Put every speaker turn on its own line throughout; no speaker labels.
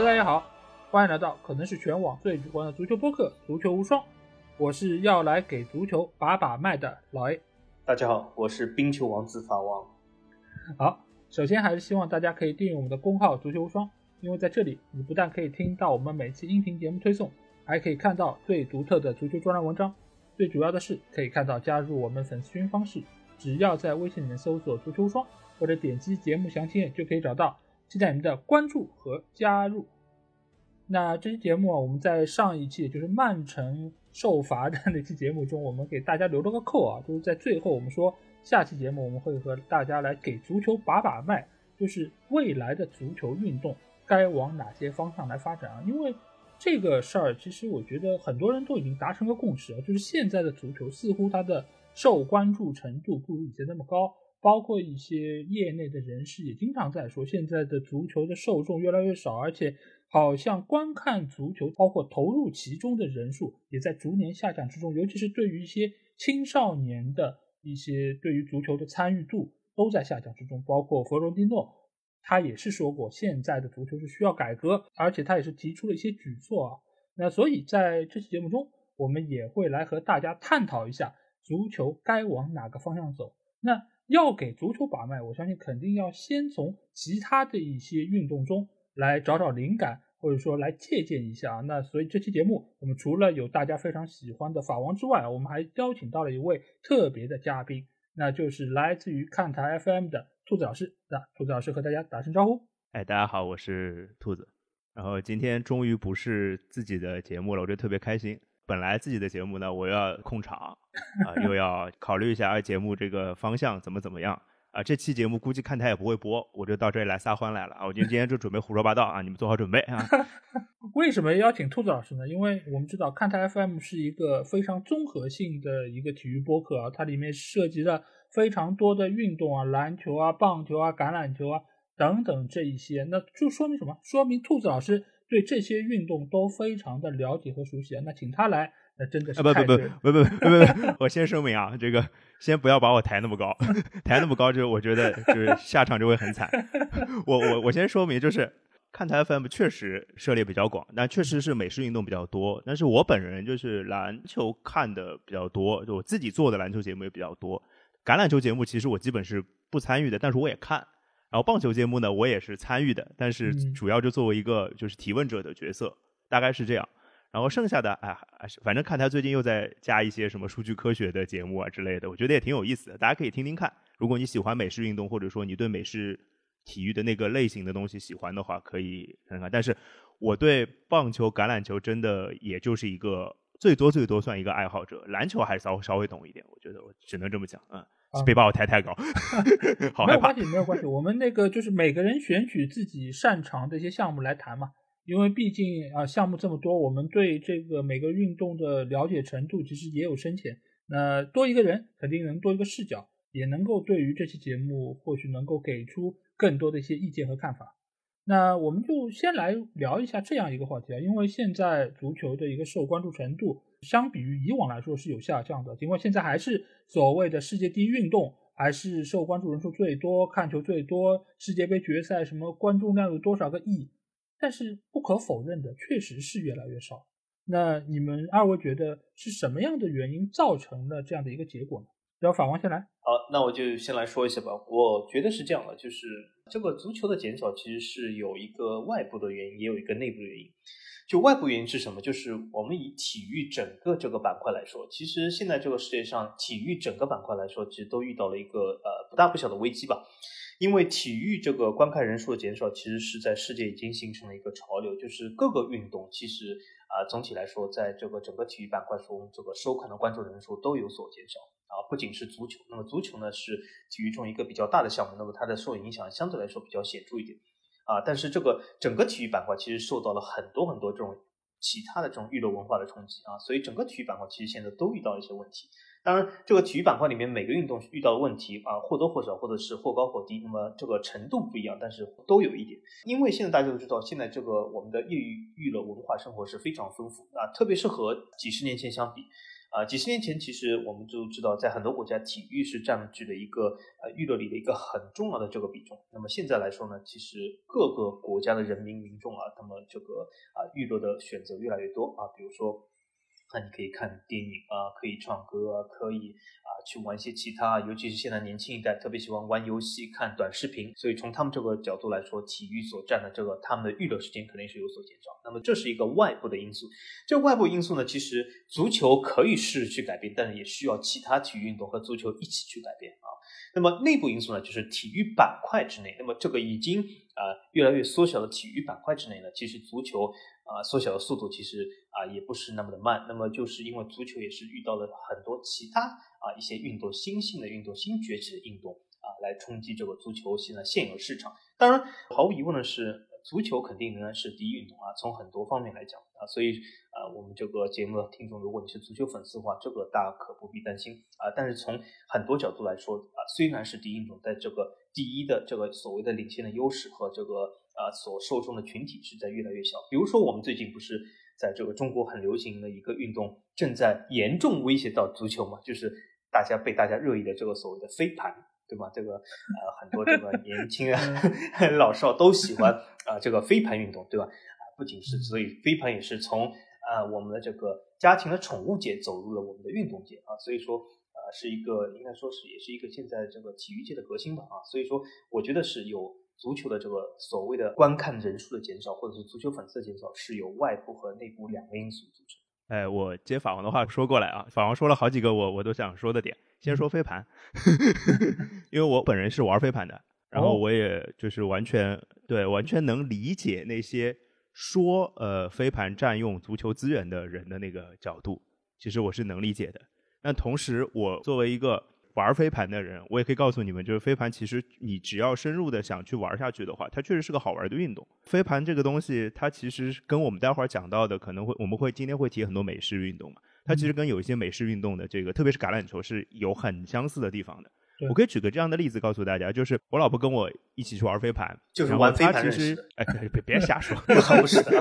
Hello，大家好，欢迎来到可能是全网最主观的足球播客《足球无双》，我是要来给足球把把脉的老 A。
大家好，我是冰球王子法王。
好，首先还是希望大家可以订阅我们的公号“足球无双”，因为在这里你不但可以听到我们每期音频节目推送，还可以看到最独特的足球专栏文章。最主要的是，可以看到加入我们粉丝群方式，只要在微信里面搜索“足球无双”或者点击节目详情页就可以找到。期待您的关注和加入。那这期节目啊，我们在上一期，也就是曼城受罚的那期节目中，我们给大家留了个扣啊，就是在最后我们说，下期节目我们会和大家来给足球把把脉，就是未来的足球运动该往哪些方向来发展啊？因为这个事儿，其实我觉得很多人都已经达成个共识啊，就是现在的足球似乎它的受关注程度不如以前那么高。包括一些业内的人士也经常在说，现在的足球的受众越来越少，而且好像观看足球，包括投入其中的人数也在逐年下降之中。尤其是对于一些青少年的一些对于足球的参与度都在下降之中。包括弗洛蒂诺，他也是说过，现在的足球是需要改革，而且他也是提出了一些举措啊。那所以在这期节目中，我们也会来和大家探讨一下足球该往哪个方向走。那。要给足球把脉，我相信肯定要先从其他的一些运动中来找找灵感，或者说来借鉴一下。那所以这期节目，我们除了有大家非常喜欢的法王之外，我们还邀请到了一位特别的嘉宾，那就是来自于看台 FM 的兔子老师。那兔子老师和大家打声招呼。
哎，大家好，我是兔子。然后今天终于不是自己的节目了，我觉得特别开心。本来自己的节目呢，我要控场啊，又要考虑一下节目这个方向怎么怎么样啊。这期节目估计看台也不会播，我就到这里来撒欢来了啊。我今天今天就准备胡说八道啊，你们做好准备啊。
为什么邀请兔子老师呢？因为我们知道看台 FM 是一个非常综合性的一个体育播客啊，它里面涉及了非常多的运动啊，篮球啊、棒球啊、橄榄球啊等等这一些，那就说明什么？说明兔子老师。对这些运动都非常的了解和熟悉啊，那请他来，那真的是
不不不不不不不，我先声明啊，这个先不要把我抬那么高，抬那么高就我觉得就是下场就会很惨。我我我先说明，就是看台 FM 确实涉猎比较广，但确实是美式运动比较多。但是我本人就是篮球看的比较多，就我自己做的篮球节目也比较多。橄榄球节目其实我基本是不参与的，但是我也看。然后棒球节目呢，我也是参与的，但是主要就作为一个就是提问者的角色，大概是这样。然后剩下的，哎，反正看他最近又在加一些什么数据科学的节目啊之类的，我觉得也挺有意思的，大家可以听听看。如果你喜欢美式运动，或者说你对美式体育的那个类型的东西喜欢的话，可以看看。但是我对棒球、橄榄球真的也就是一个最多最多算一个爱好者，篮球还是稍稍微懂一点，我觉得我只能这么讲，嗯。别把我抬太高，好
没有关系，没有关系。我们那个就是每个人选取自己擅长的一些项目来谈嘛，因为毕竟啊项目这么多，我们对这个每个运动的了解程度其实也有深浅。那多一个人肯定能多一个视角，也能够对于这期节目或许能够给出更多的一些意见和看法。那我们就先来聊一下这样一个话题啊，因为现在足球的一个受关注程度。相比于以往来说是有下降的，尽管现在还是所谓的世界第一运动，还是受关注人数最多、看球最多，世界杯决赛什么观众量有多少个亿，但是不可否认的，确实是越来越少。那你们二位觉得是什么样的原因造成了这样的一个结果呢？要法王先来。
好，那我就先来说一下吧。我觉得是这样的，就是这个足球的减少其实是有一个外部的原因，也有一个内部的原因。就外部原因是什么？就是我们以体育整个这个板块来说，其实现在这个世界上体育整个板块来说，其实都遇到了一个呃不大不小的危机吧。因为体育这个观看人数的减少，其实是在世界已经形成了一个潮流，就是各个运动其实啊总体来说，在这个整个体育板块中，这个收看的观众人数都有所减少啊。不仅是足球，那么足球呢是体育中一个比较大的项目，那么它的受影响相对来说比较显著一点。啊，但是这个整个体育板块其实受到了很多很多这种其他的这种娱乐文化的冲击啊，所以整个体育板块其实现在都遇到了一些问题。当然，这个体育板块里面每个运动遇到的问题啊，或多或少或者是或高或低，那么这个程度不一样，但是都有一点。因为现在大家都知道，现在这个我们的业余娱乐文化生活是非常丰富啊，特别是和几十年前相比啊，几十年前其实我们都知道，在很多国家，体育是占据了一个呃娱乐里的一个很重要的这个比重。那么现在来说呢，其实各个国家的人民民众啊，他们这个啊娱乐的选择越来越多啊，比如说。那你可以看电影啊，可以唱歌啊，可以啊去玩一些其他，尤其是现在年轻一代特别喜欢玩游戏、看短视频，所以从他们这个角度来说，体育所占的这个他们的娱乐时间肯定是有所减少。那么这是一个外部的因素，这外部因素呢，其实足球可以试着去改变，但是也需要其他体育运动和足球一起去改变啊。那么内部因素呢，就是体育板块之内，那么这个已经啊越来越缩小的体育板块之内呢，其实足球。啊，缩小的速度其实啊也不是那么的慢。那么就是因为足球也是遇到了很多其他啊一些运动新兴的运动、新崛起的运动啊，来冲击这个足球现在现有市场。当然，毫无疑问的是，足球肯定仍然是第一运动啊。从很多方面来讲啊，所以啊，我们这个节目的听众，如果你是足球粉丝的话，这个大可不必担心啊。但是从很多角度来说啊，虽然是第一运动，在这个第一的这个所谓的领先的优势和这个。啊，所受众的群体是在越来越小。比如说，我们最近不是在这个中国很流行的一个运动，正在严重威胁到足球嘛？就是大家被大家热议的这个所谓的飞盘，对吧？这个呃，很多这个 年轻啊、老少都喜欢啊这个飞盘运动，对吧？啊，不仅是，所以飞盘也是从啊我们的这个家庭的宠物界走入了我们的运动界啊。所以说，呃，是一个应该说是也是一个现在这个体育界的核心吧啊。所以说，我觉得是有。足球的这个所谓的观看人数的减少，或者是足球粉丝的减少，是由外部和内部两个因素组成。
哎，我接法王的话说过来啊，法王说了好几个我我都想说的点。先说飞盘，因为我本人是玩飞盘的，然后我也就是完全对完全能理解那些说呃飞盘占用足球资源的人的那个角度，其实我是能理解的。但同时，我作为一个玩飞盘的人，我也可以告诉你们，就是飞盘其实你只要深入的想去玩下去的话，它确实是个好玩的运动。飞盘这个东西，它其实跟我们待会儿讲到的，可能会我们会今天会提很多美式运动嘛，它其实跟有一些美式运动的这个，特别是橄榄球是有很相似的地方的。我可以举个这样的例子告诉大家，就是我老婆跟我一起去玩飞盘，
就是玩飞盘
其实哎，别别瞎说，
不是的，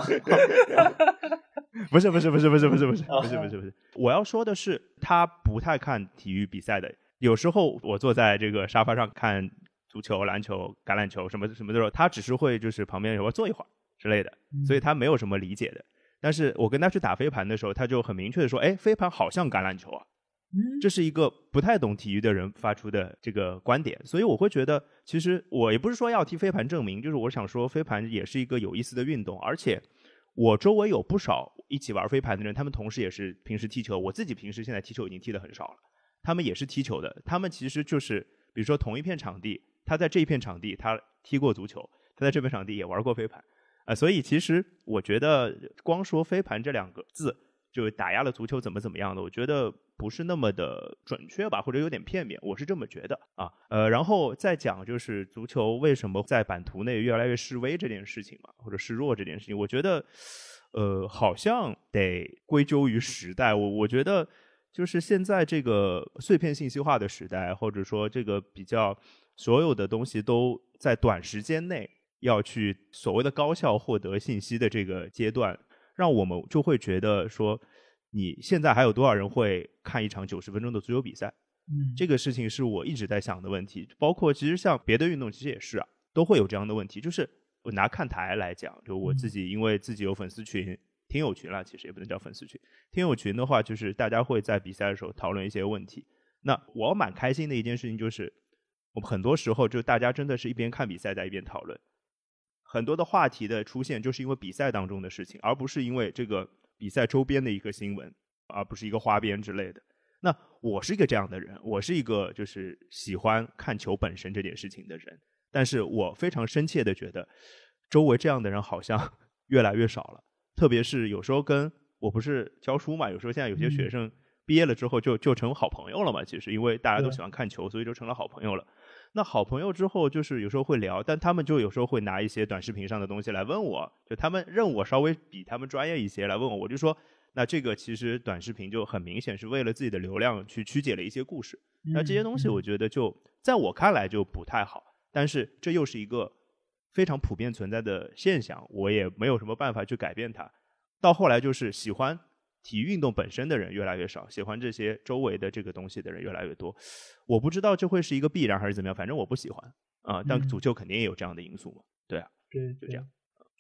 不是不是不是不是不是不是不是不是不是，我要说的是，他不太看体育比赛的。有时候我坐在这个沙发上看足球、篮球、橄榄球什么什么的时候，他只是会就是旁边有个坐一会儿之类的，所以他没有什么理解的。但是我跟他去打飞盘的时候，他就很明确的说：“哎，飞盘好像橄榄球啊。”这是一个不太懂体育的人发出的这个观点，所以我会觉得，其实我也不是说要替飞盘证明，就是我想说，飞盘也是一个有意思的运动，而且我周围有不少一起玩飞盘的人，他们同时也是平时踢球，我自己平时现在踢球已经踢的很少了。他们也是踢球的，他们其实就是，比如说同一片场地，他在这一片场地他踢过足球，他在这片场地也玩过飞盘，啊，所以其实我觉得光说飞盘这两个字就打压了足球怎么怎么样的，我觉得不是那么的准确吧，或者有点片面，我是这么觉得啊，呃，然后再讲就是足球为什么在版图内越来越示威这件事情嘛，或者示弱这件事情，我觉得，呃，好像得归咎于时代，我我觉得。就是现在这个碎片信息化的时代，或者说这个比较所有的东西都在短时间内要去所谓的高效获得信息的这个阶段，让我们就会觉得说，你现在还有多少人会看一场九十分钟的足球比赛？
嗯，
这个事情是我一直在想的问题。包括其实像别的运动，其实也是啊，都会有这样的问题。就是我拿看台来讲，就我自己，因为自己有粉丝群。听友群了，其实也不能叫粉丝群。听友群的话，就是大家会在比赛的时候讨论一些问题。那我蛮开心的一件事情就是，我们很多时候就大家真的是一边看比赛在一边讨论。很多的话题的出现，就是因为比赛当中的事情，而不是因为这个比赛周边的一个新闻，而不是一个花边之类的。那我是一个这样的人，我是一个就是喜欢看球本身这件事情的人。但是我非常深切的觉得，周围这样的人好像 越来越少了。特别是有时候跟我不是教书嘛，有时候现在有些学生毕业了之后就就成好朋友了嘛。其实因为大家都喜欢看球，所以就成了好朋友了。那好朋友之后就是有时候会聊，但他们就有时候会拿一些短视频上的东西来问我，就他们认我稍微比他们专业一些来问我，我就说那这个其实短视频就很明显是为了自己的流量去曲解了一些故事。那这些东西我觉得就在我看来就不太好，但是这又是一个。非常普遍存在的现象，我也没有什么办法去改变它。到后来就是喜欢体育运动本身的人越来越少，喜欢这些周围的这个东西的人越来越多。我不知道这会是一个必然还是怎么样，反正我不喜欢啊。但足球肯定也有这样的因素嘛，对啊，
对，
就这样。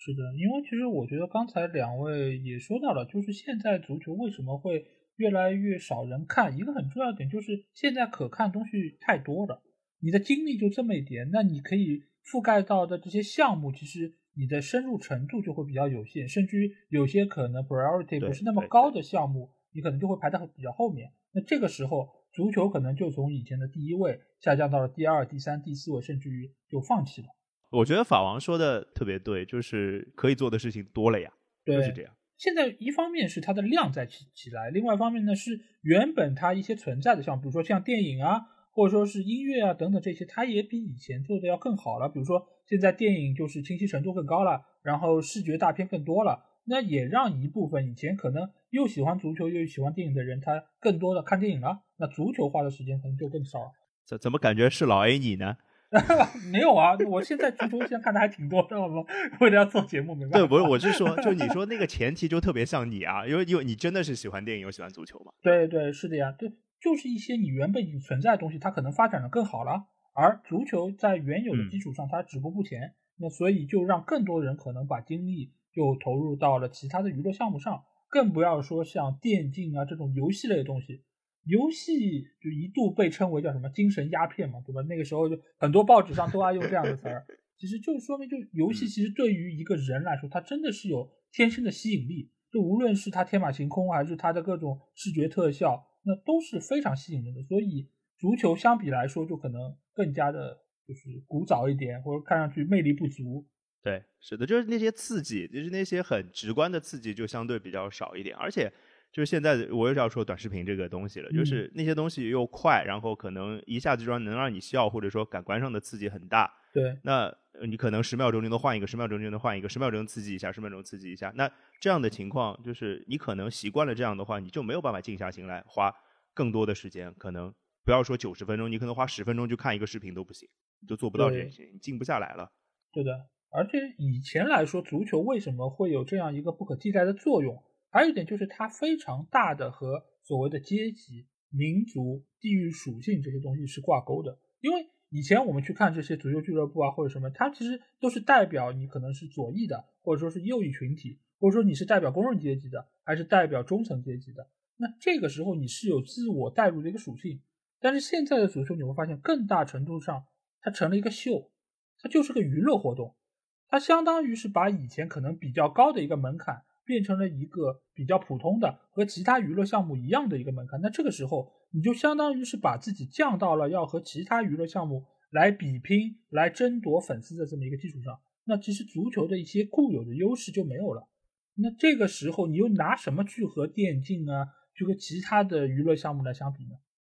是的，因为其实我觉得刚才两位也说到了，就是现在足球为什么会越来越少人看，一个很重要点就是现在可看东西太多了，你的精力就这么一点，那你可以覆盖到的这些项目，其实你的深入程度就会比较有限，甚至于有些可能 priority 不是那么高的项目，你可能就会排在比较后面。那这个时候，足球可能就从以前的第一位下降到了第二、第三、第四位，甚至于就放弃了。
我觉得法王说的特别对，就是可以做的事情多了呀，就是这样。
现在一方面是它的量在起起来，另外一方面呢是原本它一些存在的项目，比如说像电影啊，或者说是音乐啊等等这些，它也比以前做的要更好了。比如说现在电影就是清晰程度更高了，然后视觉大片更多了，那也让一部分以前可能又喜欢足球又喜欢电影的人，他更多的看电影了，那足球花的时间可能就更少了。
怎怎么感觉是老 A 你呢？
没有啊，我现在足球现在看的还挺多的，我为了要做节目没办法。
对，不是，我是说，就你说那个前提就特别像你啊，因为因为你真的是喜欢电影又喜欢足球嘛。
对对，是的呀，对，就是一些你原本已经存在的东西，它可能发展的更好了，而足球在原有的基础上它止步不前，那所以就让更多人可能把精力就投入到了其他的娱乐项目上，更不要说像电竞啊这种游戏类的东西。游戏就一度被称为叫什么精神鸦片嘛，对吧？那个时候就很多报纸上都爱用这样的词儿，其实就说明，就游戏其实对于一个人来说，它真的是有天生的吸引力。就无论是它天马行空，还是它的各种视觉特效，那都是非常吸引人的。所以足球相比来说，就可能更加的就是古早一点，或者看上去魅力不足。
对，是的，就是那些刺激，就是那些很直观的刺激，就相对比较少一点，而且。就是现在，我又要说短视频这个东西了。就是那些东西又快，然后可能一下子就能让你笑，或者说感官上的刺激很大。
对，
那你可能十秒钟就能换一个，十秒钟就能换一个，十秒钟刺激一下，十秒钟刺激一下。那这样的情况，就是你可能习惯了这样的话，你就没有办法静下心来花更多的时间。可能不要说九十分钟，你可能花十分钟就看一个视频都不行，就做不到这件事情，你静不下来了。
对的，而且以前来说，足球为什么会有这样一个不可替代的作用？还有一点就是，它非常大的和所谓的阶级、民族、地域属性这些东西是挂钩的。因为以前我们去看这些足球俱乐部啊，或者什么，它其实都是代表你可能是左翼的，或者说是右翼群体，或者说你是代表工人阶级的，还是代表中层阶级的。那这个时候你是有自我代入的一个属性。但是现在的足球你会发现，更大程度上它成了一个秀，它就是个娱乐活动，它相当于是把以前可能比较高的一个门槛。变成了一个比较普通的和其他娱乐项目一样的一个门槛，那这个时候你就相当于是把自己降到了要和其他娱乐项目来比拼、来争夺粉丝的这么一个基础上，那其实足球的一些固有的优势就没有了。那这个时候你又拿什么去和电竞啊，去和其他的娱乐项目来相比呢？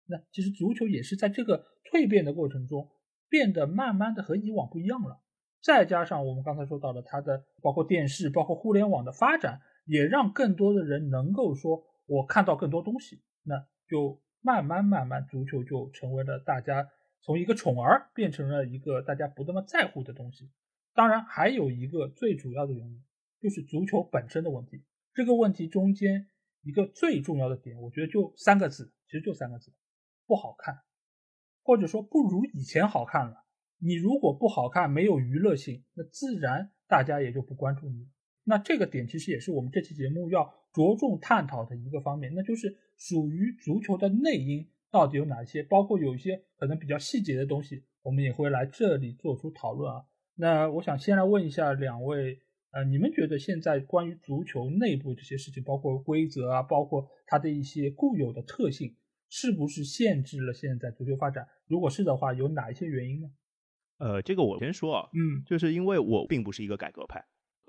那其实足球也是在这个蜕变的过程中变得慢慢的和以往不一样了。再加上我们刚才说到的，它的包括电视、包括互联网的发展，也让更多的人能够说，我看到更多东西，那就慢慢慢慢，足球就成为了大家从一个宠儿变成了一个大家不那么在乎的东西。当然，还有一个最主要的原因，就是足球本身的问题。这个问题中间一个最重要的点，我觉得就三个字，其实就三个字：不好看，或者说不如以前好看了。你如果不好看，没有娱乐性，那自然大家也就不关注你了。那这个点其实也是我们这期节目要着重探讨的一个方面，那就是属于足球的内因到底有哪些，包括有一些可能比较细节的东西，我们也会来这里做出讨论啊。那我想先来问一下两位，呃，你们觉得现在关于足球内部这些事情，包括规则啊，包括它的一些固有的特性，是不是限制了现在足球发展？如果是的话，有哪一些原因呢？
呃，这个我先说啊，
嗯，
就是因为我并不是一个改革派，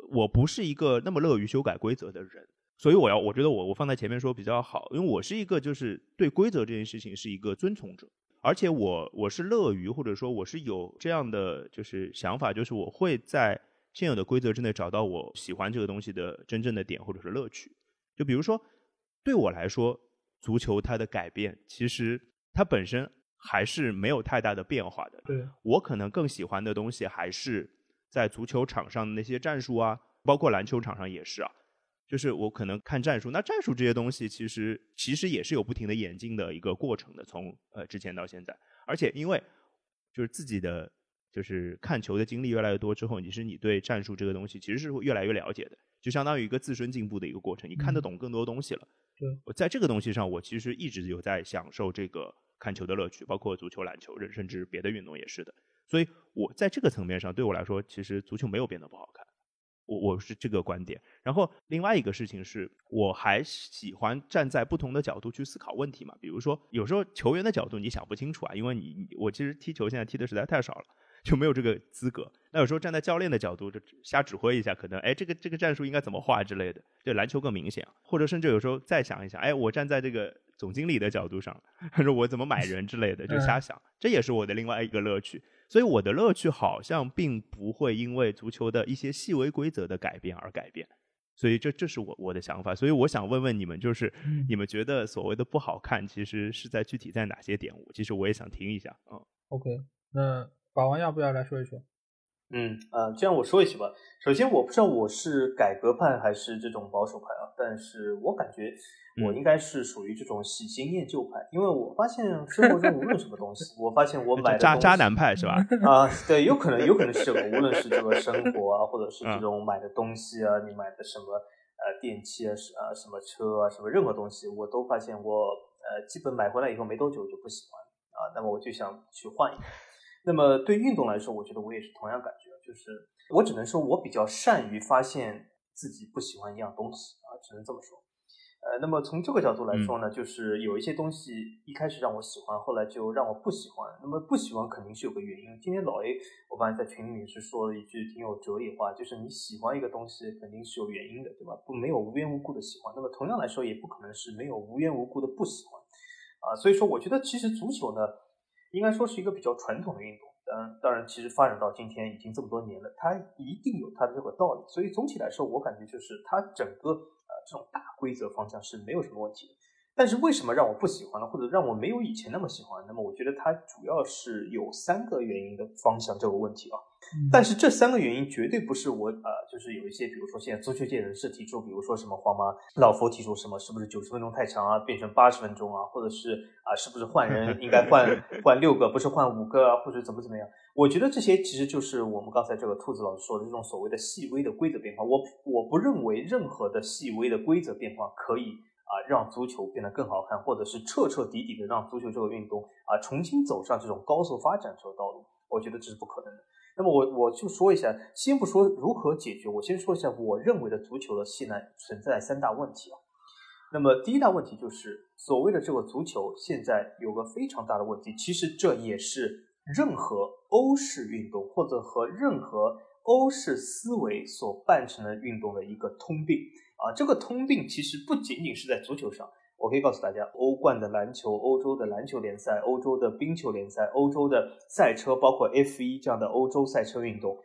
我不是一个那么乐于修改规则的人，所以我要，我觉得我我放在前面说比较好，因为我是一个就是对规则这件事情是一个遵从者，而且我我是乐于或者说我是有这样的就是想法，就是我会在现有的规则之内找到我喜欢这个东西的真正的点或者是乐趣，就比如说对我来说，足球它的改变其实它本身。还是没有太大的变化的。
对
我可能更喜欢的东西，还是在足球场上的那些战术啊，包括篮球场上也是啊。就是我可能看战术，那战术这些东西其实其实也是有不停的演进的一个过程的，从呃之前到现在，而且因为就是自己的就是看球的经历越来越多之后，其实你对战术这个东西其实是会越来越了解的，就相当于一个自身进步的一个过程，你看得懂更多东西了。
对，
我在这个东西上，我其实一直有在享受这个看球的乐趣，包括足球、篮球，甚至别的运动也是的。所以我在这个层面上，对我来说，其实足球没有变得不好看。我我是这个观点，然后另外一个事情是，我还喜欢站在不同的角度去思考问题嘛。比如说，有时候球员的角度你想不清楚啊，因为你我其实踢球现在踢的实在太少了，就没有这个资格。那有时候站在教练的角度就瞎指挥一下，可能哎这个这个战术应该怎么画之类的，对篮球更明显。或者甚至有时候再想一想，哎我站在这个总经理的角度上，他说我怎么买人之类的，就瞎想，这也是我的另外一个乐趣。所以我的乐趣好像并不会因为足球的一些细微规则的改变而改变，所以这这是我我的想法。所以我想问问你们，就是你们觉得所谓的不好看，其实是在具体在哪些点？我其实我也想听一下。嗯
，OK，那法王要不要来说一说？
嗯啊，这样我说一些吧。首先，我不知道我是改革派还是这种保守派啊，但是我感觉我应该是属于这种喜新厌旧派，因为我发现生活中无论什么东西，我发现我买的
渣渣男派是吧？
啊，对，有可能有可能是这个，无论是这个生活啊，或者是这种买的东西啊，你买的什么呃电器啊，是啊什么车啊，什么任何东西，我都发现我呃基本买回来以后没多久就不喜欢啊，那么我就想去换一个。那么对运动来说，我觉得我也是同样感觉，就是我只能说我比较善于发现自己不喜欢一样东西啊，只能这么说。呃，那么从这个角度来说呢，就是有一些东西一开始让我喜欢，后来就让我不喜欢。那么不喜欢肯定是有个原因。今天老 A 我发现在群里面是说了一句挺有哲理话，就是你喜欢一个东西肯定是有原因的，对吧？不没有无缘无故的喜欢。那么同样来说，也不可能是没有无缘无故的不喜欢啊。所以说，我觉得其实足球呢。应该说是一个比较传统的运动，嗯，当然，其实发展到今天已经这么多年了，它一定有它的这个道理。所以总体来说，我感觉就是它整个呃这种大规则方向是没有什么问题。但是为什么让我不喜欢了，或者让我没有以前那么喜欢？那么我觉得它主要是有三个原因的方向这个问题啊。但是这三个原因绝对不是我呃，就是有一些，比如说现在足球界人士提出，比如说什么皇马老佛提出什么，是不是九十分钟太长啊，变成八十分钟啊，或者是啊，是不是换人应该换换六个，不是换五个啊，或者怎么怎么样？我觉得这些其实就是我们刚才这个兔子老师说的这种所谓的细微的规则变化。我我不认为任何的细微的规则变化可以啊让足球变得更好看，或者是彻彻底底的让足球这个运动啊重新走上这种高速发展这个道路。我觉得这是不可能的。那么我我就说一下，先不说如何解决，我先说一下我认为的足球的现在存在三大问题啊。那么第一大问题就是所谓的这个足球现在有个非常大的问题，其实这也是任何欧式运动或者和任何欧式思维所办成的运动的一个通病啊。这个通病其实不仅仅是在足球上。我可以告诉大家，欧冠的篮球、欧洲的篮球联赛、欧洲的冰球联赛、欧洲的赛车，包括 F1 这样的欧洲赛车运动，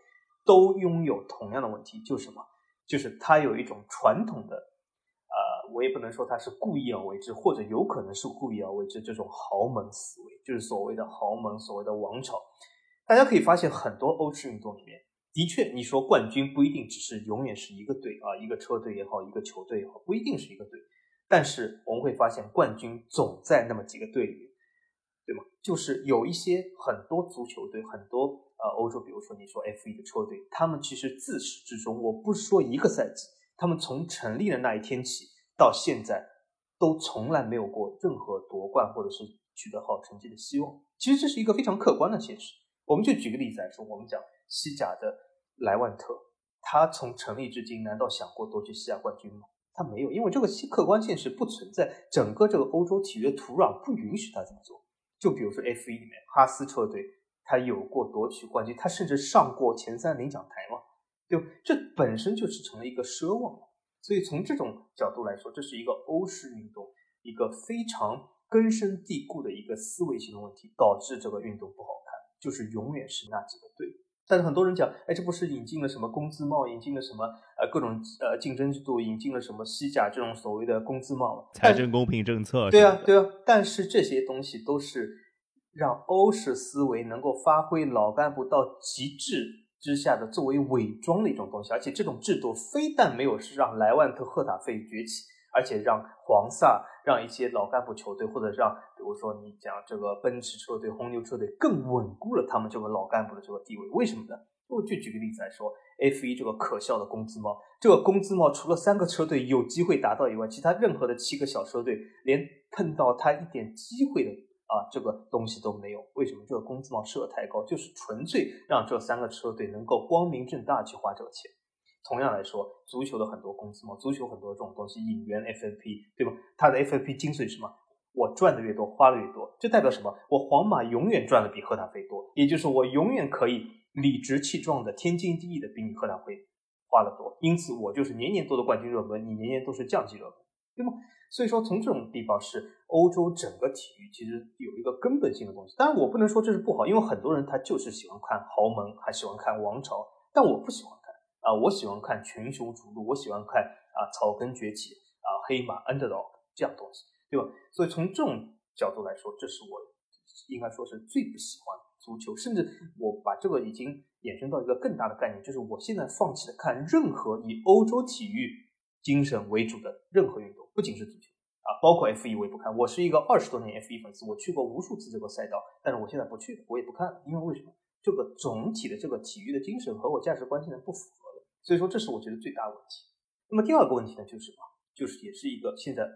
都拥有同样的问题，就是什么？就是它有一种传统的，呃，我也不能说它是故意而为之，或者有可能是故意而为之这种豪门思维，就是所谓的豪门，所谓的王朝。大家可以发现，很多欧式运动里面，的确，你说冠军不一定只是永远是一个队啊，一个车队也好，一个球队也好，不一定是一个队。但是我们会发现，冠军总在那么几个队里面，对吗？就是有一些很多足球队，很多呃欧洲，比如说你说 F 一的车队，他们其实自始至终，我不说一个赛季，他们从成立的那一天起到现在，都从来没有过任何夺冠或者是取得好成绩的希望。其实这是一个非常客观的现实。我们就举个例子来说，我们讲西甲的莱万特，他从成立至今，难道想过夺取西甲冠军吗？他没有，因为这个客观现实不存在，整个这个欧洲体育的土壤不允许他这么做。就比如说 F 一里面，哈斯车队他有过夺取冠军，他甚至上过前三领奖台嘛，对吧这本身就是成了一个奢望。所以从这种角度来说，这是一个欧式运动一个非常根深蒂固的一个思维性的问题，导致这个运动不好看，就是永远是那几个队。但是很多人讲，哎，这不是引进了什么工资帽，引进了什么呃各种呃竞争制度，引进了什么西甲这种所谓的工资帽，
财政公平政策。
对啊，对啊。但是这些东西都是让欧式思维能够发挥老干部到极致之下的作为伪装的一种东西，而且这种制度非但没有是让莱万特赫塔费崛起，而且让黄萨、让一些老干部球队，或者让比如说你讲这个奔驰车队、红牛车队更稳固了他们这个老干部的这个地位。为什么呢？我就举个例子来说，F1 这个可笑的工资帽，这个工资帽除了三个车队有机会达到以外，其他任何的七个小车队连碰到他一点机会的。啊，这个东西都没有，为什么这个工资帽设太高？就是纯粹让这三个车队能够光明正大去花这个钱。同样来说，足球的很多公司嘛，足球很多这种东西引援 FFP，对吧？它的 FFP 精髓是什么？我赚的越多，花的越多，这代表什么？我皇马永远赚的比赫塔菲多，也就是我永远可以理直气壮的、天经地义的比你赫塔菲花的多。因此，我就是年年都的冠军热门，你年年都是降级热门，对吗？所以说，从这种地方是欧洲整个体育其实有一个根本性的东西。当然，我不能说这是不好，因为很多人他就是喜欢看豪门，还喜欢看王朝，但我不喜欢啊，我喜欢看群雄逐鹿，我喜欢看啊草根崛起啊黑马 underdog 这样东西，对吧？所以从这种角度来说，这是我应该说是最不喜欢足球，甚至我把这个已经衍生到一个更大的概念，就是我现在放弃了看任何以欧洲体育。精神为主的任何运动，不仅是足球啊，包括 F 一我也不看。我是一个二十多年 F 一粉丝，我去过无数次这个赛道，但是我现在不去，我也不看，因为为什么？这个总体的这个体育的精神和我价值观现在不符，所以说这是我觉得最大的问题。那么第二个问题呢，就是什么？就是也是一个现在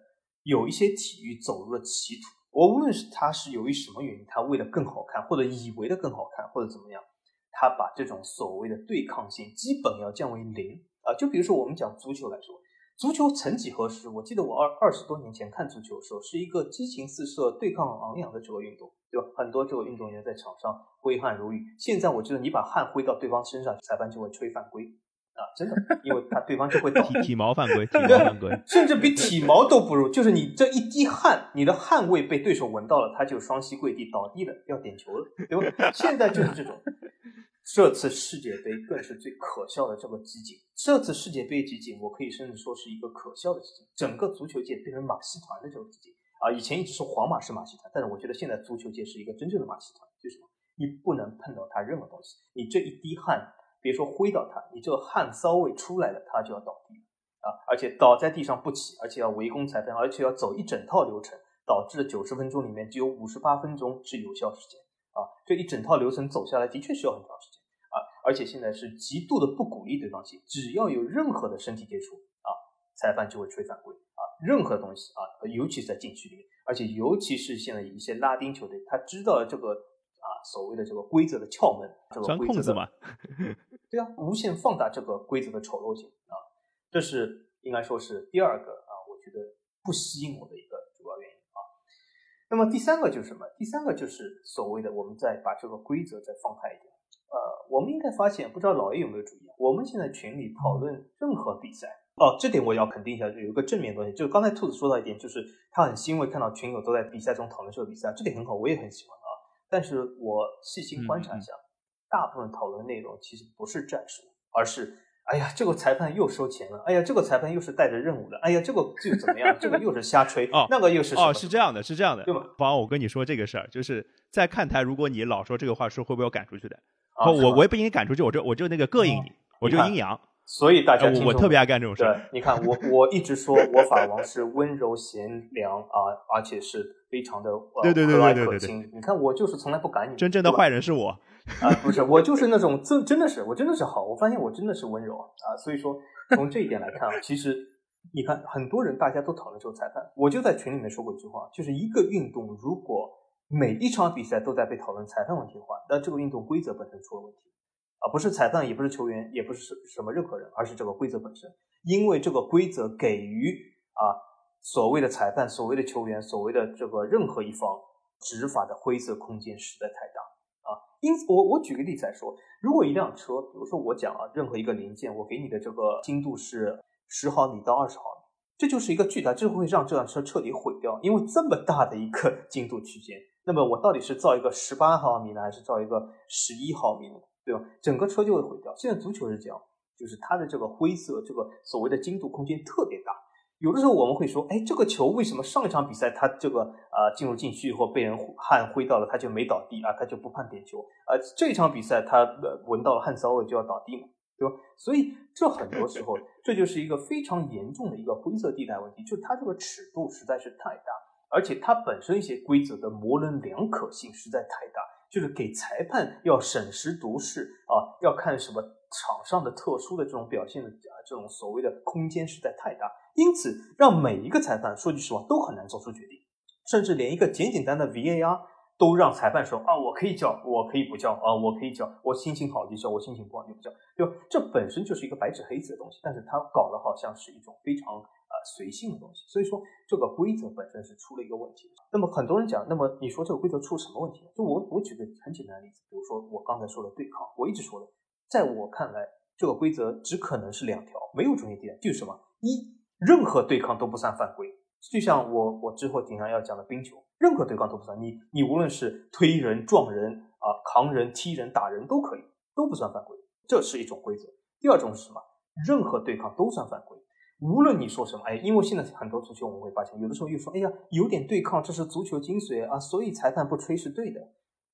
有一些体育走入了歧途。我无论是他是由于什么原因，他为了更好看，或者以为的更好看，或者怎么样，他把这种所谓的对抗性基本要降为零啊。就比如说我们讲足球来说。足球曾几何时，我记得我二二十多年前看足球的时候，是一个激情四射、对抗昂扬的这个运动，对吧？很多这个运动员在场上挥汗如雨。现在我觉得你把汗挥到对方身上，裁判就会吹犯规啊！真的，因为他对方就会
体体毛犯规，体毛犯规，
甚至比体毛都不如。就是你这一滴汗，你的汗味被对手闻到了，他就双膝跪地倒地了，要点球了，对吧？现在就是这种。这次世界杯更是最可笑的这个集锦。这次世界杯集锦，我可以甚至说是一个可笑的集锦。整个足球界变成马戏团的这种集锦啊！以前一直是皇马是马戏团，但是我觉得现在足球界是一个真正的马戏团。就是什么？你不能碰到他任何东西，你这一滴汗，别说挥到他，你这个汗骚味出来了，他就要倒地啊！而且倒在地上不起，而且要围攻裁判，而且要走一整套流程，导致九十分钟里面只有五十八分钟是有效时间。啊，这一整套流程走下来的确需要很长时间啊，而且现在是极度的不鼓励对方进，只要有任何的身体接触啊，裁判就会吹犯规啊，任何东西啊，尤其是在禁区里面，而且尤其是现在一些拉丁球队，他知道了这个啊所谓的这个规则的窍门，这个规则
嘛，
对啊，无限放大这个规则的丑陋性啊，这是应该说是第二个啊，我觉得不吸引我的一个主要原因啊。那么第三个就是什么？第三个就是所谓的，我们再把这个规则再放开一点。呃，我们应该发现，不知道老 A 有没有注意，我们现在群里讨论任何比赛，哦，这点我要肯定一下，就有一个正面东西。就是刚才兔子说到一点，就是他很欣慰看到群友都在比赛中讨论这个比赛，这点很好，我也很喜欢啊。但是我细心观察一下，大部分讨论内容其实不是战术，而是。哎呀，这个裁判又收钱了！哎呀，这个裁判又是带着任务的！哎呀，这个就怎么样？这个又是瞎吹
哦，
那个又是
哦，是这样的，是这样的，
对吧？
方，我跟你说这个事儿，就是在看台，如果你老说这个话，是会不会赶出去的？我我也不应该赶出去，我就我就那个膈应你，我就阴阳。
所以大家
我特别爱干这种事。
对，你看我我一直说我法王是温柔贤良啊，而且是非常的
对对对对对对。
你看我就是从来不赶你。
真正的坏人是我。
啊，不是，我就是那种真真的是，我真的是好。我发现我真的是温柔啊，所以说从这一点来看啊，其实你看很多人大家都讨论这个裁判，我就在群里面说过一句话，就是一个运动如果每一场比赛都在被讨论裁判问题的话，那这个运动规则本身出了问题啊，不是裁判，也不是球员，也不是什么任何人，而是这个规则本身，因为这个规则给予啊所谓的裁判、所谓的球员、所谓的这个任何一方执法的灰色空间实在太大。因此，我我举个例子来说，如果一辆车，比如说我讲啊，任何一个零件，我给你的这个精度是十毫米到二十毫米，这就是一个巨大，这会让这辆车彻底毁掉。因为这么大的一个 精度区间，那么我到底是造一个十八毫米呢，还是造一个十一毫米呢？对吧？整个车就会毁掉。现在足球是这样，就是它的这个灰色，这个所谓的精度空间特别大。有的时候我们会说，哎，这个球为什么上一场比赛他这个啊进入禁区以后被人汗挥到了，他就没倒地啊，他就不判点球啊？这一场比赛他闻到了汗骚味就要倒地嘛，对吧？所以这很多时候这就是一个非常严重的一个灰色地带问题，就它这个尺度实在是太大，而且它本身一些规则的模棱两可性实在太大，就是给裁判要审时度势啊，要看什么场上的特殊的这种表现的啊，这种所谓的空间实在太大。因此，让每一个裁判说句实话都很难做出决定，甚至连一个简简单的 VAR 都让裁判说啊，我可以叫，我可以不叫啊，我可以叫，我心情好就叫，我心情不好就不叫，对吧？这本身就是一个白纸黑字的东西，但是他搞得好像是一种非常呃随性的东西，所以说这个规则本身是出了一个问题。那么很多人讲，那么你说这个规则出什么问题？就我我举个很简单的例子，比如说我刚才说的对抗，我一直说的，在我看来，这个规则只可能是两条，没有中间地带，就是什么一。任何对抗都不算犯规，就像我我之后经常要讲的冰球，任何对抗都不算。你你无论是推人、撞人啊、扛人、踢人、打人都可以，都不算犯规，这是一种规则。第二种是什么？任何对抗都算犯规，无论你说什么，哎，因为现在很多足球我们会发现，有的时候又说，哎呀，有点对抗，这是足球精髓啊，所以裁判不吹是对的，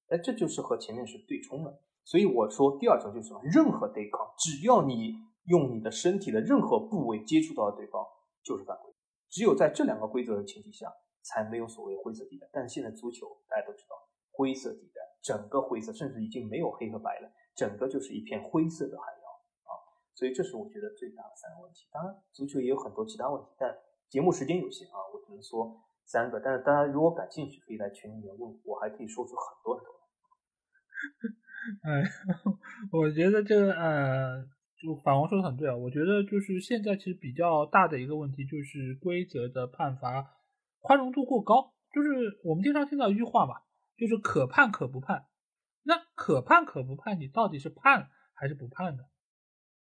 哎，这就是和前面是对冲了。所以我说第二种就是什么？任何对抗，只要你。用你的身体的任何部位接触到了对方就是犯规，只有在这两个规则的前提下，才没有所谓灰色地带。但现在足球大家都知道，灰色地带，整个灰色，甚至已经没有黑和白了，整个就是一片灰色的海洋啊！所以这是我觉得最大的三个问题。当然，足球也有很多其他问题，但节目时间有限啊，我只能说三个。但是大家如果感兴趣，可以来群里面问我，还可以说出很多很多。
哎，我觉得这个呃。就法王说的很对啊，我觉得就是现在其实比较大的一个问题就是规则的判罚宽容度过高，就是我们经常听到一句话嘛，就是可判可不判。那可判可不判，你到底是判还是不判呢？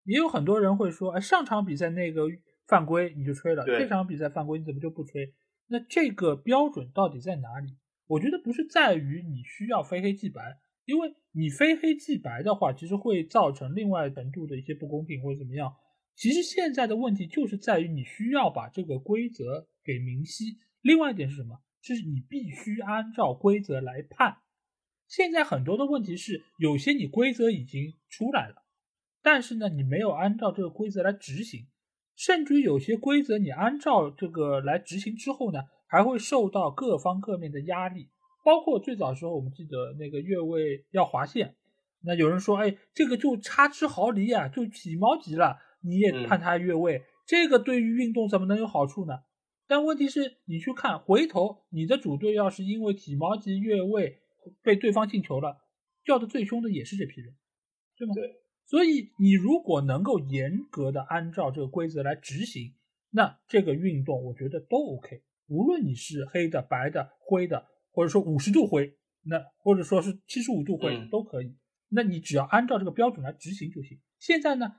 也有很多人会说，哎，上场比赛那个犯规你就吹了，这场比赛犯规你怎么就不吹？那这个标准到底在哪里？我觉得不是在于你需要非黑即白。因为你非黑即白的话，其实会造成另外程度的一些不公平或者怎么样。其实现在的问题就是在于你需要把这个规则给明晰。另外一点是什么？就是你必须按照规则来判。现在很多的问题是，有些你规则已经出来了，但是呢，你没有按照这个规则来执行，甚至于有些规则你按照这个来执行之后呢，还会受到各方各面的压力。包括最早时候，我们记得那个越位要划线，那有人说，哎，这个就差之毫厘啊，就几毛级了，你也判他越位，这个对于运动怎么能有好处呢？但问题是，你去看，回头你的主队要是因为几毛级越位被对方进球了，叫的最凶的也是这批人，对吗？
对。
所以你如果能够严格的按照这个规则来执行，那这个运动我觉得都 OK，无论你是黑的、白的、灰的。或者说五十度灰，那或者说是七十五度灰都可以。那你只要按照这个标准来执行就行。现在呢，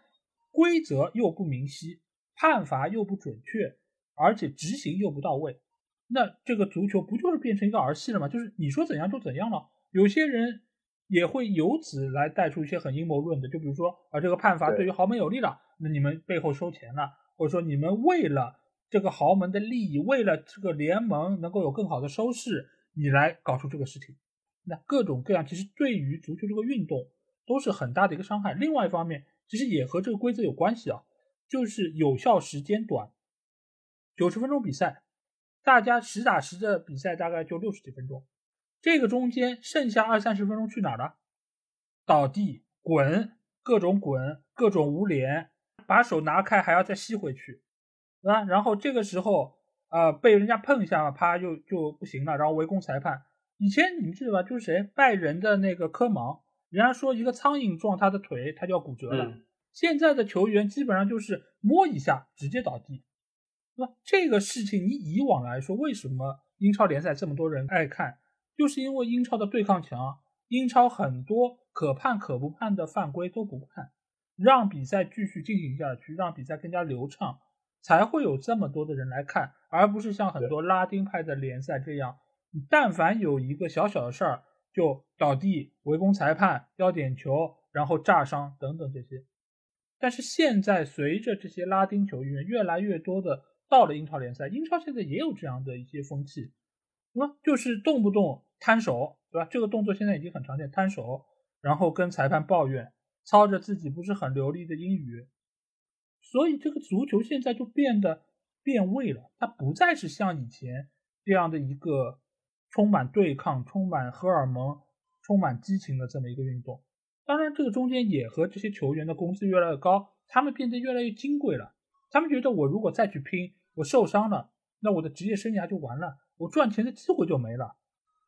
规则又不明晰，判罚又不准确，而且执行又不到位，那这个足球不就是变成一个儿戏了吗？就是你说怎样就怎样了。有些人也会由此来带出一些很阴谋论的，就比如说啊，这个判罚对于豪门有利了，那你们背后收钱了，或者说你们为了这个豪门的利益，为了这个联盟能够有更好的收视。你来搞出这个事情，那各种各样其实对于足球这个运动都是很大的一个伤害。另外一方面，其实也和这个规则有关系啊，就是有效时间短，九十分钟比赛，大家实打实的比赛大概就六十几分钟，这个中间剩下二三十分钟去哪儿了？倒地、滚，各种滚，各种无脸，把手拿开还要再吸回去，对吧？然后这个时候。啊，被人家碰一下，啪就就不行了，然后围攻裁判。以前你们记得吧？就是谁拜仁的那个科芒，人家说一个苍蝇撞他的腿，他就要骨折了。现在的球员基本上就是摸一下直接倒地，对吧？这个事情你以往来说，为什么英超联赛这么多人爱看？就是因为英超的对抗强，英超很多可判可不判的犯规都不判，让比赛继续进行下去，让比赛更加流畅。才会有这么多的人来看，而不是像很多拉丁派的联赛这样，但凡有一个小小的事儿就倒地、围攻裁判、要点球，然后炸伤等等这些。但是现在随着这些拉丁球员越来越多的到了英超联赛，英超现在也有这样的一些风气，那么就是动不动摊手，对吧？这个动作现在已经很常见，摊手，然后跟裁判抱怨，操着自己不是很流利的英语，所以这个足球现在就变得变味了，它不再是像以前这样的一个充满对抗、充满荷尔蒙、充满激情的这么一个运动。当然，这个中间也和这些球员的工资越来越高，他们变得越来越金贵了。他们觉得我如果再去拼，我受伤了，那我的职业生涯就完了，我赚钱的机会就没了。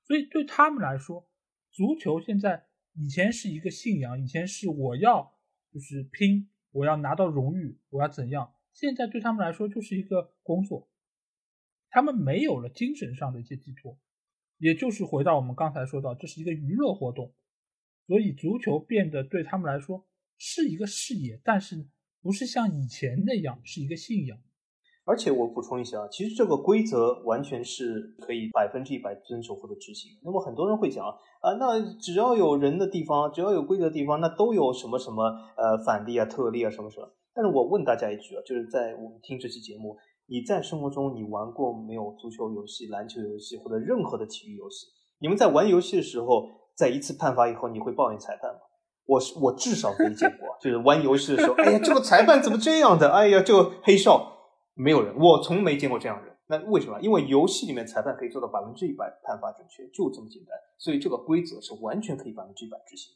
所以对他们来说，足球现在以前是一个信仰，以前是我要就是拼，我要拿到荣誉，我要怎样？现在对他们来说就是一个工作，他们没有了精神上的一些寄托，也就是回到我们刚才说到，这是一个娱乐活动。所以足球变得对他们来说是一个事业，但是不是像以前那样是一个信仰。
而且我补充一下啊，其实这个规则完全是可以百分之一百遵守或者执行。那么很多人会讲啊，那只要有人的地方，只要有规则的地方，那都有什么什么呃反例啊、特例啊什么什么。但是我问大家一句啊，就是在我们听这期节目，你在生活中你玩过没有足球游戏、篮球游戏或者任何的体育游戏？你们在玩游戏的时候。在一次判罚以后，你会抱怨裁判吗？我是我至少没见过，就是玩游戏的时候，哎呀，这个裁判怎么这样的？哎呀，这个黑哨，没有人，我从没见过这样的人。那为什么？因为游戏里面裁判可以做到百分之一百判罚准确，就这么简单。所以这个规则是完全可以百分之一百执行。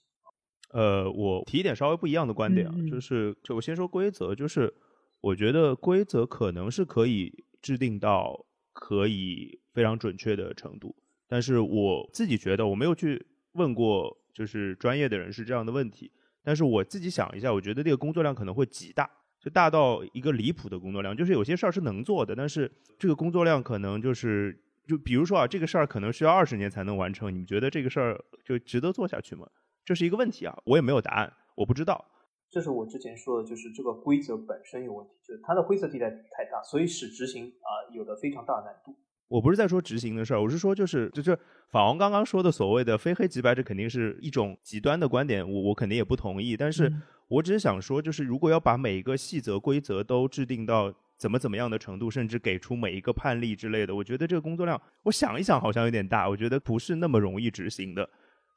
呃，我提一点稍微不一样的观点啊，就是就我先说规则，就是我觉得规则可能是可以制定到可以非常准确的程度，但是我自己觉得我没有去。问过就是专业的人士这样的问题，但是我自己想一下，我觉得这个工作量可能会极大，就大到一个离谱的工作量。就是有些事儿是能做的，但是这个工作量可能就是就比如说啊，这个事儿可能需要二十年才能完成。你们觉得这个事儿就值得做下去吗？这是一个问题啊，我也没有答案，我不知道。
这是我之前说的，就是这个规则本身有问题，就是它的灰色地带太大，所以使执行啊有的非常大难度。
我不是在说执行的事儿，我是说就是就是法王刚刚说的所谓的非黑即白，这肯定是一种极端的观点，我我肯定也不同意。但是我只是想说，就是如果要把每一个细则规则都制定到怎么怎么样的程度，甚至给出每一个判例之类的，我觉得这个工作量，我想一想好像有点大，我觉得不是那么容易执行的。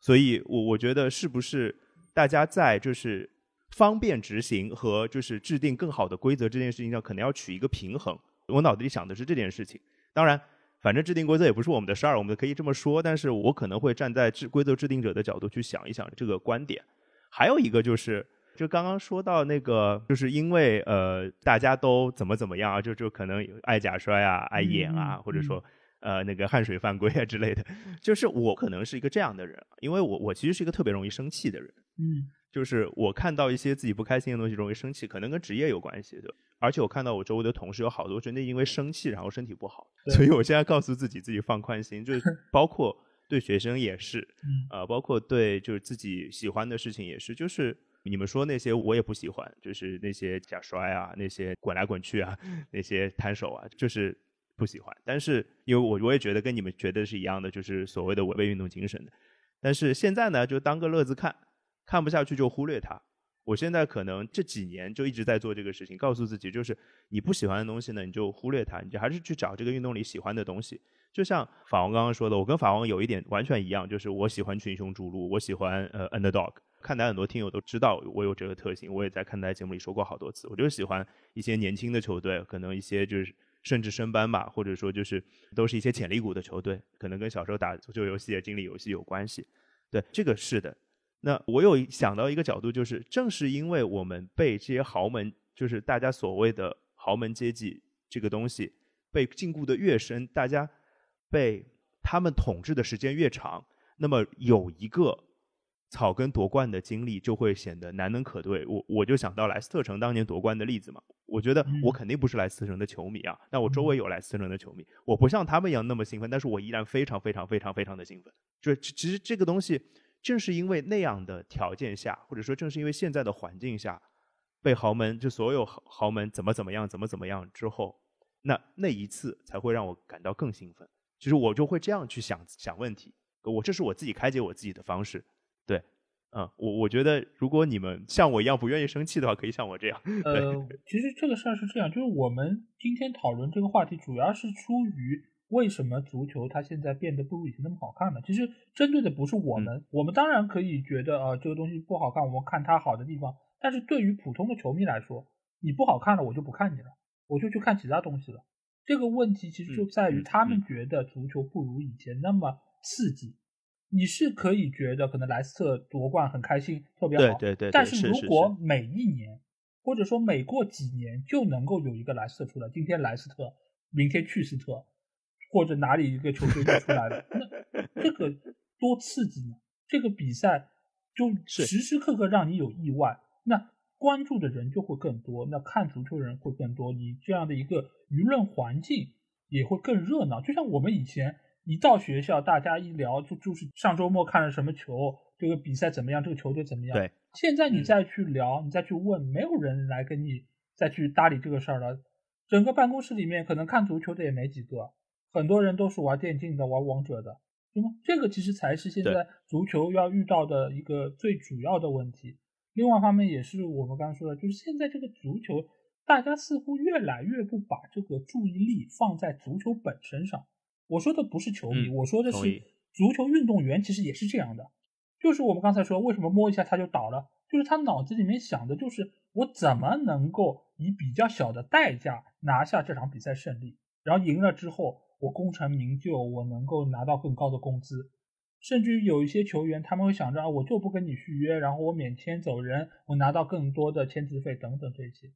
所以，我我觉得是不是大家在就是方便执行和就是制定更好的规则这件事情上，可能要取一个平衡。我脑子里想的是这件事情，当然。反正制定规则也不是我们的事儿，我们可以这么说。但是我可能会站在制规则制定者的角度去想一想这个观点。还有一个就是，就刚刚说到那个，就是因为呃大家都怎么怎么样啊，就就可能爱假摔啊、爱演啊，或者说呃那个汗水犯规啊之类的。就是我可能是一个这样的人，因为我我其实是一个特别容易生气的人。
嗯。
就是我看到一些自己不开心的东西，容易生气，可能跟职业有关系对。而且我看到我周围的同事有好多真的因为生气然后身体不好，所以我现在告诉自己自己放宽心，就 是包括对学生也是，呃，包括对就是自己喜欢的事情也是，就是你们说那些我也不喜欢，就是那些假摔啊，那些滚来滚去啊，那些摊手啊，就是不喜欢。但是因为我我也觉得跟你们觉得是一样的，就是所谓的违背运动精神的。但是现在呢，就当个乐子看。看不下去就忽略它。我现在可能这几年就一直在做这个事情，告诉自己就是你不喜欢的东西呢，你就忽略它，你就还是去找这个运动里喜欢的东西。就像法王刚刚说的，我跟法王有一点完全一样，就是我喜欢群雄逐鹿，我喜欢呃 underdog。看台很多听友都知道我有这个特性，我也在看台节目里说过好多次。我就喜欢一些年轻的球队，可能一些就是甚至升班吧，或者说就是都是一些潜力股的球队，可能跟小时候打足球游戏、经历游戏有关系。对，这个是的。那我有想到一个角度，就是正是因为我们被这些豪门，就是大家所谓的豪门阶级这个东西被禁锢的越深，大家被他们统治的时间越长，那么有一个草根夺冠的经历就会显得难能可贵。我我就想到莱斯特城当年夺冠的例子嘛，我觉得我肯定不是莱斯特城的球迷啊，但我周围有莱斯特城的球迷，我不像他们一样那么兴奋，但是我依然非常非常非常非常的兴奋。就其实这个东西。正是因为那样的条件下，或者说正是因为现在的环境下，被豪门就所有豪豪门怎么怎么样，怎么怎么样之后，那那一次才会让我感到更兴奋。其实我就会这样去想想问题，我这是我自己开解我自己的方式。对，嗯，我我觉得如果你们像我一样不愿意生气的话，可以像我这样。
呃，其实这个事儿是这样，就是我们今天讨论这个话题，主要是出于为什么足球它现在变得不如以前那么好看了？其实针对的不是我们，我们当然可以觉得啊这个东西不好看，我们看它好的地方。但是对于普通的球迷来说，你不好看了，我就不看你了，我就去看其他东西了。这个问题其实就在于他们觉得足球不如以前那么刺激。你是可以觉得可能莱斯特夺冠很开心，特别
好，对对对。
但是如果每一年或者说每过几年就能够有一个莱斯特出来，今天莱斯特，明天去斯特，或者哪里一个球队就出来了，那这个多刺激呢？这个比赛就时时刻刻让你有意外，那关注的人就会更多，那看足球人会更多，你这样的一个舆论环境也会更热闹。就像我们以前。一到学校，大家一聊就就是上周末看了什么球，这个比赛怎么样，这个球队怎么样？
对。
现在你再去聊，你再去问，没有人来跟你再去搭理这个事儿了。整个办公室里面，可能看足球的也没几个，很多人都是玩电竞的，玩王者的，对吗？这个其实才是现在足球要遇到的一个最主要的问题。另外一方面，也是我们刚刚说的，就是现在这个足球，大家似乎越来越不把这个注意力放在足球本身上。我说的不是球迷，我说的是足球运动员，其实也是这样的。就是我们刚才说，为什么摸一下他就倒了？就是他脑子里面想的就是我怎么能够以比较小的代价拿下这场比赛胜利，然后赢了之后我功成名就，我能够拿到更高的工资。甚至于有一些球员，他们会想着啊，我就不跟你续约，然后我免签走人，我拿到更多的签字费等等这些。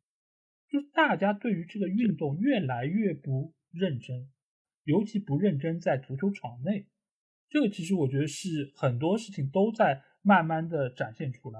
就大家对于这个运动越来越不认真。尤其不认真在足球场内，这个其实我觉得是很多事情都在慢慢的展现出来。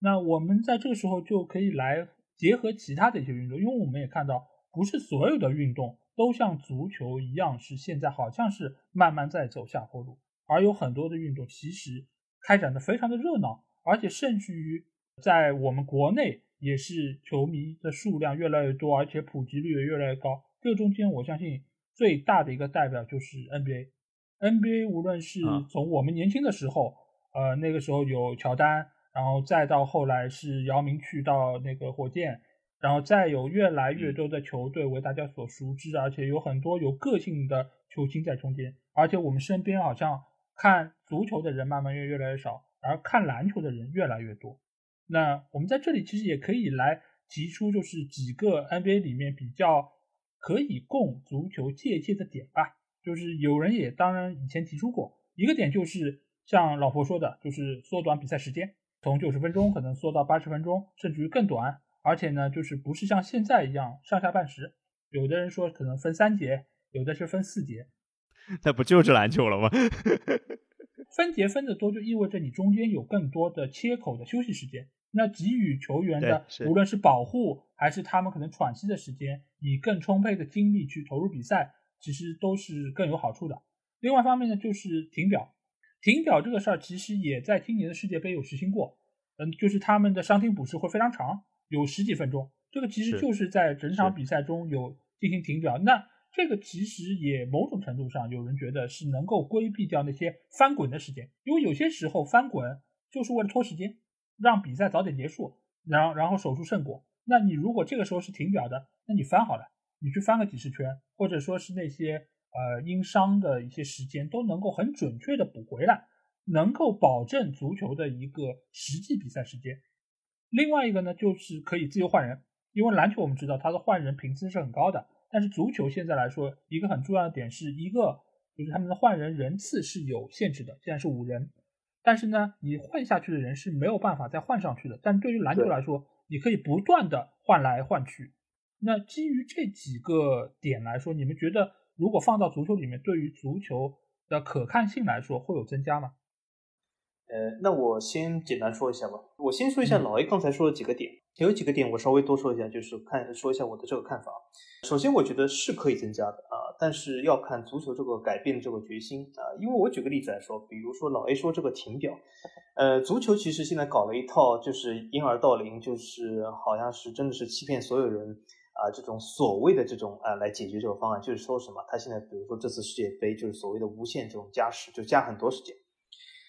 那我们在这个时候就可以来结合其他的一些运动，因为我们也看到，不是所有的运动都像足球一样是现在好像是慢慢在走下坡路，而有很多的运动其实开展的非常的热闹，而且甚至于在我们国内也是球迷的数量越来越多，而且普及率也越来越高。这中间我相信。最大的一个代表就是 NBA，NBA 无论是从我们年轻的时候，呃，那个时候有乔丹，然后再到后来是姚明去到那个火箭，然后再有越来越多的球队为大家所熟知，而且有很多有个性的球星在中间，而且我们身边好像看足球的人慢慢越越来越少，而看篮球的人越来越多。那我们在这里其实也可以来提出，就是几个 NBA 里面比较。可以供足球借鉴的点吧，就是有人也当然以前提出过一个点，就是像老婆说的，就是缩短比赛时间，从九十分钟可能缩到八十分钟，甚至于更短。而且呢，就是不是像现在一样上下半时，有的人说可能分三节，有的是分四节，
那不就是篮球了吗？
分节分的多，就意味着你中间有更多的切口的休息时间。那给予球员的，无论是保护还是他们可能喘息的时间，以更充沛的精力去投入比赛，其实都是更有好处的。另外一方面呢，就是停表，停表这个事儿其实也在今年的世界杯有实行过。嗯，就是他们的伤停补时会非常长，有十几分钟。这个其实就是在整场比赛中有进行停表。那这个其实也某种程度上，有人觉得是能够规避掉那些翻滚的时间，因为有些时候翻滚就是为了拖时间。让比赛早点结束，然后然后守住胜果。那你如果这个时候是停表的，那你翻好了，你去翻个几十圈，或者说是那些呃因伤的一些时间都能够很准确的补回来，能够保证足球的一个实际比赛时间。另外一个呢，就是可以自由换人，因为篮球我们知道它的换人频次是很高的，但是足球现在来说一个很重要的点是一个就是他们的换人人次是有限制的，现在是五人。但是呢，你换下去的人是没有办法再换上去的。但对于篮球来说，你可以不断的换来换去。那基于这几个点来说，你们觉得如果放到足球里面，对于足球的可看性来说会有增加吗？
呃，那我先简单说一下吧。我先说一下老 A 刚才说的几个点，有几个点我稍微多说一下，就是看说一下我的这个看法。首先，我觉得是可以增加的啊，但是要看足球这个改变的这个决心啊。因为我举个例子来说，比如说老 A 说这个停表，呃，足球其实现在搞了一套就是掩耳盗铃，就是好像是真的是欺骗所有人啊，这种所谓的这种啊来解决这个方案，就是说什么他现在比如说这次世界杯就是所谓的无限这种加时，就加很多时间。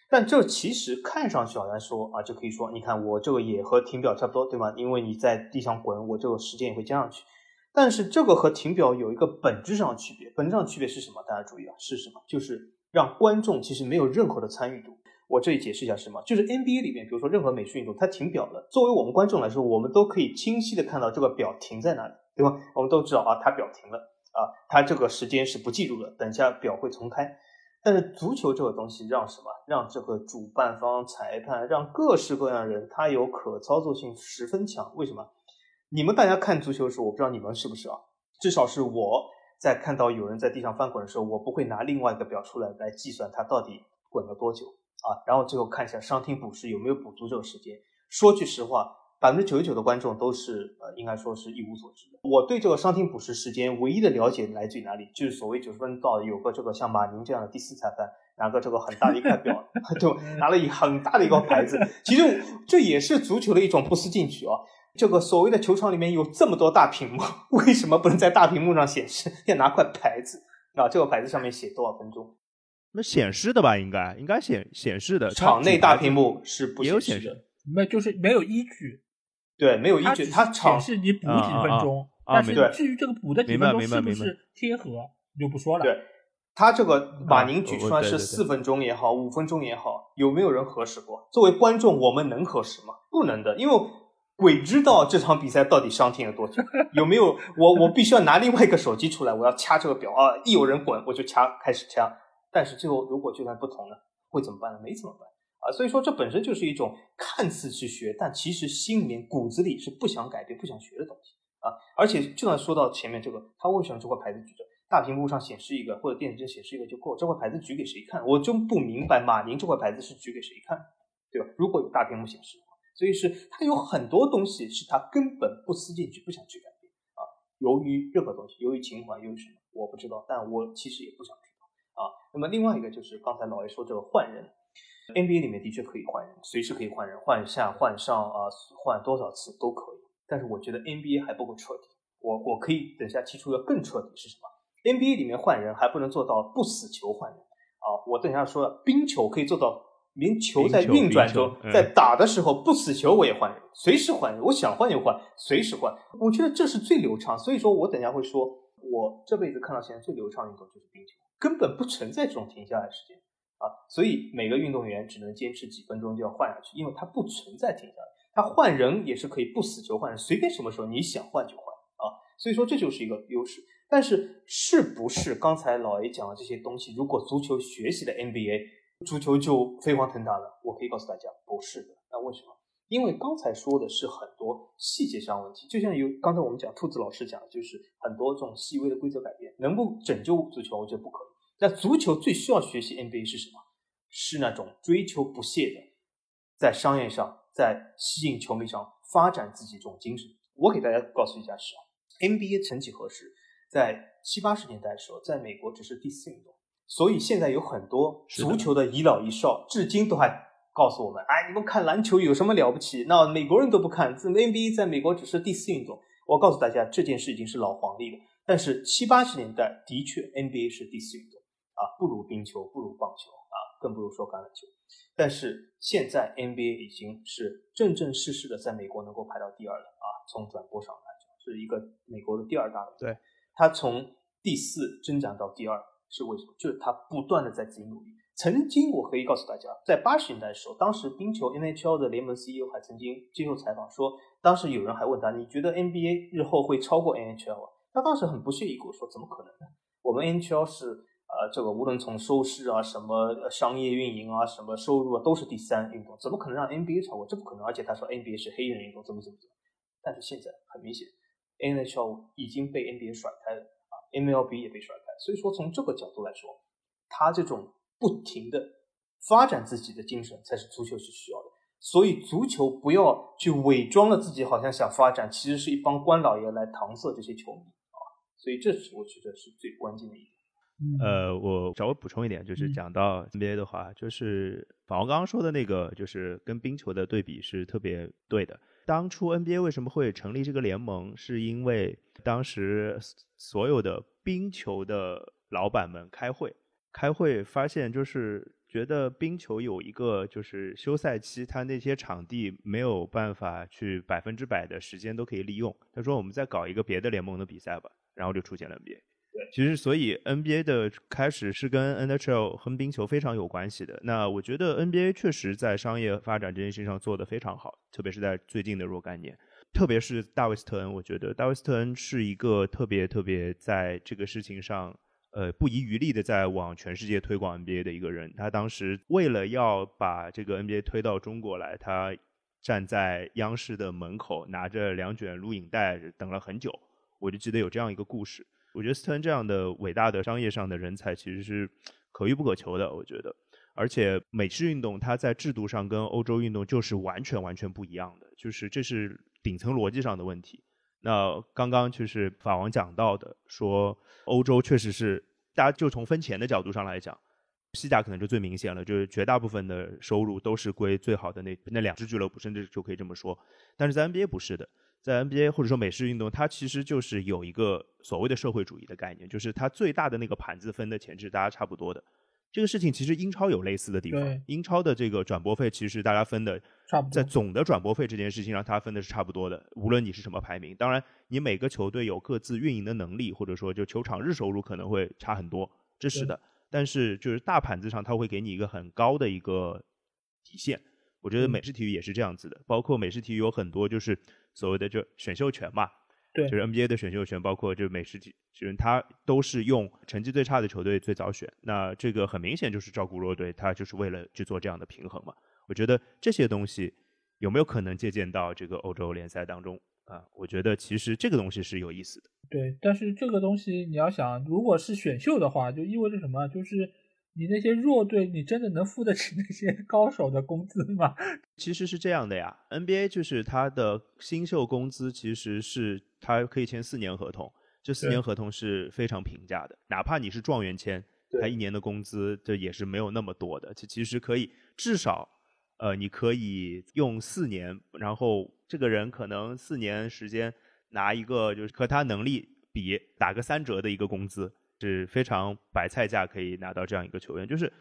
但这其实看上去好像说啊，就可以说，你看我这个也和停表差不多，对吗？因为你在地上滚，我这个时间也会加上去。但是这个和停表有一个本质上的区别，本质上的区别是什么？大家注意啊，是什么？就是让观众其实没有任何的参与度。我这里解释一下是什么，就是 NBA 里面，比如说任何美式运动，它停表了，作为我们观众来说，我们都可以清晰的看到这个表停在哪里，对吧？我们都知道啊，它表停了啊，它这个时间是不计入的，等下表会重开。但是足球这个东西让什么？让这个主办方、裁判，让各式各样的人，他有可操作性十分强。为什么？你们大家看足球的时候，我不知道你们是不是啊？至少是我在看到有人在地上翻滚的时候，我不会拿另外一个表出来来计算他到底滚了多久啊，然后最后看一下伤停补时有没有补足这个时间。说句实话。百分之九十九的观众都是呃，应该说是一无所知的。我对这个伤停补时时间唯一的了解来自于哪里？就是所谓九十分到有个这个像马宁这样的第四裁判拿个这个很大的一块表，就拿了一很大的一个牌子。其实这也是足球的一种不思进取啊。这个所谓的球场里面有这么多大屏幕，为什么不能在大屏幕上显示？要拿块牌子啊，这个牌子上面写多少分钟？
那显示的吧？应该应该显显示的。
场内大屏幕是不
也有
显示
的？
没就是没有依据。
对，没有依据。它
显示你补几分钟，但是至于这个补的几分钟是不是贴合，就不说了。
对，他这个马宁举出来是四分钟也好，五分钟也好，有没有人核实过？作为观众，我们能核实吗？不能的，因为鬼知道这场比赛到底伤停了多久。有没有？我我必须要拿另外一个手机出来，我要掐这个表啊！一有人滚，我就掐，开始掐。但是最后如果就算不同了，会怎么办呢？没怎么办。啊，所以说这本身就是一种看似去学，但其实心里面骨子里是不想改变、不想学的东西啊。而且就算说到前面这个，他为什么这块牌子举着，大屏幕上显示一个或者电子针显示一个就够？这块牌子举给谁看？我就不明白马宁这块牌子是举给谁看，对吧？如果有大屏幕显示，所以是他有很多东西是他根本不思进去、不想去改变啊。由于任何东西，由于情怀，由于什么，我不知道，但我其实也不想知道啊。那么另外一个就是刚才老爷说这个换人。NBA 里面的确可以换人，随时可以换人，换下换上啊，换多少次都可以。但是我觉得 NBA 还不够彻底。我我可以等下提出一个更彻底是什么？NBA 里面换人还不能做到不死球换人啊！我等下说冰球可以做到，连球在运转中，在打的时候不死球我也换人，随时换人，我想换就换，随时换。我觉得这是最流畅。所以说我等下会说，我这辈子看到现在最流畅运动就是冰球，根本不存在这种停下来时间。啊，所以每个运动员只能坚持几分钟就要换下去，因为它不存在停下来。他换人也是可以不死球换人，随便什么时候你想换就换啊。所以说这就是一个优势。但是是不是刚才老 A 讲的这些东西，如果足球学习了 NBA，足球就飞黄腾达了？我可以告诉大家，不是的。那为什么？因为刚才说的是很多细节上问题，就像有刚才我们讲兔子老师讲，就是很多这种细微的规则改变，能不拯救足球，我觉得不可能。那足球最需要学习 NBA 是什么？是那种追求不懈的，在商业上，在吸引球迷上发展自己这种精神。我给大家告诉一下是啊，NBA 曾几何时，在七八十年代的时候，在美国只是第四运动，所以现在有很多足球的遗老遗少，至今都还告诉我们：哎，你们看篮球有什么了不起？那美国人都不看，NBA 在美国只是第四运动。我告诉大家，这件事已经是老黄历了。但是七八十年代的确 NBA 是第四运动。啊，不如冰球，不如棒球啊，更不如说橄榄球。但是现在 NBA 已经是正正式式的在美国能够排到第二了啊，从转播上来讲，是一个美国的第二大的。
对，
它从第四增长到第二，是为什么？就是它不断的在自己努力。曾经我可以告诉大家，在八十年代的时候，当时冰球 NHL 的联盟 CEO 还曾经接受采访说，当时有人还问他，你觉得 NBA 日后会超过 NHL？他当时很不屑一顾说，怎么可能呢？我们 NHL 是。呃，这个无论从收视啊、什么商业运营啊、什么收入啊，都是第三运动，怎么可能让 NBA 超过？这不可能！而且他说 NBA 是黑人运动，怎么怎么怎么？但是现在很明显，NHL 已经被 NBA 甩开了啊，MLB 也被甩开。所以说，从这个角度来说，他这种不停的发展自己的精神，才是足球是需要的。所以，足球不要去伪装了自己，好像想发展，其实是一帮官老爷来搪塞这些球迷啊。所以，这是我觉得是最关键的一点。
呃，我稍微补充一点，就是讲到 NBA 的话，就是法王刚刚说的那个，就是跟冰球的对比是特别对的。当初 NBA 为什么会成立这个联盟，是因为当时所有的冰球的老板们开会，开会发现就是觉得冰球有一个就是休赛期，他那些场地没有办法去百分之百的时间都可以利用。他说我们再搞一个别的联盟的比赛吧，然后就出现了 NBA。其实所以 NBA 的开始是跟 NHL 和冰球非常有关系的。那我觉得 NBA 确实在商业发展这件事情上做得非常好，特别是在最近的若干年。特别是大卫斯特恩，我觉得大卫斯特恩是一个特别特别在这个事情上，呃，不遗余力的在往全世界推广 NBA 的一个人。他当时为了要把这个 NBA 推到中国来，他站在央视的门口，拿着两卷录影带等了很久。我就记得有这样一个故事。我觉得斯特恩这样的伟大的商业上的人才，其实是可遇不可求的。我觉得。而且美式运动它在制度上跟欧洲运动就是完全完全不一样的，就是这是顶层逻辑上的问题。那刚刚就是法王讲到的，说欧洲确实是大家就从分钱的角度上来讲，西甲可能就最明显了，就是绝大部分的收入都是归最好的那那两支俱乐部，甚至就可以这么说。但是在 NBA 不是的，在 NBA 或者说美式运动，它其实就是有一个所谓的社会主义的概念，就是它最大的那个盘子分的钱是大家差不多的。这个事情其实英超有类似的地方，英超的这个转播费其实大家分的
差不多，
在总的转播费这件事情上，它分的是差不多的。无论你是什么排名，当然你每个球队有各自运营的能力，或者说就球场日收入可能会差很多，这是的。但是就是大盘子上，它会给你一个很高的一个底线。我觉得美式体育也是这样子的，包括美式体育有很多就是所谓的就选秀权嘛。
对，
就是 NBA 的选秀权，包括就是美式体，就是他都是用成绩最差的球队最早选。那这个很明显就是照顾弱队，他就是为了去做这样的平衡嘛。我觉得这些东西有没有可能借鉴到这个欧洲联赛当中啊？我觉得其实这个东西是有意思的。
对，但是这个东西你要想，如果是选秀的话，就意味着什么？就是。你那些弱队，你真的能付得起那些 高手的工资吗？
其实是这样的呀，NBA 就是他的新秀工资，其实是他可以签四年合同，这四年合同是非常平价的，哪怕你是状元签，他一年的工资这也是没有那么多的，其其实可以至少，呃，你可以用四年，然后这个人可能四年时间拿一个就是和他能力比打个三折的一个工资。是非常白菜价可以拿到这样一个球员，就是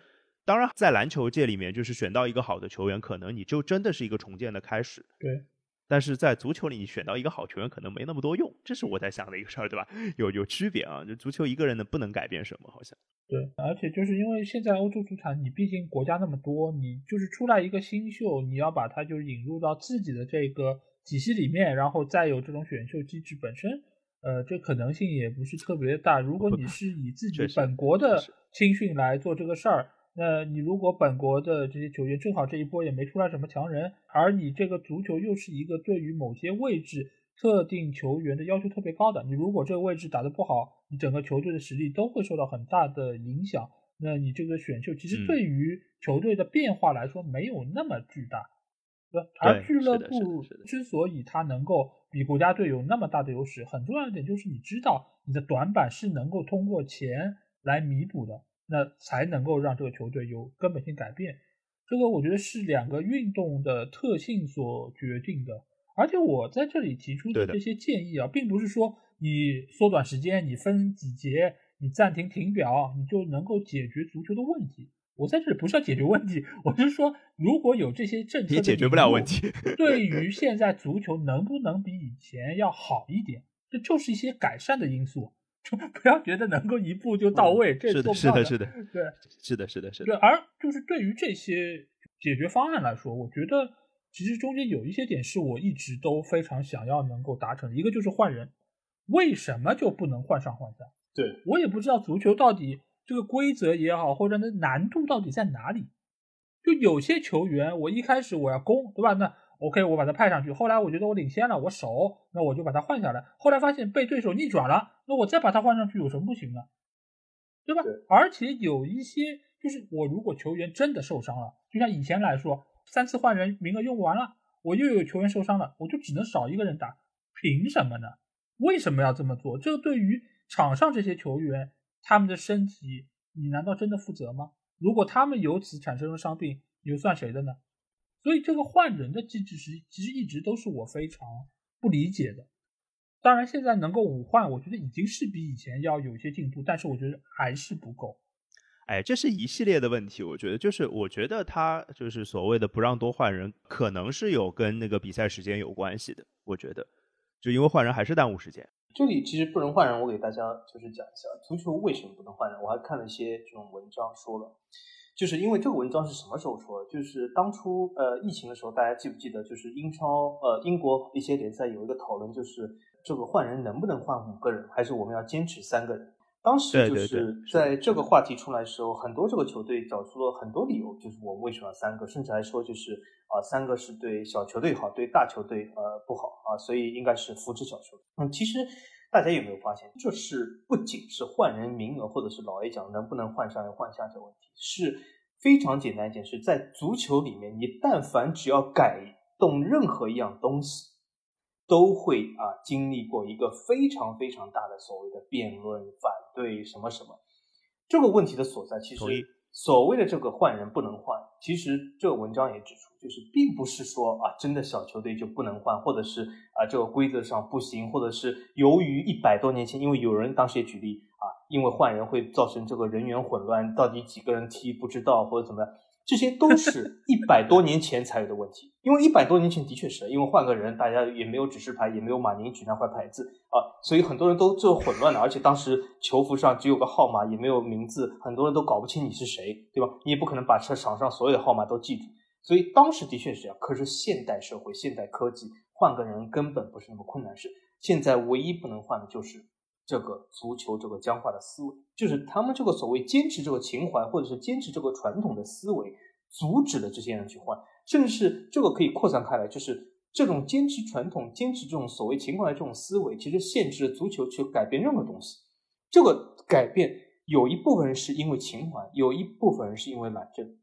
当然在篮球界里面，就是选到一个好的球员，可能你就真的是一个重建的开始。
对，
但是在足球里，你选到一个好球员可能没那么多用，这是我在想的一个事儿，对吧？有有区别啊，就足球一个人呢不能改变什么，好像。
对，而且就是因为现在欧洲足坛，你毕竟国家那么多，你就是出来一个新秀，你要把它就引入到自己的这个体系里面，然后再有这种选秀机制本身。呃，这可能性也不是特别大。如果你是以自己本国的青训来做这个事儿，那你如果本国的这些球员正好这一波也没出来什么强人，而你这个足球又是一个对于某些位置特定球员的要求特别高的，你如果这个位置打得不好，你整个球队的实力都会受到很大的影响。那你这个选秀其实对于球队的变化来说没有那么巨大。而俱乐部之所以它能够比国家队有那么大的优势，很重要一点就是你知道你的短板是能够通过钱来弥补的，那才能够让这个球队有根本性改变。这个我觉得是两个运动的特性所决定的。而且我在这里提出的这些建议啊，并不是说你缩短时间、你分几节、你暂停停表，你就能够解决足球的问题。我在这里不是要解决问题，我是说，如果有这些政策，
也解决不了问题。
对 于现在足球能不能比以前要好一点，这就是一些改善的因素，就不要觉得能够一步就到位，这
是的，是的，是的，
对，
是的，是的，是的。
对，而就是对于这些解决方案来说，我觉得其实中间有一些点是我一直都非常想要能够达成的，一个就是换人，为什么就不能换上换下？
对
我也不知道足球到底。这个规则也好，或者那难度到底在哪里？就有些球员，我一开始我要攻，对吧？那 OK，我把他派上去。后来我觉得我领先了，我守，那我就把他换下来。后来发现被对手逆转了，那我再把他换上去有什么不行呢？对吧？而且有一些，就是我如果球员真的受伤了，就像以前来说，三次换人名额用完了，我又有球员受伤了，我就只能少一个人打，凭什么呢？为什么要这么做？这对于场上这些球员。他们的身体，你难道真的负责吗？如果他们由此产生了伤病，你又算谁的呢？所以这个换人的机制是其实一直都是我非常不理解的。当然，现在能够五换，我觉得已经是比以前要有一些进步，但是我觉得还是不够。
哎，这是一系列的问题，我觉得就是我觉得他就是所谓的不让多换人，可能是有跟那个比赛时间有关系的。我觉得，就因为换人还是耽误时间。
这里其实不能换人，我给大家就是讲一下足球为什么不能换人。我还看了一些这种文章说了，就是因为这个文章是什么时候说的？就是当初呃疫情的时候，大家记不记得？就是英超呃英国一些联赛有一个讨论，就是这个换人能不能换五个人，还是我们要坚持三个人？当时就是在这个话题出来的时候，很多这个球队找出了很多理由，就是我们为什么要三个，甚至还说就是啊，三个是对小球队好，对大球队呃不好啊，所以应该是扶持小球队。嗯，其实大家有没有发现，这是不仅是换人名额，或者是老 A 讲能不能换上来换下这个问题，是非常简单一件事，在足球里面，你但凡只要改动任何一样东西。都会啊经历过一个非常非常大的所谓的辩论、反对什么什么，这个问题的所在，其实所谓的这个换人不能换，其实这个文章也指出，就是并不是说啊真的小球队就不能换，或者是啊这个规则上不行，或者是由于一百多年前，因为有人当时也举例啊，因为换人会造成这个人员混乱，到底几个人踢不知道或者怎么样。这些都是 一百多年前才有的问题，因为一百多年前的确是因为换个人，大家也没有指示牌，也没有马宁举那块牌子啊，所以很多人都就混乱了，而且当时球服上只有个号码，也没有名字，很多人都搞不清你是谁，对吧？你也不可能把车场上所有的号码都记住，所以当时的确是这样。可是现代社会、现代科技，换个人根本不是那么困难事。现在唯一不能换的就是。这个足球这个僵化的思维，就是他们这个所谓坚持这个情怀，或者是坚持这个传统的思维，阻止了这些人去换，甚至是这个可以扩散开来，就是这种坚持传统、坚持这种所谓情怀的这种思维，其实限制了足球去改变任何东西。这个改变有一部分人是因为情怀，有一部分人是因为懒政。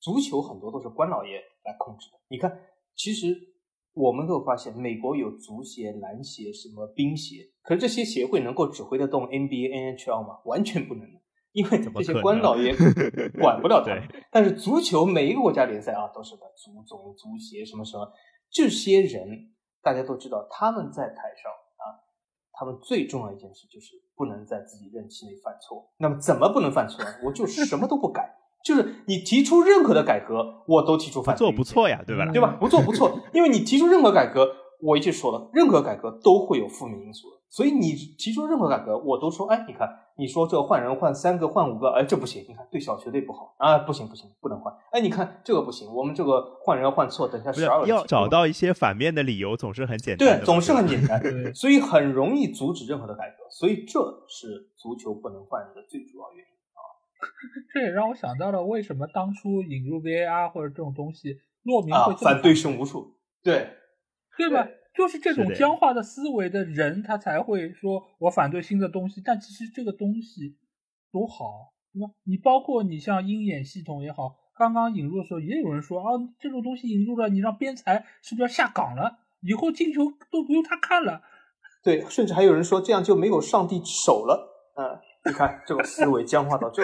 足球很多都是官老爷来控制的。你看，其实。我们都发现，美国有足协、篮协、什么冰协，可是这些协会能够指挥得动 NBA、NHL 吗？完全不能，因为这些官老爷 管不了他们。但是足球每一个国家联赛啊，都是的，足总、足协什么什么，这些人大家都知道，他们在台上啊，他们最重要一件事就是不能在自己任期内犯错。那么怎么不能犯错？我就什么都不改。就是你提出任何的改革，我都提出反
对。不做不错呀，对吧？
对吧？不做不错，因为你提出任何改革，我已经说了，任何改革都会有负面因素的。所以你提出任何改革，我都说，哎，你看，你说这换人换三个换五个，哎，这不行，你看对小球队不好啊，不行不行，不能换。哎，你看这个不行，我们这个换人要换错，等下十二
要找到一些反面的理由，总是很简
单。对，总是很简单，所以很容易阻止任何的改革。所以这是足球不能换人的最主要原因。
这也让我想到了，为什么当初引入 VAR 或者这种东西，洛明会
反对声无数，对
对吧？就是这种僵化的思维的人，他才会说我反对新的东西。但其实这个东西多好，对吧？你包括你像鹰眼系统也好，刚刚引入的时候，也有人说啊，这种东西引入了，你让边裁是不是要下岗了？以后进球都不用他看了。
对，甚至还有人说这样就没有上帝手了，嗯。你看这个思维僵化到这，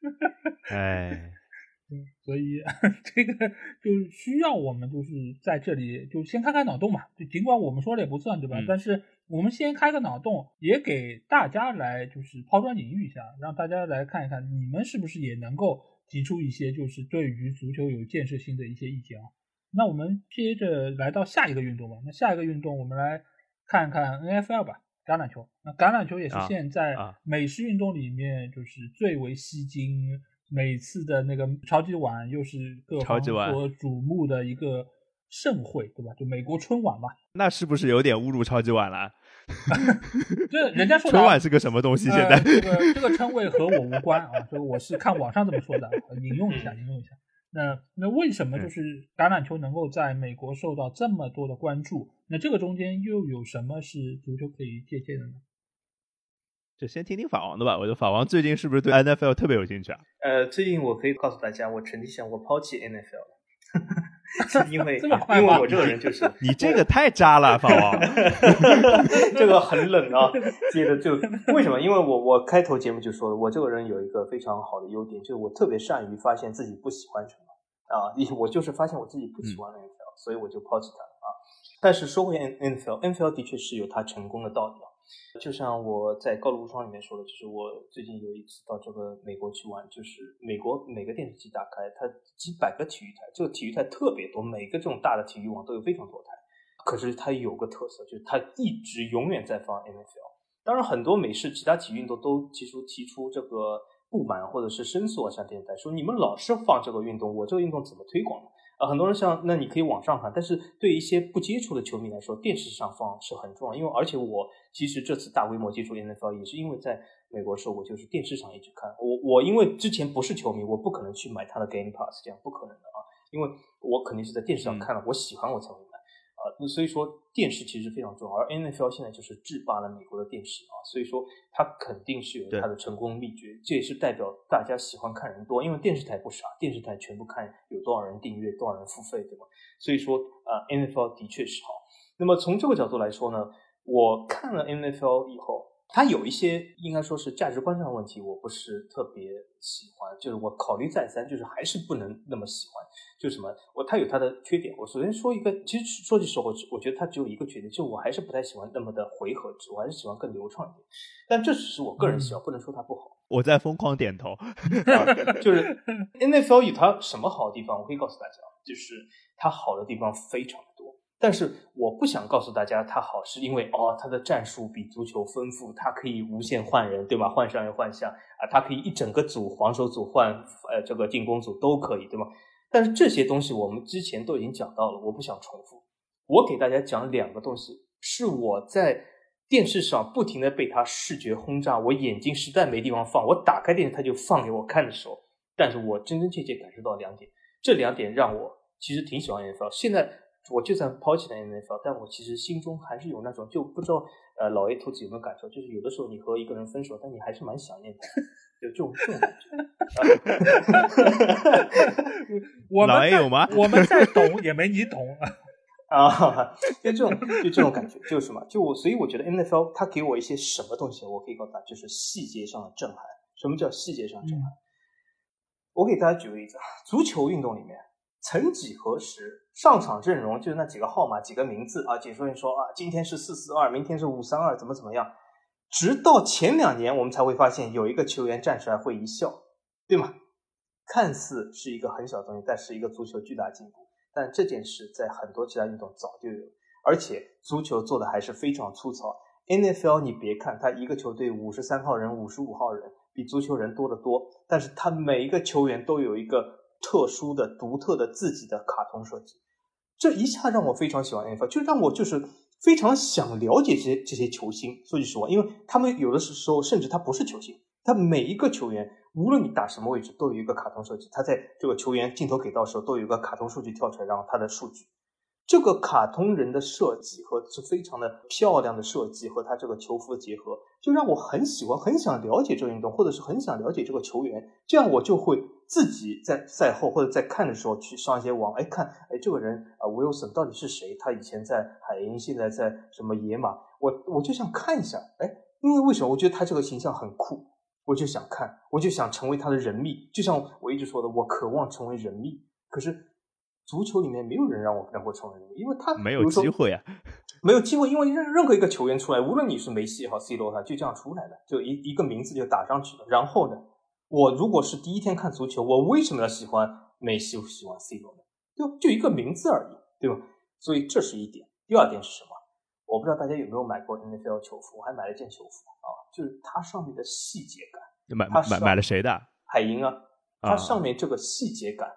哎，
所以这个就是需要我们就是在这里就先开开脑洞嘛，就尽管我们说了也不算对吧？但是我们先开个脑洞，也给大家来就是抛砖引玉一下，让大家来看一看你们是不是也能够提出一些就是对于足球有建设性的一些意见啊？那我们接着来到下一个运动吧，那下一个运动我们来看看 N F L 吧。橄榄球，那橄榄球也是现在美式运动里面就是最为吸睛，每次的那个超级碗又是各方所瞩目的一个盛会，对吧？就美国春晚嘛。
那是不是有点侮辱超级碗了？
这人家说
春晚是个什么东西？现在
这个这个称谓和我无关啊，就我是看网上这么说的，引用一下，引用一下。那那为什么就是橄榄球能够在美国受到这么多的关注？那这个中间又有什么是足球可以借鉴的呢？
就先听听法王的吧。我觉得法王最近是不是对 NFL 特别有兴趣啊？
呃，最近我可以告诉大家，我曾经想过抛弃 NFL 了，因为因为我这个人就是
你这个太渣了，法王，
这个很冷啊。接着就为什么？因为我我开头节目就说了，我这个人有一个非常好的优点，就是我特别善于发现自己不喜欢什么啊。我就是发现我自己不喜欢 NFL，所以我就抛弃它啊。但是说回 N N F L，N F L 的确是有它成功的道理啊。就像我在高卢无双里面说的，就是我最近有一次到这个美国去玩，就是美国每个电视机打开，它几百个体育台，这个体育台特别多，每个这种大的体育网都有非常多台。可是它有个特色，就是它一直永远在放 NFL。当然，很多美式其他体育运动都提出提出这个不满或者是申诉啊，向电视台说你们老是放这个运动，我这个运动怎么推广？啊，很多人像那你可以网上看，但是对一些不接触的球迷来说，电视上放是很重要。因为而且我其实这次大规模接触 NFL 也是因为在美国时候，我就是电视上一直看。我我因为之前不是球迷，我不可能去买他的 Game Pass，这样不可能的啊，因为我肯定是在电视上看了，我喜欢我才会。啊，那所以说电视其实非常重要，而 NFL 现在就是制霸了美国的电视啊，所以说它肯定是有它的成功秘诀，这也是代表大家喜欢看人多，因为电视台不傻，电视台全部看有多少人订阅，多少人付费，对吧？所以说啊，NFL 的确是好。那么从这个角度来说呢，我看了 NFL 以后。它有一些应该说是价值观上的问题，我不是特别喜欢，就是我考虑再三，就是还是不能那么喜欢。就什么，我他有他的缺点。我首先说一个，其实说句实话，我我觉得他只有一个缺点，就我还是不太喜欢那么的回合制，我还是喜欢更流畅一点。但这只是我个人喜好，不能说他不好。
我在疯狂点头。
就是 NFL 有它什么好的地方，我可以告诉大家，就是它好的地方非常。但是我不想告诉大家他好，是因为哦，他的战术比足球丰富，它可以无限换人，对吧？换上又换下啊，它可以一整个组防守组换，呃，这个进攻组都可以，对吗？但是这些东西我们之前都已经讲到了，我不想重复。我给大家讲两个东西，是我在电视上不停的被它视觉轰炸，我眼睛实在没地方放，我打开电视它就放给我看的时候，但是我真真切切感受到两点，这两点让我其实挺喜欢 NFL。现在。我就算抛弃了 NFL，但我其实心中还是有那种就不知道呃老 A 兔子有没有感受，就是有的时候你和一个人分手，但你还是蛮想念的，就这种这种感
觉。我
老 A 有吗？
我们再懂也没你懂
啊！就这种就这种感觉，就是什么？就我所以我觉得 NFL 它给我一些什么东西，我可以告诉他，就是细节上的震撼。什么叫细节上震撼？我给大家举个例子啊，足球运动里面。曾几何时，上场阵容就是那几个号码、几个名字啊。解说员说啊，今天是四四二，明天是五三二，怎么怎么样？直到前两年，我们才会发现有一个球员站出来会一笑，对吗？看似是一个很小的东西，但是一个足球巨大进步。但这件事在很多其他运动早就有，而且足球做的还是非常粗糙。NFL 你别看他一个球队五十三号人、五十五号人，比足球人多得多，但是他每一个球员都有一个。特殊的、独特的自己的卡通设计，这一下让我非常喜欢 NFL，就让我就是非常想了解这些这些球星。说句实话，因为他们有的时候甚至他不是球星，他每一个球员，无论你打什么位置，都有一个卡通设计。他在这个球员镜头给到时候，都有一个卡通数据跳出来，然后他的数据。这个卡通人的设计和是非常的漂亮的设计，和他这个球服的结合，就让我很喜欢，很想了解这个运动，或者是很想了解这个球员。这样我就会自己在赛后或者在看的时候去上一些网，哎看，哎这个人啊，Wilson 到底是谁？他以前在海鹰，现在在什么野马？我我就想看一下，哎，因为为什么？我觉得他这个形象很酷，我就想看，我就想成为他的人密。就像我一直说的，我渴望成为人密，可是。足球里面没有人让我能够成为，因为他
没有机会啊，
没有机会，因为任任何一个球员出来，无论你是梅西也好，C 罗他就这样出来的，就一一个名字就打上去了。然后呢，我如果是第一天看足球，我为什么要喜欢梅西，喜欢 C 罗呢？就就一个名字而已，对吧？所以这是一点。第二点是什么？我不知道大家有没有买过 NFL 球服，我还买了件球服啊，就是它上面的细节感。
买买买了谁的？
海鹰啊，它上面这个细节感。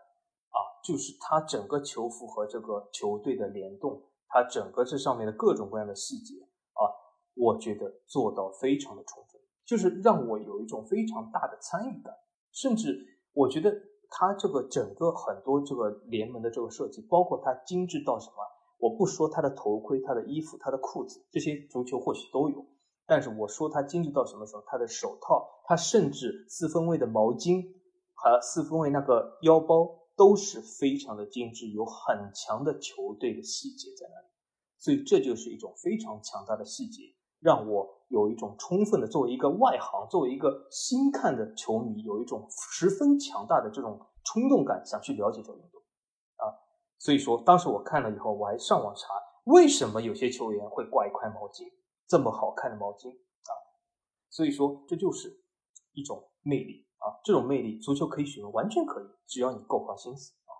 就是它整个球服和这个球队的联动，它整个这上面的各种各样的细节啊，我觉得做到非常的充分，就是让我有一种非常大的参与感。甚至我觉得它这个整个很多这个联盟的这个设计，包括它精致到什么，我不说它的头盔、它的衣服、它的裤子，这些足球或许都有，但是我说它精致到什么时候，它的手套，它甚至四分卫的毛巾和四分卫那个腰包。都是非常的精致，有很强的球队的细节在那里，所以这就是一种非常强大的细节，让我有一种充分的作为一个外行，作为一个新看的球迷，有一种十分强大的这种冲动感，想去了解这个运动啊。所以说，当时我看了以后，我还上网查为什么有些球员会挂一块毛巾。这么好看的毛巾啊。所以说，这就是一种魅力啊，这种魅力足球可以学，完全可以，只要你够花心思啊。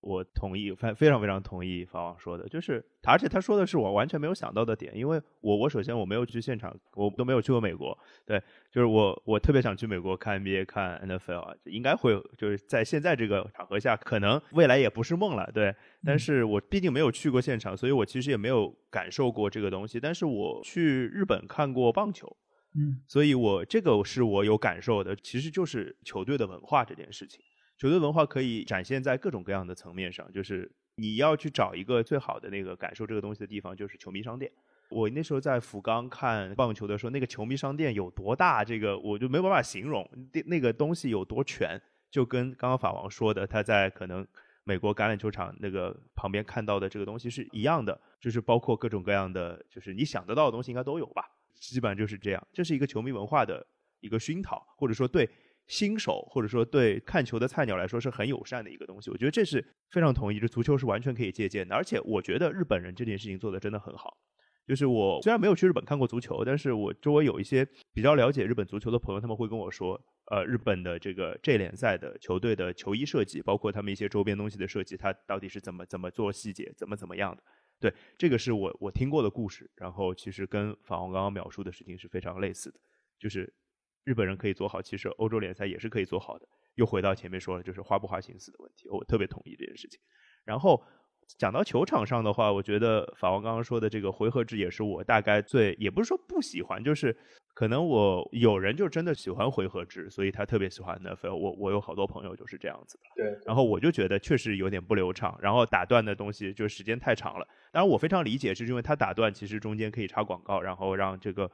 我同意，非非常非常同意法网说的，就是而且他说的是我完全没有想到的点，因为我我首先我没有去现场，我都没有去过美国，对，就是我我特别想去美国看 NBA 看 NFL 啊，应该会就是在现在这个场合下，可能未来也不是梦了，对，但是我毕竟没有去过现场，所以我其实也没有感受过这个东西，但是我去日本看过棒球，
嗯，
所以我这个是我有感受的，其实就是球队的文化这件事情。球队文化可以展现在各种各样的层面上，就是你要去找一个最好的那个感受这个东西的地方，就是球迷商店。我那时候在福冈看棒球的时候，那个球迷商店有多大，这个我就没办法形容，那个东西有多全，就跟刚刚法王说的，他在可能美国橄榄球场那个旁边看到的这个东西是一样的，就是包括各种各样的，就是你想得到的东西应该都有吧，基本上就是这样，这是一个球迷文化的一个熏陶，或者说对。新手或者说对看球的菜鸟来说是很友善的一个东西，我觉得这是非常同意。这足球是完全可以借鉴的，而且我觉得日本人这件事情做的真的很好。就是我虽然没有去日本看过足球，但是我周围有一些比较了解日本足球的朋友，他们会跟我说，呃，日本的这个 J 联赛的球队的球衣设计，包括他们一些周边东西的设计，它到底是怎么怎么做细节，怎么怎么样的？对，这个是我我听过的故事，然后其实跟法王刚刚描述的事情是非常类似的，就是。日本人可以做好，其实欧洲联赛也是可以做好的。又回到前面说了，就是花不花心思的问题，我特别同意这件事情。然后讲到球场上的话，我觉得法王刚刚说的这个回合制也是我大概最，也不是说不喜欢，就是。可能我有人就真的喜欢回合制，所以他特别喜欢 NFL。我我有好多朋友就是这样子的。
对。
然后我就觉得确实有点不流畅，然后打断的东西就时间太长了。当然我非常理解，是因为他打断其实中间可以插广告，然后让这个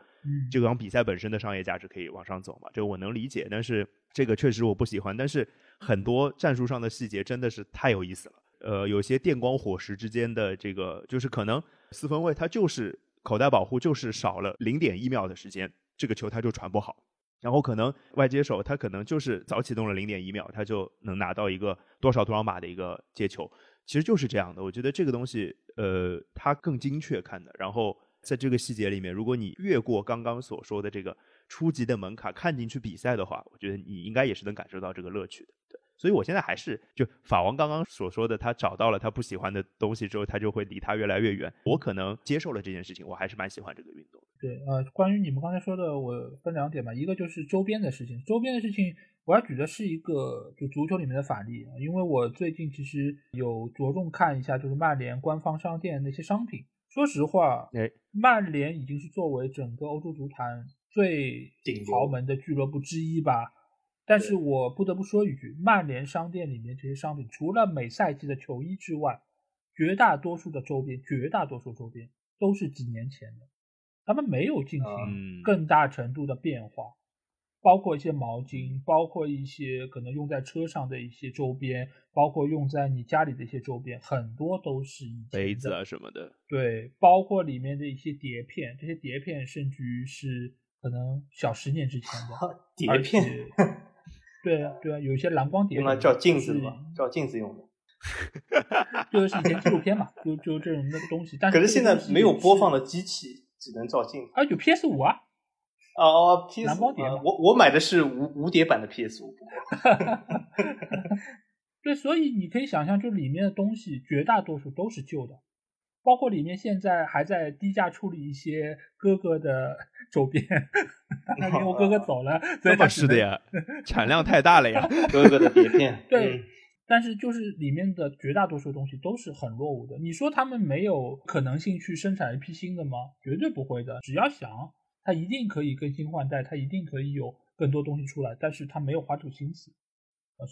这场比赛本身的商业价值可以往上走嘛。这个我能理解，但是这个确实我不喜欢。但是很多战术上的细节真的是太有意思了。呃，有些电光火石之间的这个，就是可能四分卫他就是口袋保护就是少了零点一秒的时间。这个球他就传不好，然后可能外接手他可能就是早启动了零点一秒，他就能拿到一个多少多少码的一个接球，其实就是这样的。我觉得这个东西，呃，它更精确看的。然后在这个细节里面，如果你越过刚刚所说的这个初级的门槛看进去比赛的话，我觉得你应该也是能感受到这个乐趣的。对。所以，我现在还是就法王刚刚所说的，他找到了他不喜欢的东西之后，他就会离他越来越远。我可能接受了这件事情，我还是蛮喜欢这个运动。
对，呃，关于你们刚才说的，我分两点吧。一个就是周边的事情，周边的事情，我要举的是一个就足球里面的法律，因为我最近其实有着重看一下，就是曼联官方商店那些商品。说实话，
哎，
曼联已经是作为整个欧洲足坛最豪门的俱乐部之一吧。但是我不得不说一句，曼联商店里面这些商品，除了每赛季的球衣之外，绝大多数的周边，绝大多数周边都是几年前的，他们没有进行更大程度的变化，包括一些毛巾，包括一些可能用在车上的一些周边，包括用在你家里的一些周边，很多都是以前
杯子啊什么的，
对，包括里面的一些碟片，这些碟片甚至于是可能小十年之前的
碟片。
对啊，对啊，有一些蓝光碟
用来照镜子嘛，照镜子用的，
就是以前纪录片嘛，就就这种那个东西。但
可是现在没有播放的机器，只能照镜子。
啊，有 PS 五啊？
哦哦，PS
蓝光碟。
我我买的是无无碟版的 PS 五。
对，所以你可以想象，就里面的东西绝大多数都是旧的。包括里面现在还在低价处理一些哥哥的周边，因为我哥哥走了，
这么是的呀，产量太大了呀，
哥哥的碟片。
对，但是就是里面的绝大多数东西都是很落伍的。你说他们没有可能性去生产一批新的吗？绝对不会的。只要想，他一定可以更新换代，他一定可以有更多东西出来。但是他没有花这个心思，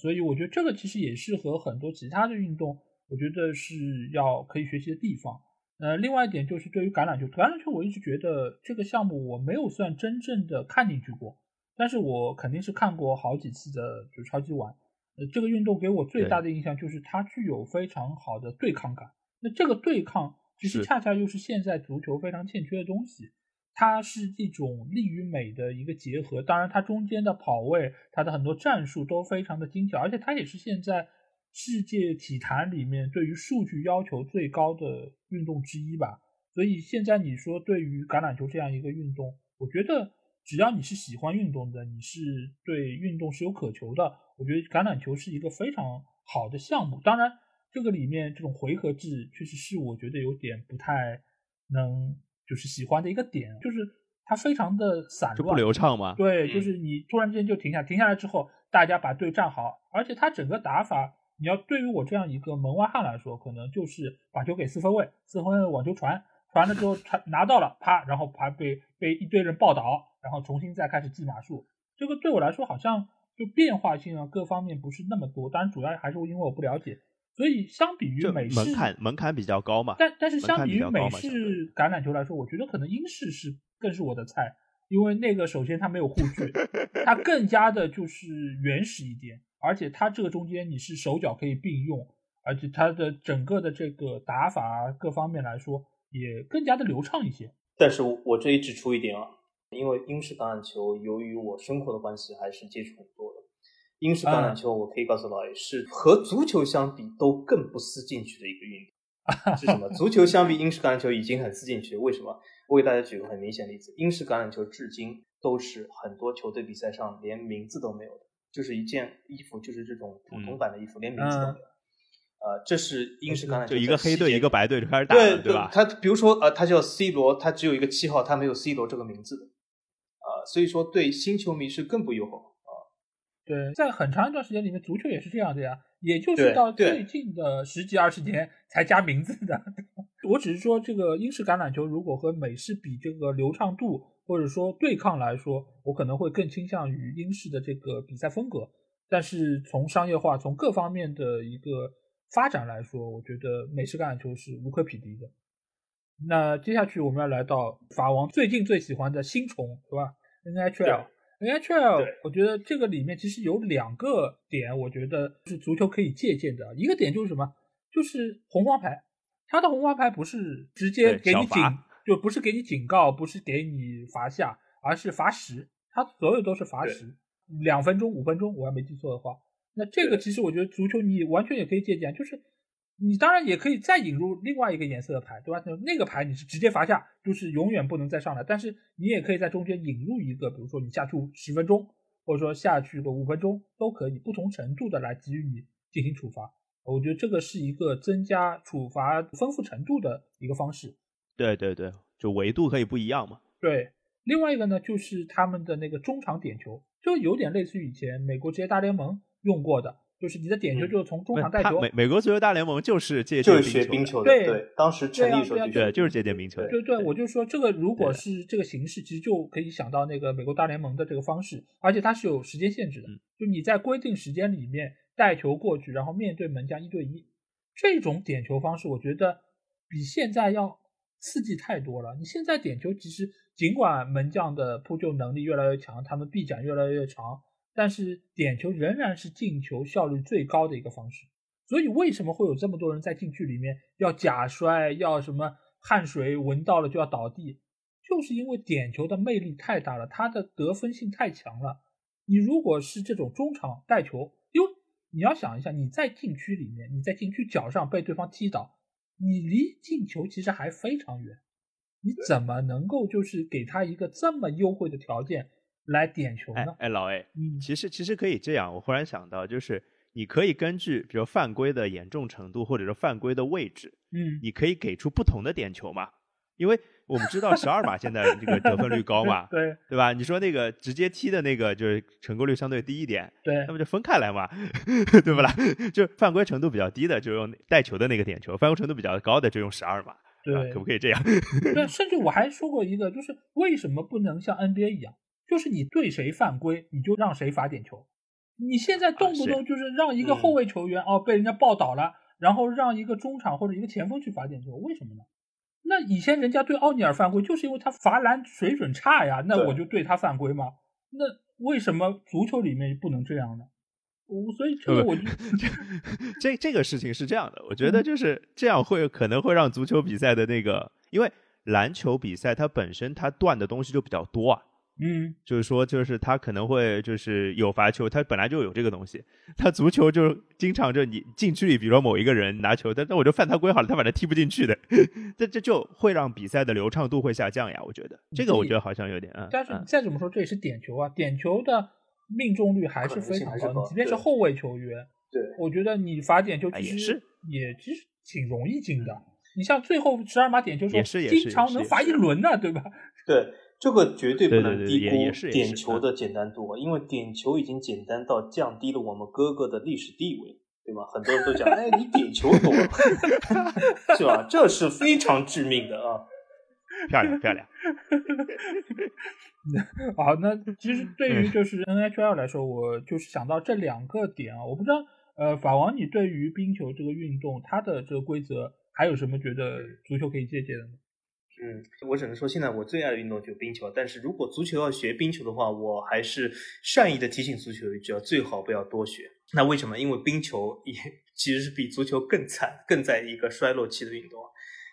所以我觉得这个其实也是和很多其他的运动。我觉得是要可以学习的地方。呃，另外一点就是对于橄榄球，橄榄球我一直觉得这个项目我没有算真正的看进去过，但是我肯定是看过好几次的，就超级碗。呃，这个运动给我最大的印象就是它具有非常好的对抗感。那这个对抗其实恰恰又是现在足球非常欠缺的东西。它是一种力与美的一个结合，当然它中间的跑位，它的很多战术都非常的精巧，而且它也是现在。世界体坛里面对于数据要求最高的运动之一吧，所以现在你说对于橄榄球这样一个运动，我觉得只要你是喜欢运动的，你是对运动是有渴求的，我觉得橄榄球是一个非常好的项目。当然，这个里面这种回合制确实是我觉得有点不太能就是喜欢的一个点，就是它非常的散
就不，流畅嘛。
对，
嗯
就是你突然之间就停下，停下来之后，大家把队站好，而且它整个打法，你要对于我这样一个门外汉来说，可能就是把球给四分卫，四分卫网球传，传了之后传拿到了，啪，然后啪被被一堆人抱倒，然后重新再开始记码数。这个对我来说好像就变化性啊各方面不是那么多，当然主要还是因为我不了解，所以相比于美式
门槛门槛比较高嘛。
但但是相比于美式橄榄球来说，我觉得可能英式是更是我的菜，因为那个首先它没有护具，它更加的就是原始一点，而且它这个中间你是手脚可以并用，而且它的整个的这个打法啊各方面来说也更加的流畅一些。
但是我这里指出一点啊，因为英式橄榄球由于我生活的关系，还是接触很多的。英式橄榄球，我可以告诉老爷是和足球相比都更不思进取的一个运动。是什么？足球相比英式橄榄球已经很思进取了。为什么？我给大家举个很明显的例子：英式橄榄球至今都是很多球队比赛上连名字都没有的，就是一件衣服，就是这种普通版的衣服，连名字都没有。呃，这是英式橄榄球
就一个黑队一个白队就开始打
对
了，对吧？
他比如说呃，他叫 C 罗，他只有一个七号，他没有 C 罗这个名字的，呃，所以说对新球迷是更不友好。
对，在很长一段时间里面，足球也是这样的呀，也就是到最近的十几二十年才加名字的。我只是说，这个英式橄榄球如果和美式比这个流畅度或者说对抗来说，我可能会更倾向于英式的这个比赛风格。但是从商业化、从各方面的一个发展来说，我觉得美式橄榄球是无可匹敌的。那接下去我们要来到法王最近最喜欢的新宠，对吧？NHL。NHL，我觉得这个里面其实有两个点，我觉得是足球可以借鉴的。一个点就是什么？就是红黄牌，它的红黄牌不是直接给你警，就不是给你警告，不是给你罚下，而是罚时，它所有都是罚
对
时，两分钟、五分钟，我要没记错的话。那这个其实我觉得足球你完全也可以借鉴，就是你当然也可以再引入另外一个颜色的牌，对吧？那个牌你是直接罚下，就是永远不能再上来。但是你也可以在中间引入一个，比如说你下去十分钟，或者说下去个五分钟都可以，不同程度的来给予你进行处罚。我觉得这个是一个增加处罚丰富程度的一个方式。
对对对，就维度可以不一样嘛。
对，另外一个呢，就是他们的那个中场点球，就有点类似于以前美国职业大联盟用过的，就是你的点球
嗯
就是从中场带球，
他美美国足球大联盟就是借鉴
就是学冰
冰
球的，
对
对，当时成立的时候
对
就
是借鉴冰球的。
对对，
对
我就说这个如果是这个形式，其实就可以想到那个美国大联盟的这个方式，而且它是有时间限制的，
嗯
就你在规定时间里面带球过去，然后面对门将一对一，这种点球方式，我觉得比现在要刺激太多了。你现在点球其实尽管门将的扑救能力越来越强，他们臂展越来越长，但是点球仍然是进球效率最高的一个方式。所以为什么会有这么多人在禁区里面要假摔，要什么汗水闻到了就要倒地，就是因为点球的魅力太大了，它的得分性太强了。你如果是这种中场带球，因为你要想一下，你在禁区里面，你在禁区角上被对方踢倒，你离进球其实还非常远，你怎么能够就是给他一个这么优惠的条件来点球呢？
哎哎，老 A，
嗯，
其实其实可以这样，我忽然想到，就是你可以根据比如犯规的严重程度，或者说犯规的位置，
嗯，
你可以给出不同的点球嘛。因为我们知道十二码现在这个得分率高嘛，
对
对吧？你说那个直接踢的那个就是成功率相对低一点，
对
那么就分开来嘛，对不啦？就犯规程度比较低的就用带球的那个点球，犯规程度比较高的就用十二码，对吧
对
可不可以这样？
对，甚至我还说过一个，就是为什么不能像 NBA 一样，就是你对谁犯规，你就让谁罚点球。你现在动不动就是让一个后卫球员、哦被人家抱倒了，然后让一个中场或者一个前锋去罚点球，为什么呢？那以前人家对奥尼尔犯规，就是因为他罚篮水准差呀，那我就对他犯规吗？那为什么足球里面不能这样呢？我所以这个我就
这这个事情是这样的，我觉
嗯
得就是这样会可能会让足球比赛的那个，因为篮球比赛它本身它断的东西就比较多啊，
嗯，
就是说，就是他可能会就是有罚球，他本来就有这个东西。他足球就经常就你近距离，比如说某一个人拿球，但那我就犯他规好了，他反正踢不进去的，这这就会让比赛的流畅度会下降呀。我觉得这个我觉得好像有点嗯。
但是再怎么说，这也是点球啊，点球的命中率还是非常高。你即便是后卫球员，
对，
我觉得你罚点球其实也其实挺容易进的。你像最后十二码点球
时候，
经常能罚一轮呢，对吧？
对。这个绝对不能低估点
球
的简单度，因为点球已经简单到降低了我们哥哥的历史地位，对吧？很多人都讲，哎，你点球多，是吧？这是非常致命的啊！
漂亮漂亮。
好，那其实对于就是 NHL 来说，我就是想到这两个点啊，我不知道，呃，法王，你对于冰球这个运动，它的这个规则还有什么觉得足球可以借鉴的吗？
嗯，我只能说现在我最爱的运动就是冰球。但是如果足球要学冰球的话，我还是善意的提醒足球一句：最好不要多学。那为什么？因为冰球也 其实是比足球更惨、更在一个衰落期的运动。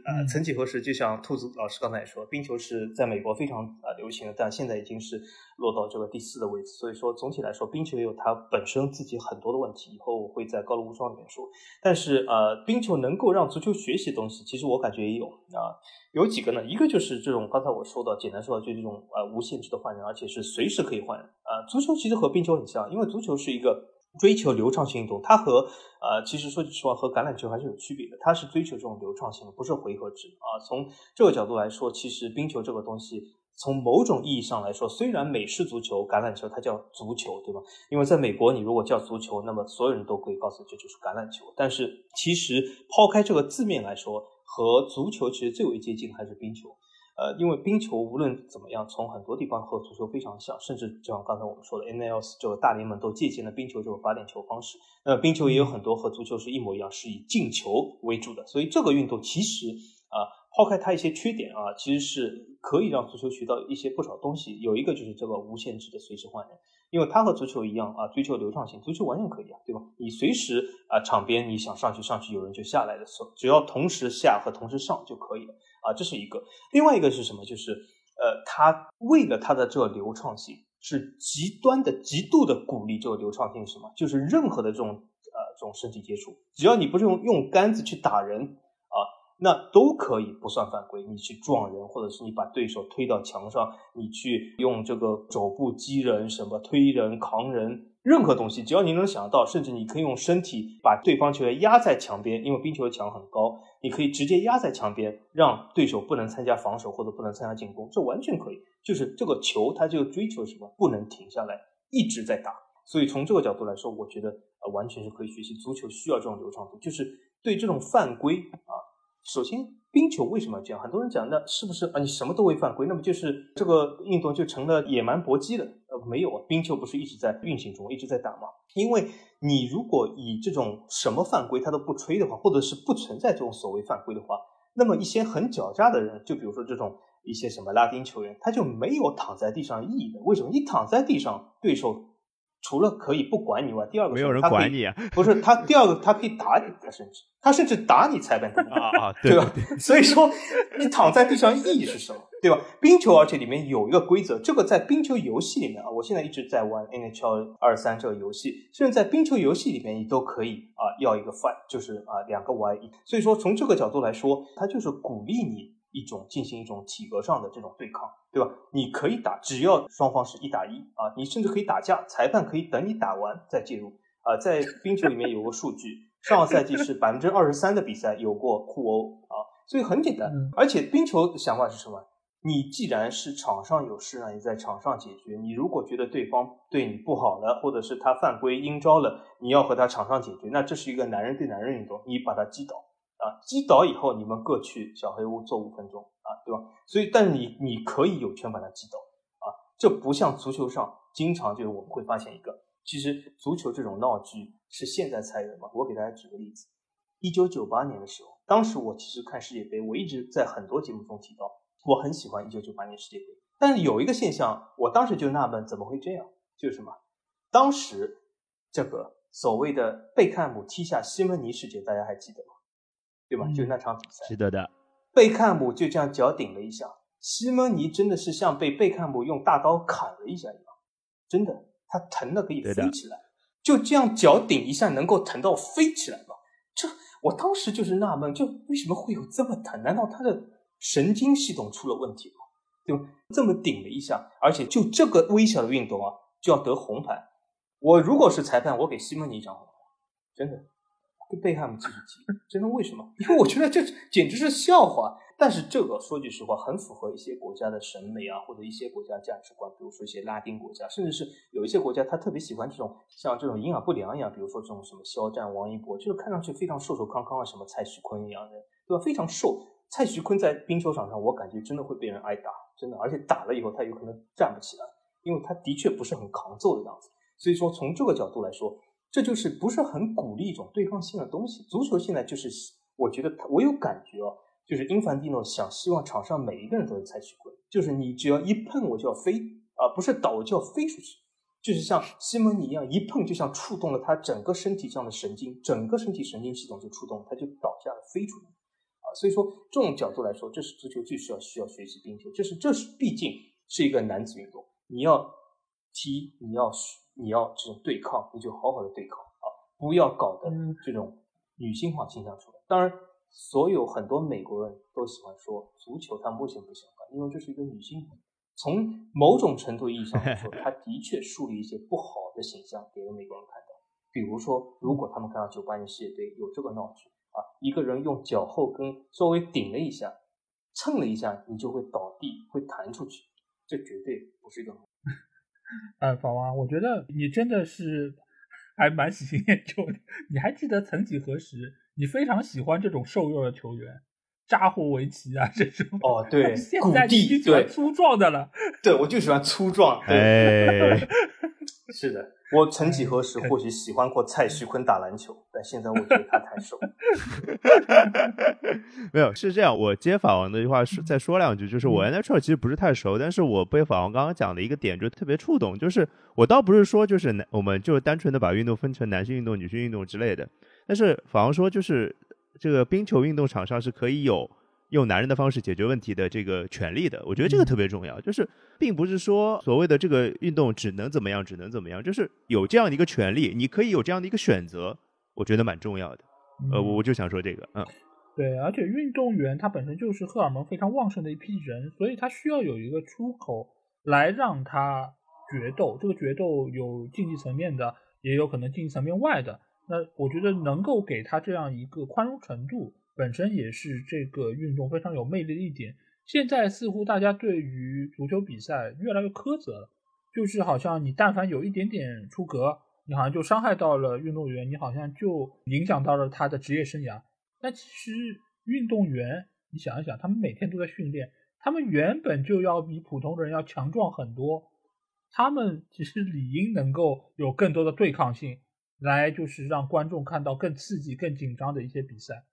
呃，曾几何时，就像兔子老师刚才说，冰球是在美国非常啊流行的，但现在已经是落到这个第四的位置。所以说，总体来说，冰球也有它本身自己很多的问题。以后我会在高楼无双里面说。但是呃，冰球能够让足球学习的东西，其实我感觉也有啊，有几个呢？一个就是这种刚才我说的，简单说就这种呃无限制的换人，而且是随时可以换人。啊，足球其实和冰球很像，因为足球是一个。追求流畅性运动，它和呃，其实说句实话，和橄榄球还是有区别的。它是追求这种流畅性的，不是回合制啊。从这个角度来说，其实冰球这个东西，从某种意义上来说，虽然美式足球、橄榄球它叫足球，对吧？因为在美国，你如果叫足球，那么所有人都可以告诉你这就是橄榄球。但是其实抛开这个字面来说，和足球其实最为接近还是冰球。呃，因为冰球无论怎么样，从很多地方和足球非常像，甚至就像刚才我们说的，NLS 这个大联盟都借鉴了冰球这种发点球方式。那冰球也有很多和足球是一模一样，是以进球为主的。所以这个运动其实啊，抛开它一些缺点啊，其实是可以让足球学到一些不少东西。有一个就是这个无限制的随时换人，因为它和足球一样啊，追求流畅性，足球完全可以啊，对吧？你随时啊，场边你想上去上去，有人就下来的时候，只要同时下和同时上就可以了。啊，这是一个。另外一个是什么？就是，呃，他为了他的这个流畅性，是极端的、极度的鼓励这个流畅性。什么？就是任何的这种呃这种身体接触，只要你不是用用杆子去打人啊，那都可以不算犯规。你去撞人，或者是你把对手推到墙上，你去用这个肘部击人、什么推人、扛人。任何东西，只要你能想到，甚至你可以用身体把对方球员压在墙边，因为冰球的墙很高，你可以直接压在墙边，让对手不能参加防守或者不能参加进攻，这完全可以。就是这个球，它就追求什么？不能停下来，一直在打。所以从这个角度来说，我觉得呃完全是可以学习。足球需要这种流畅度，就是对这种犯规啊，首先。冰球为什么要这样？很多人讲，那是不是啊？你什么都会犯规，那么就是这个运动就成了野蛮搏击了？呃，没有啊，冰球不是一直在运行中，一直在打吗？因为你如果以这种什么犯规他都不吹的话，或者是不存在这种所谓犯规的话，那么一些很狡诈的人，就比如说这种一些什么拉丁球员，他就没有躺在地上意义的。为什么？你躺在地上，对手。除了可以不管你以外，第二个
没有人管你，啊
不是他第二个他可以打你，他甚至他甚至打你裁判
啊啊，
对 吧？所以说你躺在地上意义是什么？对吧？冰球而且里面有一个规则，这个在冰球游戏里面啊，我现在一直在玩 NHL 二三这个游戏，甚至在冰球游戏里面你都可以啊要一个 fight，就是啊两个 Y 一，所以说从这个角度来说，它就是鼓励你。一种进行一种体格上的这种对抗，对吧？你可以打，只要双方是一打一啊，你甚至可以打架，裁判可以等你打完再介入啊。在冰球里面有个数据，上个赛季是百分之二十三的比赛有过互殴啊，所以很简单。而且冰球的想法是什么？你既然是场上有事，那你在场上解决。你如果觉得对方对你不好了，或者是他犯规阴招了，你要和他场上解决，那这是一个男人对男人运动，你把他击倒。啊，击倒以后，你们各去小黑屋坐五分钟啊，对吧？所以，但你你可以有权把它击倒啊，这不像足球上经常就是我们会发现一个，其实足球这种闹剧是现在才有的嘛。我给大家举个例子，一九九八年的时候，当时我其实看世界杯，我一直在很多节目中提到，我很喜欢一九九八年世界杯，但是有一个现象，我当时就纳闷，怎么会这样？就是什么？当时这个所谓的贝克汉姆踢下西蒙尼事件，大家还记得吗？对吧？就那场比赛，
记得的。
贝克汉姆就这样脚顶了一下，西蒙尼真的是像被贝克汉姆用大刀砍了一下一样，真的，他疼的可以飞起来，就这样脚顶一下能够疼到飞起来吗？这我当时就是纳闷，就为什么会有这么疼？难道他的神经系统出了问题吗？对吧？这么顶了一下，而且就这个微小的运动啊，就要得红牌。我如果是裁判，我给西蒙尼一张红牌，真的。跟贝汉姆继续踢，真的为什么？因为我觉得这简直是笑话。但是这个说句实话，很符合一些国家的审美啊，或者一些国家价值观。比如说一些拉丁国家，甚至是有一些国家，他特别喜欢这种像这种营养不良一样，比如说这种什么肖战、王一博，就是看上去非常瘦瘦康康啊，什么蔡徐坤一样的，对吧？非常瘦。蔡徐坤在冰球场上，我感觉真的会被人挨打，真的，而且打了以后他有可能站不起来，因为他的确不是很抗揍的样子。所以说，从这个角度来说。这就是不是很鼓励一种对抗性的东西。足球现在就是，我觉得我有感觉哦，就是英凡蒂诺想希望场上每一个人都是蔡徐坤，就是你只要一碰我就要飞啊，不是倒我就要飞出去，就是像西蒙尼一样，一碰就像触动了他整个身体上的神经，整个身体神经系统就触动，他就倒下了飞出去啊。所以说这种角度来说，这是足球最需要需要学习冰球，这是这是毕竟是一个男子运动，你要踢，你要。你要这种对抗，你就好好的对抗啊，不要搞的这种女性化倾向出来。当然，所有很多美国人都喜欢说足球，他为什么不喜欢？因为这是一个女性。从某种程度意义上来说，他的确树立一些不好的形象给了美国人看到。比如说，如果他们看到九八年世界杯有这个闹剧啊，一个人用脚后跟稍微顶了一下，蹭了一下，你就会倒地，会弹出去，这绝对不是一个。
呃，法王，我觉得你真的是还蛮喜新厌旧的。你还记得曾几何时，你非常喜欢这种瘦弱的球员，扎霍维奇啊这种。
哦，对，
现在你喜欢粗壮的了。
对，我就喜欢粗壮。
哎，
是的。我曾几何时或许喜欢过蔡徐坤打篮球，但现在我觉得他太瘦。
没有，是这样。我接法王的一话说，再说两句，就是我 NHL 其实不是太熟，但是我被法王刚刚讲的一个点就特别触动，就是我倒不是说就是男，我们就单纯的把运动分成男性运动、女性运动之类的，但是法王说就是这个冰球运动场上是可以有。用男人的方式解决问题的这个权利的，我觉得这个特别重要。就是并不是说所谓的这个运动只能怎么样，只能怎么样，就是有这样的一个权利，你可以有这样的一个选择，我觉得蛮重要的。呃，我就想说这个，嗯，
对，而且运动员他本身就是荷尔蒙非常旺盛的一批人，所以他需要有一个出口来让他决斗。这个决斗有竞技层面的，也有可能竞技层面外的。那我觉得能够给他这样一个宽容程度。本身也是这个运动非常有魅力的一点。现在似乎大家对于足球比赛越来越苛责了，就是好像你但凡有一点点出格，你好像就伤害到了运动员，你好像就影响到了他的职业生涯。但其实运动员，你想一想，他们每天都在训练，他们原本就要比普通人要强壮很多，他们其实理应能够有更多的对抗性，来就是让观众看到更刺激、更紧张的一些比赛。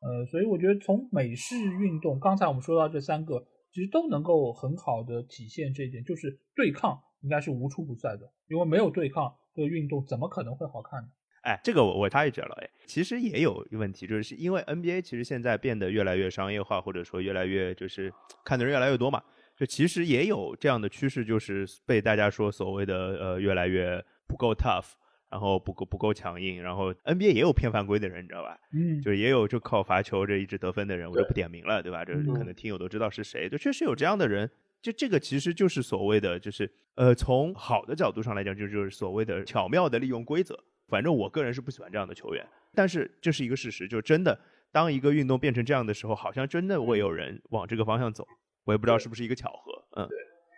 呃，所以我觉得从美式运动，刚才我们说到这三个，其实都能够很好的体现这一点，就是对抗应该是无处不在的，因为没有对抗，这个运动怎么可能会好看呢？
哎，这个我我插一句了，哎，其实也有问题，就是因为 NBA 其实现在变得越来越商业化，或者说越来越就是看的人越来越多嘛，就其实也有这样的趋势，就是被大家说所谓的呃越来越不够 tough。然后不够不够强硬，然后 NBA 也有偏犯规的人，你知道吧？
嗯，
就是也有就靠罚球这一直得分的人，我就不点名了，对吧？这可能听友都知道是谁，就确实有这样的人。就这个其实就是所谓的，就是呃，从好的角度上来讲，就就是所谓的巧妙的利用规则。反正我个人是不喜欢这样的球员，但是这是一个事实，就真的当一个运动变成这样的时候，好像真的会有人往这个方向走。我也不知道是不是一个巧合，嗯。
对，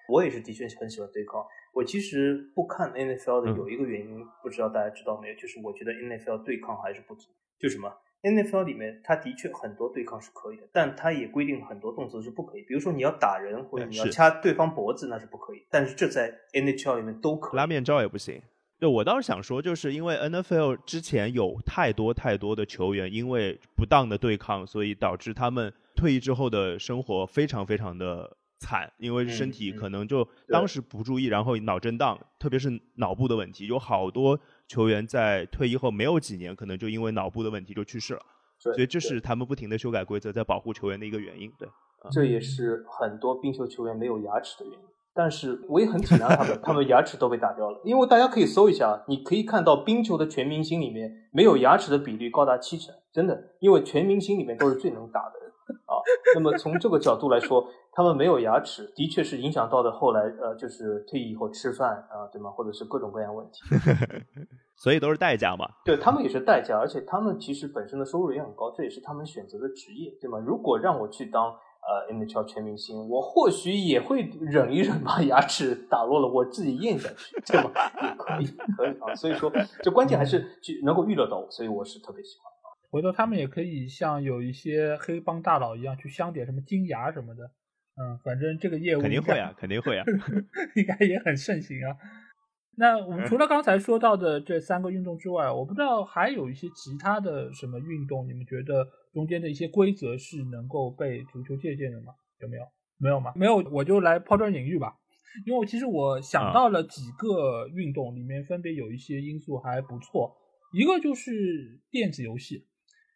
我也是的确很喜欢对抗。我其实不看 NFL 的有一个原因，不知道大家知道没有？就是我觉得 NFL 对抗还是不足。就什么 NFL 里面，它的确很多对抗是可以的，但它也规定很多动作是不可以。比如说你要打人或者你要掐对方脖子，那是不可以。但是这在 NHL 里面都可以。
拉面罩也不行。对，我倒是想说，就是因为 NFL 之前有太多太多的球员因为不当的对抗，所以导致他们退役之后的生活非常非常的。惨，因为身体可能就当时不注意，然后脑震荡，特别是脑部的问题，有好多球员在退役后没有几年，可能就因为脑部的问题就去世了。所以这是他们不停的修改规则，在保护球员的一个原因。对，
这也是很多冰球球员没有牙齿的原因。但是我也很体谅他们，他们牙齿都被打掉了。因为大家可以搜一下，你可以看到冰球的全明星里面没有牙齿的比例高达七成，真的，因为全明星里面都是最能打的人啊。那么从这个角度来说，他们没有牙齿，的确是影响到的后来呃，就是退役以后吃饭啊，对吗？或者是各种各样问题。
所以都是代价嘛。
对他们也是代价，而且他们其实本身的收入也很高，这也是他们选择的职业，对吗？如果让我去当。呃，NHL 全明星，我或许也会忍一忍，把牙齿打落了，我自己咽下去，对吗？也可以，可以啊。所以说，这关键还是去能够预料到我，所以我是特别喜欢啊。
回头他们也可以像有一些黑帮大佬一样去镶点什么金牙什么的，嗯，反正这个业务
肯定会啊，肯定会啊，
应该也很盛行啊。那我们除了刚才说到的这三个运动之外，我不知道还有一些其他的什么运动，你们觉得？中间的一些规则是能够被足球借鉴的吗？有没有？没有吗？没有，我就来抛砖引玉吧。因为其实我想到了几个运动，里面分别有一些因素还不错。一个就是电子游戏，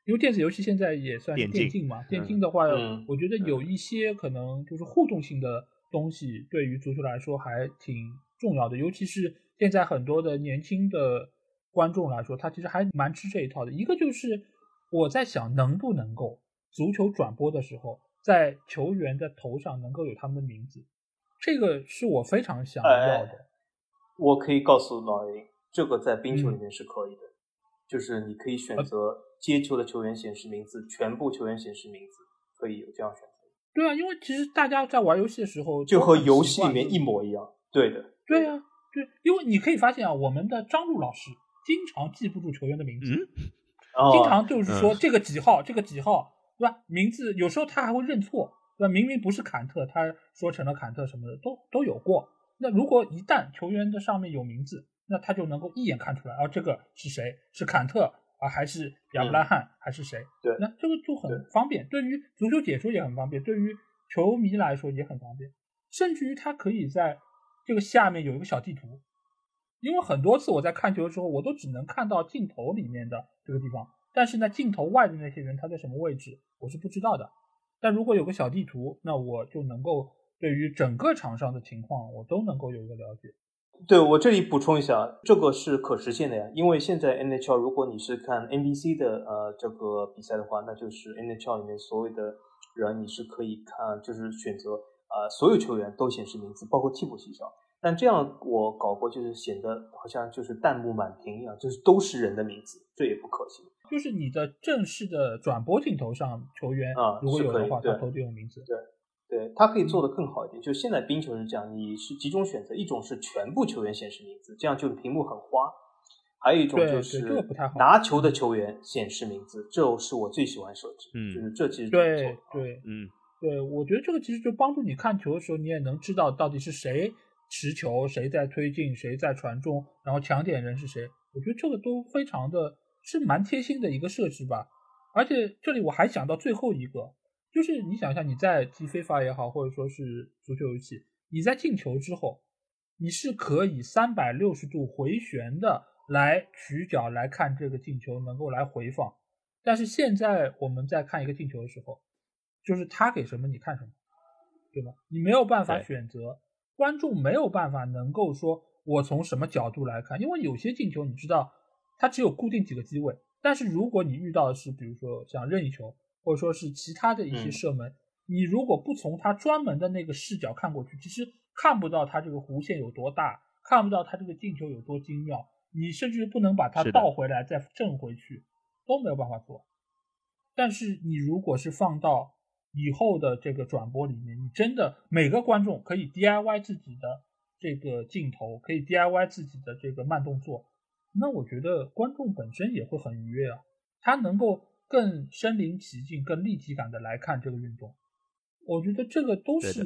因为电子游戏现在也算电竞嘛。电竞的话，我觉得有一些可能就是互动性的东西，对于足球来说还挺重要的。尤其是现在很多的年轻的观众来说，他其实还蛮吃这一套的。一个就是。我在想，能不能够足球转播的时候，在球员的头上能够有他们的名字，这个是我非常想要的。
我可以告诉老 A，这个在冰球里面是可以的，就是你可以选择接球的球员显示名字，全部球员显示名字，可以有这样选择。
对啊，因为其实大家在玩游戏的时候，
就和游戏里面一模一样。对的。
对啊，对，因为你可以发现啊，我们的张璐老师经常记不住球员的名字。经常就是说这个几号，这个几号，对吧？名字有时候他还会认错，对吧？明明不是坎特，他说成了坎特什么的都都有过。那如果一旦球员的上面有名字，那他就能够一眼看出来，啊，这个是谁？是坎特啊，还是亚布拉罕，还是谁？
对，
那这个就很方便，对于足球解说也很方便，对于球迷来说也很方便，甚至于他可以在这个下面有一个小地图。因为很多次我在看球的时候，我都只能看到镜头里面的这个地方，但是呢，镜头外的那些人他在什么位置，我是不知道的。但如果有个小地图，那我就能够对于整个场上的情况，我都能够有一个了解。
对我这里补充一下，这个是可实现的呀。因为现在 NHL 如果你是看 NBC 的呃这个比赛的话，那就是 NHL 里面所有的人你是可以看，就是选择呃所有球员都显示名字，包括替补席上。但这样我搞过，就是显得好像就是弹幕满屏一样，就是都是人的名字，这也不可行。
就是你的正式的转播镜头上，球员
啊，
如果有的话，
他
都得用名字。
对，对，它可以做得更好一点。就现在冰球是这样，你是几种选择，一种是全部球员显示名字，这样就屏幕很花；还有一种就是拿球的球员显示名字，这是我最喜欢设置。嗯，就是这其实
对对，嗯，对，我觉得这个其实就帮助你看球的时候，你也能知道到底是谁。持球谁在推进，谁在传中，然后抢点人是谁？我觉得这个都非常的是蛮贴心的一个设置吧。而且这里我还想到最后一个，就是你想一下，你在踢非法也好，或者说是足球游戏，你在进球之后，你是可以三百六十度回旋的来取角来看这个进球，能够来回放。但是现在我们在看一个进球的时候，就是他给什么你看什么，对吧？你没有办法选择。观众没有办法能够说，我从什么角度来看，因为有些进球你知道，它只有固定几个机位。但是如果你遇到的是，比如说像任意球，或者说是其他的一些射门，你如果不从他专门的那个视角看过去，其实看不到他这个弧线有多大，看不到他这个进球有多精妙，你甚至不能把它倒回来再正回去，都没有办法做。但是你如果是放到。以后的这个转播里面，你真的每个观众可以 DIY 自己的这个镜头，可以 DIY 自己的这个慢动作，那我觉得观众本身也会很愉悦啊，他能够更身临其境、更立体感的来看这个运动。我觉得这个都是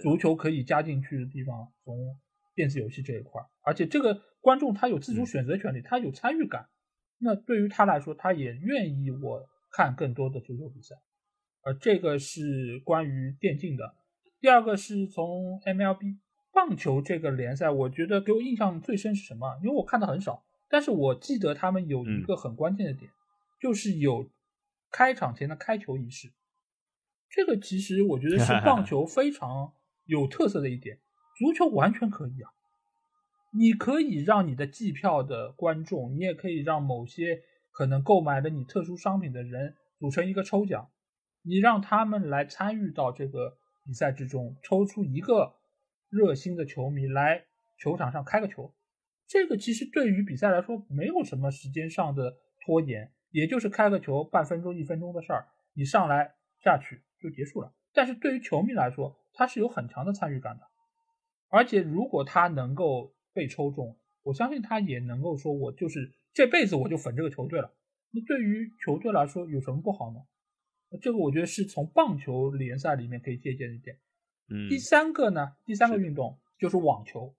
足球可以加进去的地方，从电子游戏这一块，而且这个观众他有自主选择权利，他有参与感，那对于他来说，他也愿意我看更多的足球比赛。呃，这个是关于电竞的。第二个是从 MLB 棒球这个联赛，我觉得给我印象最深是什么？因为我看的很少，但是我记得他们有一个很关键的点，就是有开场前的开球仪式。这个其实我觉得是 棒球非常有特色的一点，足球完全可以啊。你可以让你的计票的观众，你也可以让某些可能购买了你特殊商品的人组成一个抽奖，你让他们来参与到这个比赛之中，抽出一个热心的球迷来球场上开个球。这个其实对于比赛来说没有什么时间上的拖延，也就是开个球半分钟、一分钟的事儿，你上来下去就结束了。但是对于球迷来说，他是有很强的参与感的，而且如果他能够。被抽中，我相信他也能够说，我就是这辈子我就粉这个球队了。那对于球队来说有什么不好呢？这个我觉得是从棒球联赛里面可以借鉴一点。
嗯，
第三个呢，第三个运动就是网球。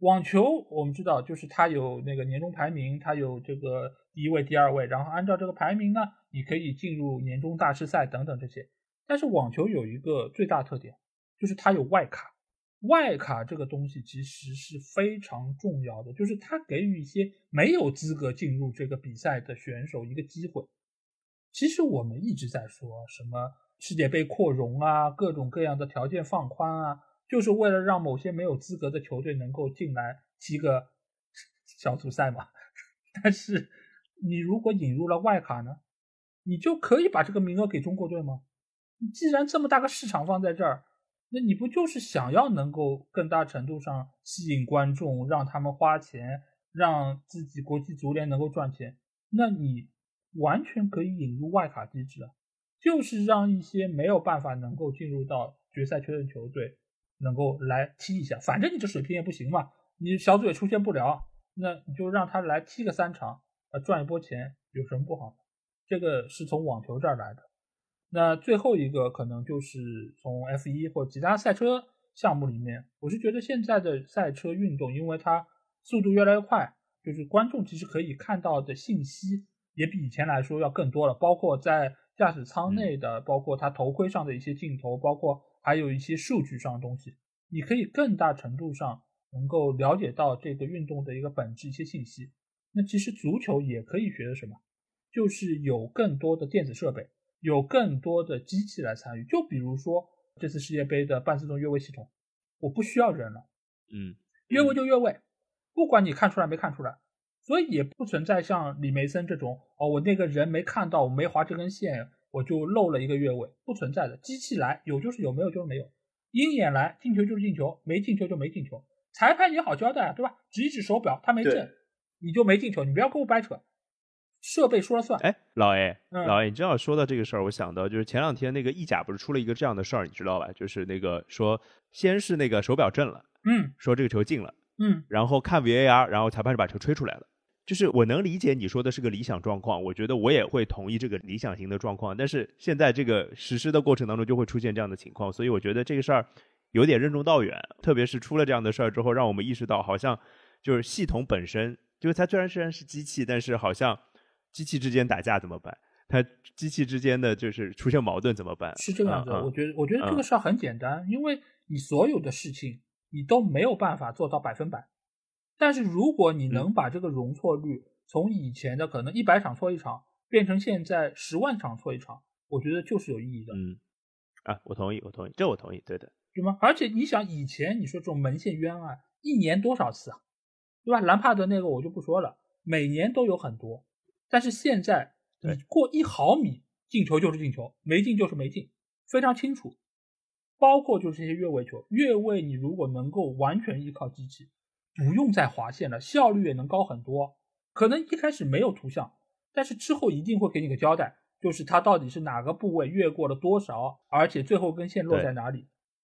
网球我们知道，就是它有那个年终排名，它有这个第一位、第二位，然后按照这个排名呢，你可以进入年终大师赛等等这些。但是网球有一个最大特点，就是它有外卡。外卡这个东西其实是非常重要的，就是它给予一些没有资格进入这个比赛的选手一个机会。其实我们一直在说什么世界杯扩容啊，各种各样的条件放宽啊，就是为了让某些没有资格的球队能够进来踢个小组赛嘛。但是你如果引入了外卡呢，你就可以把这个名额给中国队吗？既然这么大个市场放在这儿。那你不就是想要能够更大程度上吸引观众，让他们花钱，让自己国际足联能够赚钱？那你完全可以引入外卡机制啊，就是让一些没有办法能够进入到决赛圈的球队能够来踢一下，反正你这水平也不行嘛，你小组也出现不了，那你就让他来踢个三场，呃，赚一波钱，有什么不好？这个是从网球这儿来的。那最后一个可能就是从 F 一或其他赛车项目里面，我是觉得现在的赛车运动，因为它速度越来越快，就是观众其实可以看到的信息也比以前来说要更多了。包括在驾驶舱内的，包括它头盔上的一些镜头，包括还有一些数据上的东西，你可以更大程度上能够了解到这个运动的一个本质一些信息。那其实足球也可以学的什么，就是有更多的电子设备。有更多的机器来参与，就比如说这次世界杯的半自动越位系统，我不需要人了，
嗯，
越位就越位，不管你看出来没看出来，所以也不存在像李梅森这种哦，我那个人没看到，我没划这根线，我就漏了一个越位，不存在的，机器来有就是有，没有就是没有，鹰眼来进球就是进球，没进球就没进球，裁判也好交代啊，对吧？指一指手表，他没正，你就没进球，你不要跟我掰扯。设备说了算。
哎，老 A，老 A，你正好说到这个事儿，我想到就是前两天那个意甲不是出了一个这样的事儿，你知道吧？就是那个说，先是那个手表震了，
嗯，
说这个球进了，
嗯，
然后看 VAR，然后裁判就把球吹出来了。就是我能理解你说的是个理想状况，我觉得我也会同意这个理想型的状况。但是现在这个实施的过程当中就会出现这样的情况，所以我觉得这个事儿有点任重道远。特别是出了这样的事儿之后，让我们意识到，好像就是系统本身，就是它虽然虽然是机器，但是好像。机器之间打架怎么办？它机器之间的就是出现矛盾怎么办？
是这个样子。我觉得，我觉得这个事儿很简单，因为你所有的事情你都没有办法做到百分百。但是如果你能把这个容错率从以前的可能一百场错一场变成现在十万场错一场，我觉得就是有意义的。
嗯，啊，我同意，我同意，这我同意，对的，
对吗？而且你想，以前你说这种门线冤案一年多少次啊？对吧？兰帕德那个我就不说了，每年都有很多。但是现在，你过一毫米进球就是进球，没进就是没进，非常清楚。包括就是这些越位球，越位你如果能够完全依靠机器，不用再划线了，效率也能高很多。可能一开始没有图像，但是之后一定会给你个交代，就是它到底是哪个部位越过了多少，而且最后根线落在哪里。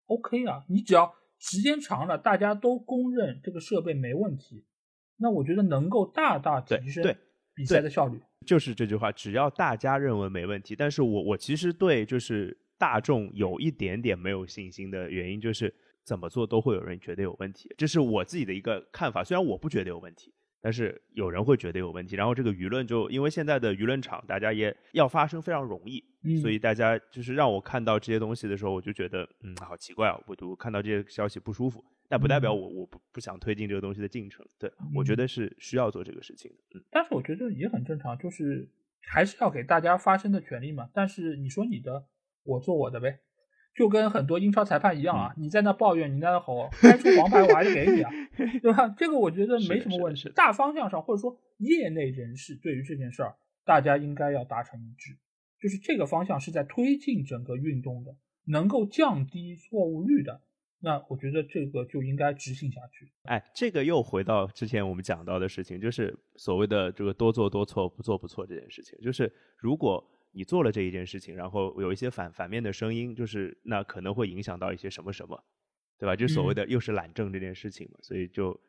OK 啊，你只要时间长了，大家都公认这个设备没问题，那我觉得能够大大提升。比赛的效率
就是这句话，只要大家认为没问题，但是我我其实对就是大众有一点点没有信心的原因，就是怎么做都会有人觉得有问题，这是我自己的一个看法。虽然我不觉得有问题，但是有人会觉得有问题，然后这个舆论就因为现在的舆论场，大家也要发声非常容易，所以大家就是让我看到这些东西的时候，我就觉得嗯，好奇怪啊，我读看到这些消息不舒服。但不代表我我不不想推进这个东西的进程，对我觉得是需要做这个事情的。嗯，
但是我觉得也很正常，就是还是要给大家发声的权利嘛。但是你说你的我做我的呗。就跟很多英超裁判一样啊，你在那抱怨，你在那吼，该出黄牌我还是给你啊，对吧？这个我觉得没什么问题。大方向上或者说业内人士对于这件事儿，大家应该要达成一致，就是这个方向是在推进整个运动的，能够降低错误率的。那我觉得这个就应该执行下去。
哎，这个又回到之前我们讲到的事情，就是所谓的这个多做多错，不做不错这件事情，就是如果。你做了这一件事情，然后有一些反反面的声音，就是那可能会影响到一些什么什么，对吧？就所谓的又是懒政这件事情嘛，所以就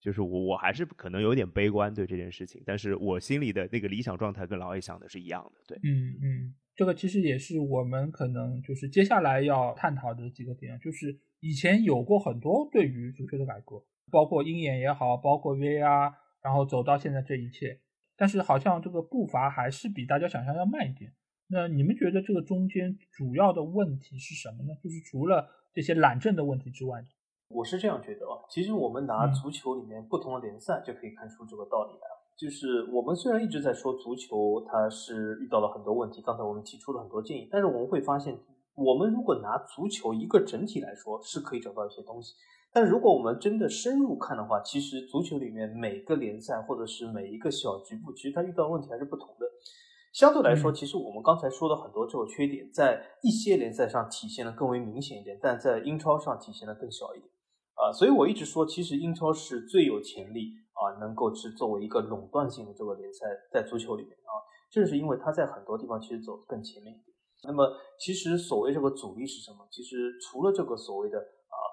就是我我还是可能有点悲观对这件事情，但是我心里的那个理想状态跟老 A 想的是一样的，对，
嗯嗯，这个其实也是我们可能就是接下来要探讨的几个点，就是以前有过很多对于足球的改革，包括鹰眼也好，包括 VAR，然后走到现在这一切。但是好像这个步伐还是比大家想象要慢一点。那你们觉得这个中间主要的问题是什么呢？就是除了这些懒政的问题之外，
我是这样觉得啊。其实我们拿足球里面不同的联赛就可以看出这个道理来。就是我们虽然一直在说足球它是遇到了很多问题，刚才我们提出了很多建议，但是我们会发现，我们如果拿足球一个整体来说是可以找到一些东西。但如果我们真的深入看的话，其实足球里面每个联赛或者是每一个小局部，其实它遇到的问题还是不同的。相对来说，其实我们刚才说的很多这个缺点，在一些联赛上体现的更为明显一点，但在英超上体现的更小一点。啊，所以我一直说，其实英超是最有潜力啊，能够是作为一个垄断性的这个联赛，在足球里面啊，正是因为它在很多地方其实走更前面一点。那么，其实所谓这个阻力是什么？其实除了这个所谓的。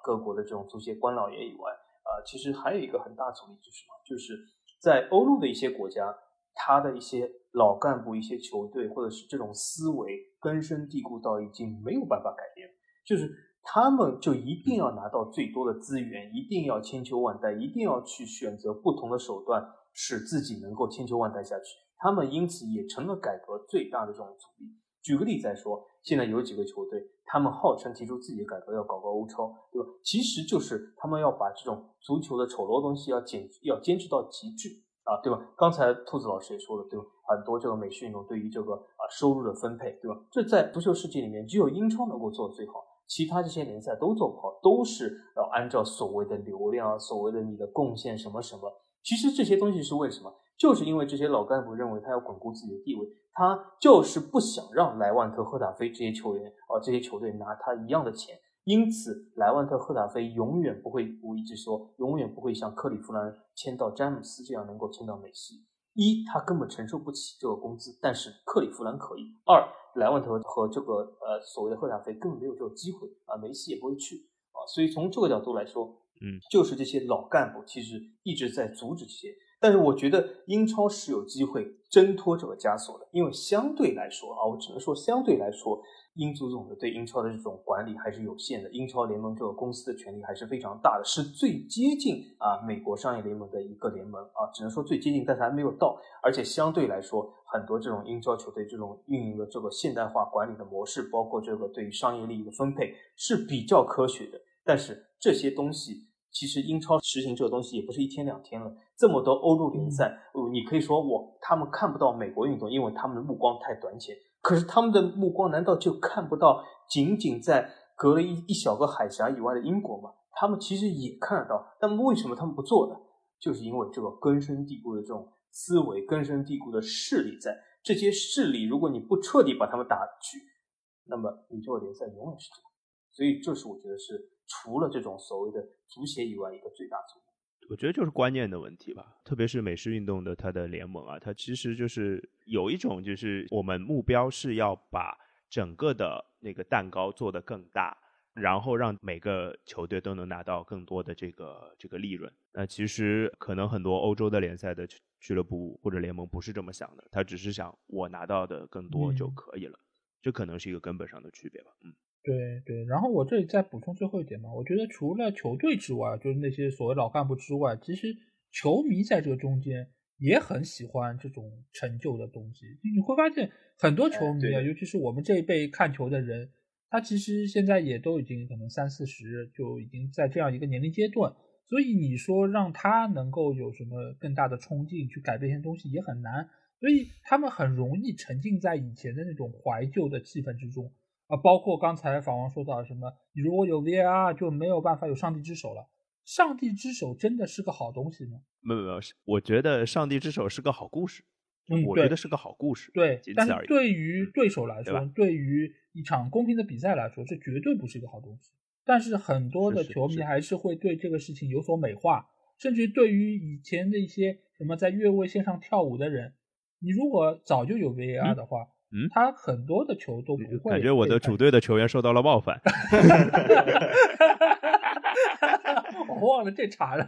各国的这种足协官老爷以外，啊，其实还有一个很大阻力就是什么？就是在欧陆的一些国家，他的一些老干部、一些球队，或者是这种思维根深蒂固到已经没有办法改变，就是他们就一定要拿到最多的资源，一定要千秋万代，一定要去选择不同的手段，使自己能够千秋万代下去。他们因此也成了改革最大的这种阻力。举个例子来说，现在有几个球队。他们号称提出自己的改革要搞个欧超，对吧？其实就是他们要把这种足球的丑陋东西要坚要坚持到极致啊，对吧？刚才兔子老师也说了，对吧？很多这个美式运动对于这个啊收入的分配，对吧？这在足球世界里面只有英超能够做的最好，其他这些联赛都做不好，都是要按照所谓的流量、所谓的你的贡献什么什么。其实这些东西是为什么？就是因为这些老干部认为他要巩固自己的地位。他就是不想让莱万特、赫塔菲这些球员啊，这些球队拿他一样的钱，因此莱万特、赫塔菲永远不会，我一直说，永远不会像克利夫兰签到詹姆斯这样能够签到梅西。一，他根本承受不起这个工资，但是克利夫兰可以。二，莱万特和这个呃所谓的赫塔菲根本没有这个机会啊，梅西也不会去啊，所以从这个角度来说，
嗯，
就是这些老干部其实一直在阻止这些。但是我觉得英超是有机会挣脱这个枷锁的，因为相对来说啊，我只能说相对来说，英足总的对英超的这种管理还是有限的。英超联盟这个公司的权力还是非常大的，是最接近啊美国商业联盟的一个联盟啊，只能说最接近，但是还没有到。而且相对来说，很多这种英超球队这种运营的这个现代化管理的模式，包括这个对于商业利益的分配是比较科学的。但是这些东西。其实英超实行这个东西也不是一天两天了，这么多欧洲联赛，你可以说我他们看不到美国运动，因为他们的目光太短浅。可是他们的目光难道就看不到仅仅在隔了一一小个海峡以外的英国吗？他们其实也看得到，那么为什么他们不做呢？就是因为这个根深蒂固的这种思维、根深蒂固的势力在。这些势力，如果你不彻底把他们打去，那么你这个联赛永远是这样。所以，这是我觉得是。除了这种所谓的足协以外，一个最大阻力，
我觉得就是观念的问题吧。特别是美式运动的它的联盟啊，它其实就是有一种就是我们目标是要把整个的那个蛋糕做得更大，然后让每个球队都能拿到更多的这个这个利润。那其实可能很多欧洲的联赛的俱乐部或者联盟不是这么想的，他只是想我拿到的更多就可以了。这可能是一个根本上的区别吧。嗯。
对对，然后我这里再补充最后一点嘛，我觉得除了球队之外，就是那些所谓老干部之外，其实球迷在这个中间也很喜欢这种陈旧的东西。你会发现很多球迷啊，尤其是我们这一辈看球的人，他其实现在也都已经可能三四十，就已经在这样一个年龄阶段，所以你说让他能够有什么更大的冲劲去改变一些东西也很难，所以他们很容易沉浸在以前的那种怀旧的气氛之中。啊，包括刚才法王说到什么，你如果有 VAR 就没有办法有上帝之手了。上帝之手真的是个好东西吗？
没有没有，我觉得上帝之手是个好故事。
嗯，
我觉得是个好故事。
对，但是对于对手来
说，
对于一场公平的比赛来说，这绝对不是一个好东西。但是很多的球迷还是会对这个事情有所美化，甚至对于以前的一些什么在越位线上跳舞的人，你如果早就有 VAR 的话，
嗯，
他很多的球都不会。
感觉我的主队的球员受到了冒犯。
我忘了这茬了，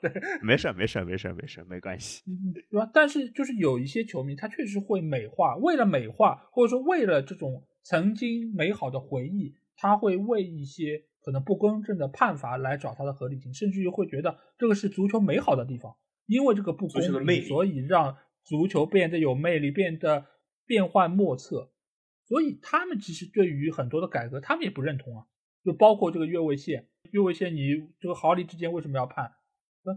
对，
没事没事没事没事，没关系，
对吧？但是就是有一些球迷，他确实会美化，为了美化，或者说为了这种曾经美好的回忆，他会为一些可能不公正的判罚来找他的合理性，甚至于会觉得这个是足球美好的地方，因为这个不公平，所以让足球变得有魅力，变得变幻莫测。所以他们其实对于很多的改革，他们也不认同啊，就包括这个越位线。越位线，你这个毫厘之间为什么要判？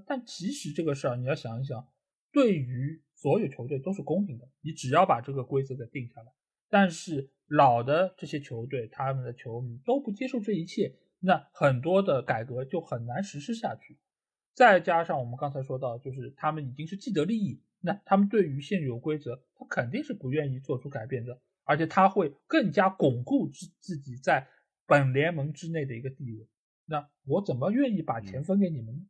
但其实这个事儿你要想一想，对于所有球队都是公平的，你只要把这个规则给定下来。但是老的这些球队，他们的球迷都不接受这一切，那很多的改革就很难实施下去。再加上我们刚才说到，就是他们已经是既得利益，那他们对于现有规则，他肯定是不愿意做出改变的，而且他会更加巩固自自己在本联盟之内的一个地位。那我怎么愿意把钱分给你们呢？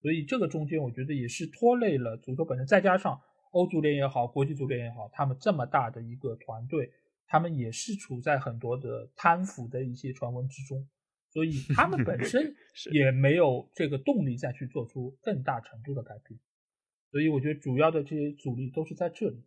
所以这个中间，我觉得也是拖累了足球本身。再加上欧足联也好，国际足联也好，他们这么大的一个团队，他们也是处在很多的贪腐的一些传闻之中，所以他们本身 也没有这个动力再去做出更大程度的改变。所以我觉得主要的这些阻力都是在这里。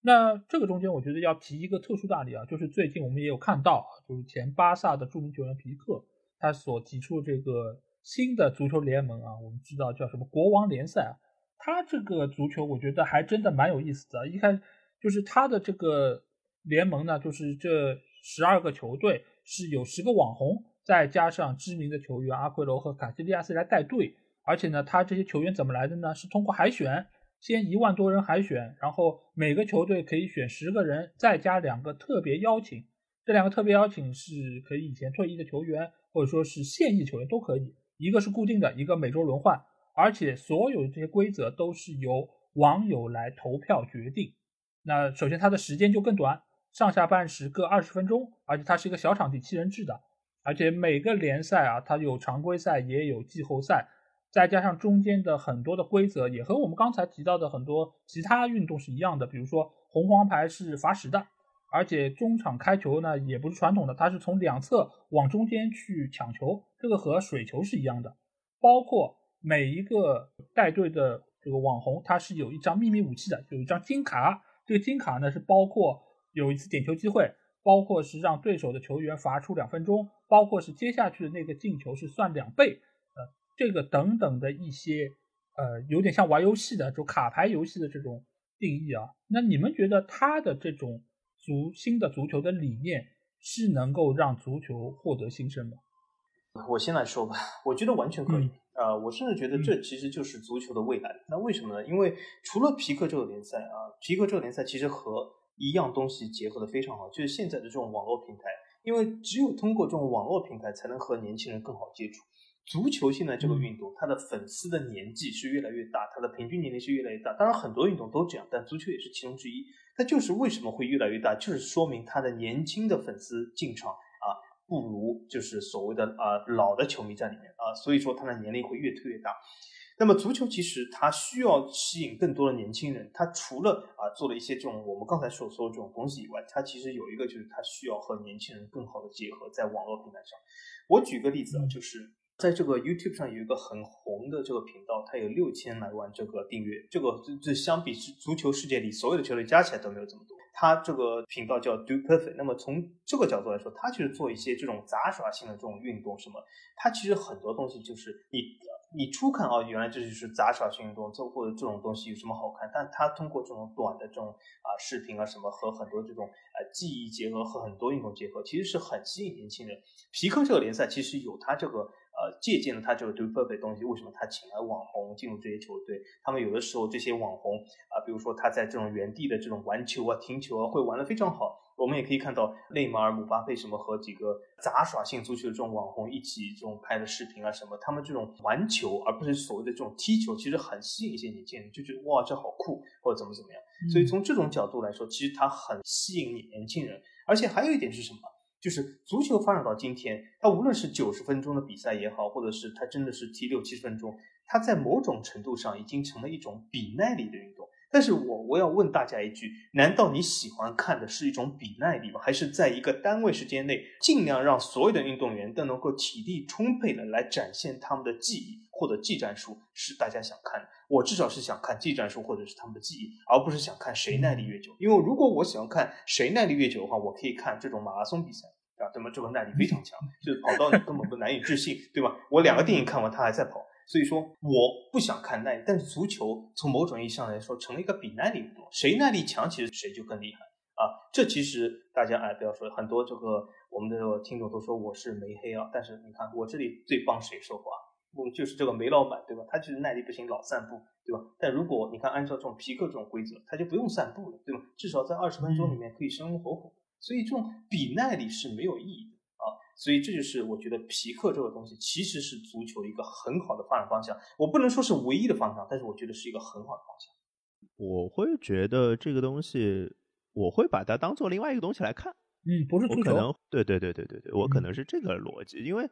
那这个中间，我觉得要提一个特殊大例啊，就是最近我们也有看到啊，就是前巴萨的著名球员皮克。他所提出这个新的足球联盟啊，我们知道叫什么国王联赛啊。他这个足球我觉得还真的蛮有意思的。一看就是他的这个联盟呢，就是这十二个球队是有十个网红，再加上知名的球员阿奎罗和卡西利亚斯来带队。而且呢，他这些球员怎么来的呢？是通过海选，先一万多人海选，然后每个球队可以选十个人，再加两个特别邀请。这两个特别邀请是可以以前退役的球员。或者说是现役球员都可以，一个是固定的，一个每周轮换，而且所有这些规则都是由网友来投票决定。那首先它的时间就更短，上下半时各二十分钟，而且它是一个小场地七人制的，而且每个联赛啊，它有常规赛也有季后赛，再加上中间的很多的规则也和我们刚才提到的很多其他运动是一样的，比如说红黄牌是罚时的。而且中场开球呢，也不是传统的，它是从两侧往中间去抢球，这个和水球是一样的。包括每一个带队的这个网红，他是有一张秘密武器的，有一张金卡。这个金卡呢，是包括有一次点球机会，包括是让对手的球员罚出两分钟，包括是接下去的那个进球是算两倍，这个等等的一些，呃，有点像玩游戏的，就卡牌游戏的这种定义啊。那你们觉得他的这种？足新的足球的理念是能够让足球获得新生吗？
我先来说吧，我觉得完全可以。呃，我甚至觉得这其实就是足球的未来。那为什么呢？因为除了皮克这个联赛啊，皮克这个联赛其实和一样东西结合的非常好，就是现在的这种网络平台。因为只有通过这种网络平台，才能和年轻人更好接触。足球现在这个运动，它的粉丝的年纪是越来越大，它的平均年龄是越来越大。当然，很多运动都这样，但足球也是其中之一。它就是为什么会越来越大，就是说明它的年轻的粉丝进场啊，不如就是所谓的啊老的球迷在里面啊，所以说它的年龄会越推越大。那么足球其实它需要吸引更多的年轻人，它除了啊做了一些这种我们刚才所说的这种东西以外，它其实有一个就是它需要和年轻人更好的结合，在网络平台上。我举个例子啊，就是。在这个 YouTube 上有一个很红的这个频道，它有六千来万这个订阅，这个这这相比是足球世界里所有的球队加起来都没有这么多。它这个频道叫 Do Perfect，那么从这个角度来说，它就是做一些这种杂耍性的这种运动，什么？它其实很多东西就是你你初看啊，原来这就是杂耍性运动，这或者这种东西有什么好看？但它通过这种短的这种啊视频啊什么，和很多这种呃记忆结合，和很多运动结合，其实是很吸引年轻人。皮克这个联赛其实有它这个。呃，借鉴了他这个 do perfect 东西，为什么他请了网红进入这些球队？他们有的时候这些网红啊，比如说他在这种原地的这种玩球啊、停球啊，会玩的非常好。我们也可以看到内马尔、姆巴佩什么和几个杂耍性足球的这种网红一起这种拍的视频啊什么，他们这种玩球而不是所谓的这种踢球，其实很吸引一些年轻人，就觉得哇这好酷或者怎么怎么样。所以从这种角度来说，其实它很吸引年轻人。而且还有一点是什么？就是足球发展到今天，它无论是九十分钟的比赛也好，或者是它真的是踢六七十分钟，它在某种程度上已经成了一种比耐力的运动。但是我我要问大家一句：难道你喜欢看的是一种比耐力吗？还是在一个单位时间内，尽量让所有的运动员都能够体力充沛的来展现他们的技艺或者技战术，是大家想看的？我至少是想看技战术或者是他们的技艺，而不是想看谁耐力越久。因为如果我喜欢看谁耐力越久的话，我可以看这种马拉松比赛啊，对吗？这个耐力非常强，就是跑到你根本不难以置信，对吧？我两个电影看完，他还在跑。所以说我不想看耐力，但是足球从某种意义上来说成了一个比耐力运动，谁耐力强，其实谁就更厉害啊！这其实大家哎不要说，很多这个我们的听众都说我是梅黑啊，但是你看我这里最帮谁说话？我就是这个梅老板对吧？他就是耐力不行，老散步对吧？但如果你看按照这种皮克这种规则，他就不用散步了对吧？至少在二十分钟里面可以生龙活虎，所以这种比耐力是没有意义的啊。所以这就是我觉得皮克这个东西其实是足球一个很好的发展方向。我不能说是唯一的方向，但是我觉得是一个很好的方向。
我会觉得这个东西，我会把它当做另外一个东西来看。
嗯，不是足球。
可能对对对对对对，我可能是这个逻辑，因为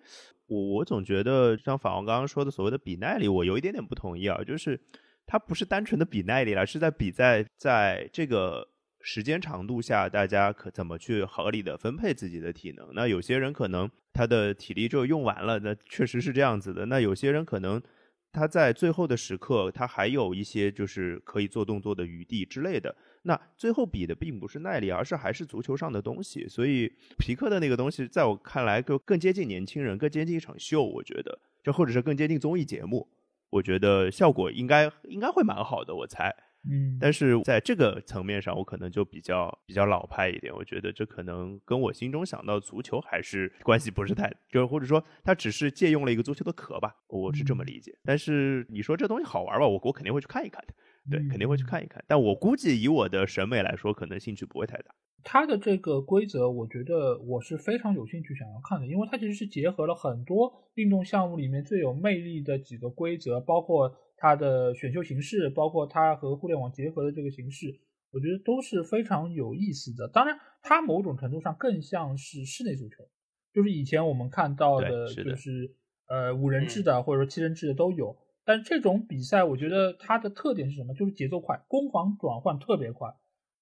我我总觉得像法王刚刚说的所谓的比耐力，我有一点点不同意啊，就是它不是单纯的比耐力了，是在比在在这个。时间长度下，大家可怎么去合理的分配自己的体能？那有些人可能他的体力就用完了，那确实是这样子的。那有些人可能他在最后的时刻，他还有一些就是可以做动作的余地之类的。那最后比的并不是耐力，而是还是足球上的东西。所以皮克的那个东西，在我看来就更接近年轻人，更接近一场秀。我觉得，就或者是更接近综艺节目，我觉得效果应该应该会蛮好的。我猜。
嗯，
但是在这个层面上，我可能就比较比较老派一点。我觉得这可能跟我心中想到足球还是关系不是太，就或者说他只是借用了一个足球的壳吧，我是这么理解。但是你说这东西好玩吧，我我肯定会去看一看的，对，肯定会去看一看。但我估计以我的审美来说，可能兴趣不会太大。
它的这个规则，我觉得我是非常有兴趣想要看的，因为它其实是结合了很多运动项目里面最有魅力的几个规则，包括。它的选秀形式，包括它和互联网结合的这个形式，我觉得都是非常有意思的。当然，它某种程度上更像是室内足球，就是以前我们看到的，就是呃五人制的或者说七人制的都有。但这种比赛，我觉得它的特点是什么？就是节奏快，攻防转换特别快，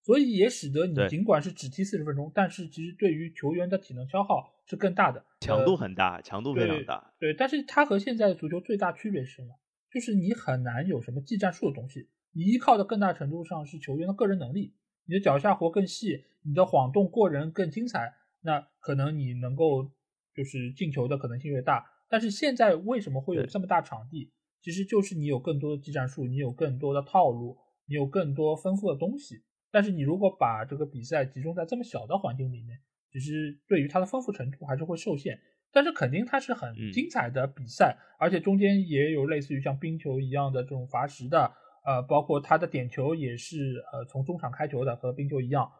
所以也使得你尽管是只踢四十分钟，但是其实对于球员的体能消耗是更大的，
强度很大，强度非常大。
对，但是它和现在的足球最大区别是什么？就是你很难有什么技战术的东西，你依靠的更大程度上是球员的个人能力，你的脚下活更细，你的晃动过人更精彩，那可能你能够就是进球的可能性越大。但是现在为什么会有这么大场地？其实就是你有更多的技战术，你有更多的套路，你有更多丰富的东西。但是你如果把这个比赛集中在这么小的环境里面，其实对于它的丰富程度还是会受限。但是肯定它是很精彩的比赛，而且中间也有类似于像冰球一样的这种罚时的，呃，包括它的点球也是呃从中场开球的，和冰球一样。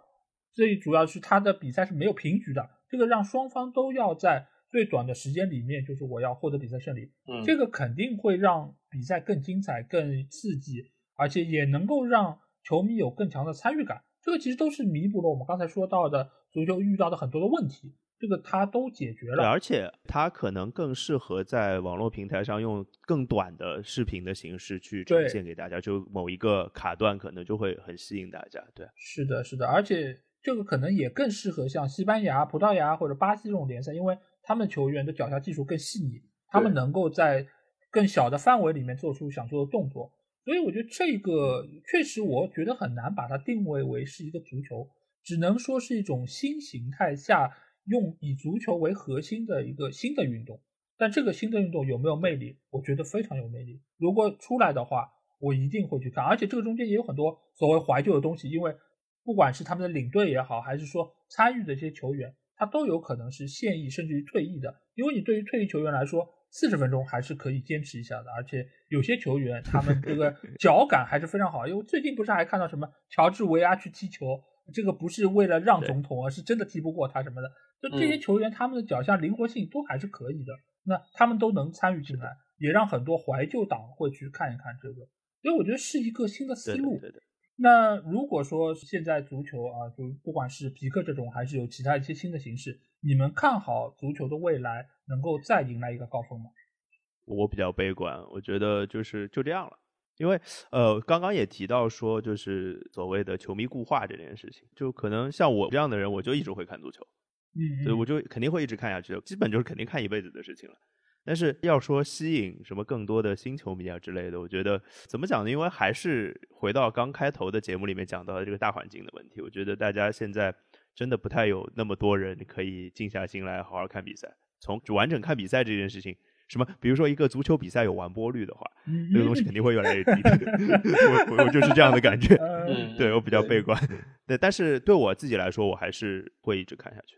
最主要是它的比赛是没有平局的，这个让双方都要在最短的时间里面，就是我要获得比赛胜利。
嗯，
这个肯定会让比赛更精彩、更刺激，而且也能够让球迷有更强的参与感。这个其实都是弥补了我们刚才说到的足球遇到的很多的问题。这个它都解决了，
而且它可能更适合在网络平台上用更短的视频的形式去呈现给大家，就某一个卡段可能就会很吸引大家。对，
是的，是的，而且这个可能也更适合像西班牙、葡萄牙或者巴西这种联赛，因为他们球员的脚下技术更细腻，他们能够在更小的范围里面做出想做的动作，所以我觉得这个确实，我觉得很难把它定位为是一个足球，只能说是一种新形态下。用以足球为核心的一个新的运动，但这个新的运动有没有魅力？我觉得非常有魅力。如果出来的话，我一定会去看。而且这个中间也有很多所谓怀旧的东西，因为不管是他们的领队也好，还是说参与的这些球员，他都有可能是现役甚至于退役的。因为你对于退役球员来说，四十分钟还是可以坚持一下的。而且有些球员他们这个 脚感还是非常好，因为最近不是还看到什么乔治维阿去踢球，这个不是为了让总统，而是真的踢不过他什么的。就这些球员他们的脚下灵活性都还是可以的，那他们都能参与进来，也让很多怀旧党会去看一看这个。所以我觉得是一个新的思路。
对对。
那如果说现在足球啊，就不管是皮克这种，还是有其他一些新的形式，你们看好足球的未来能够再迎来一个高峰吗？
我比较悲观，我觉得就是就这样了。因为呃，刚刚也提到说，就是所谓的球迷固化这件事情，就可能像我这样的人，我就一直会看足球，
嗯，
对，我就肯定会一直看下去，基本就是肯定看一辈子的事情了。但是要说吸引什么更多的新球迷啊之类的，我觉得怎么讲呢？因为还是回到刚开头的节目里面讲到的这个大环境的问题。我觉得大家现在真的不太有那么多人可以静下心来好好看比赛。从完整看比赛这件事情，什么比如说一个足球比赛有完播率的话，这个东西肯定会越来越低。我我就是这样的感觉，对我比较悲观。对，但是对我自己来说，我还是会一直看下去。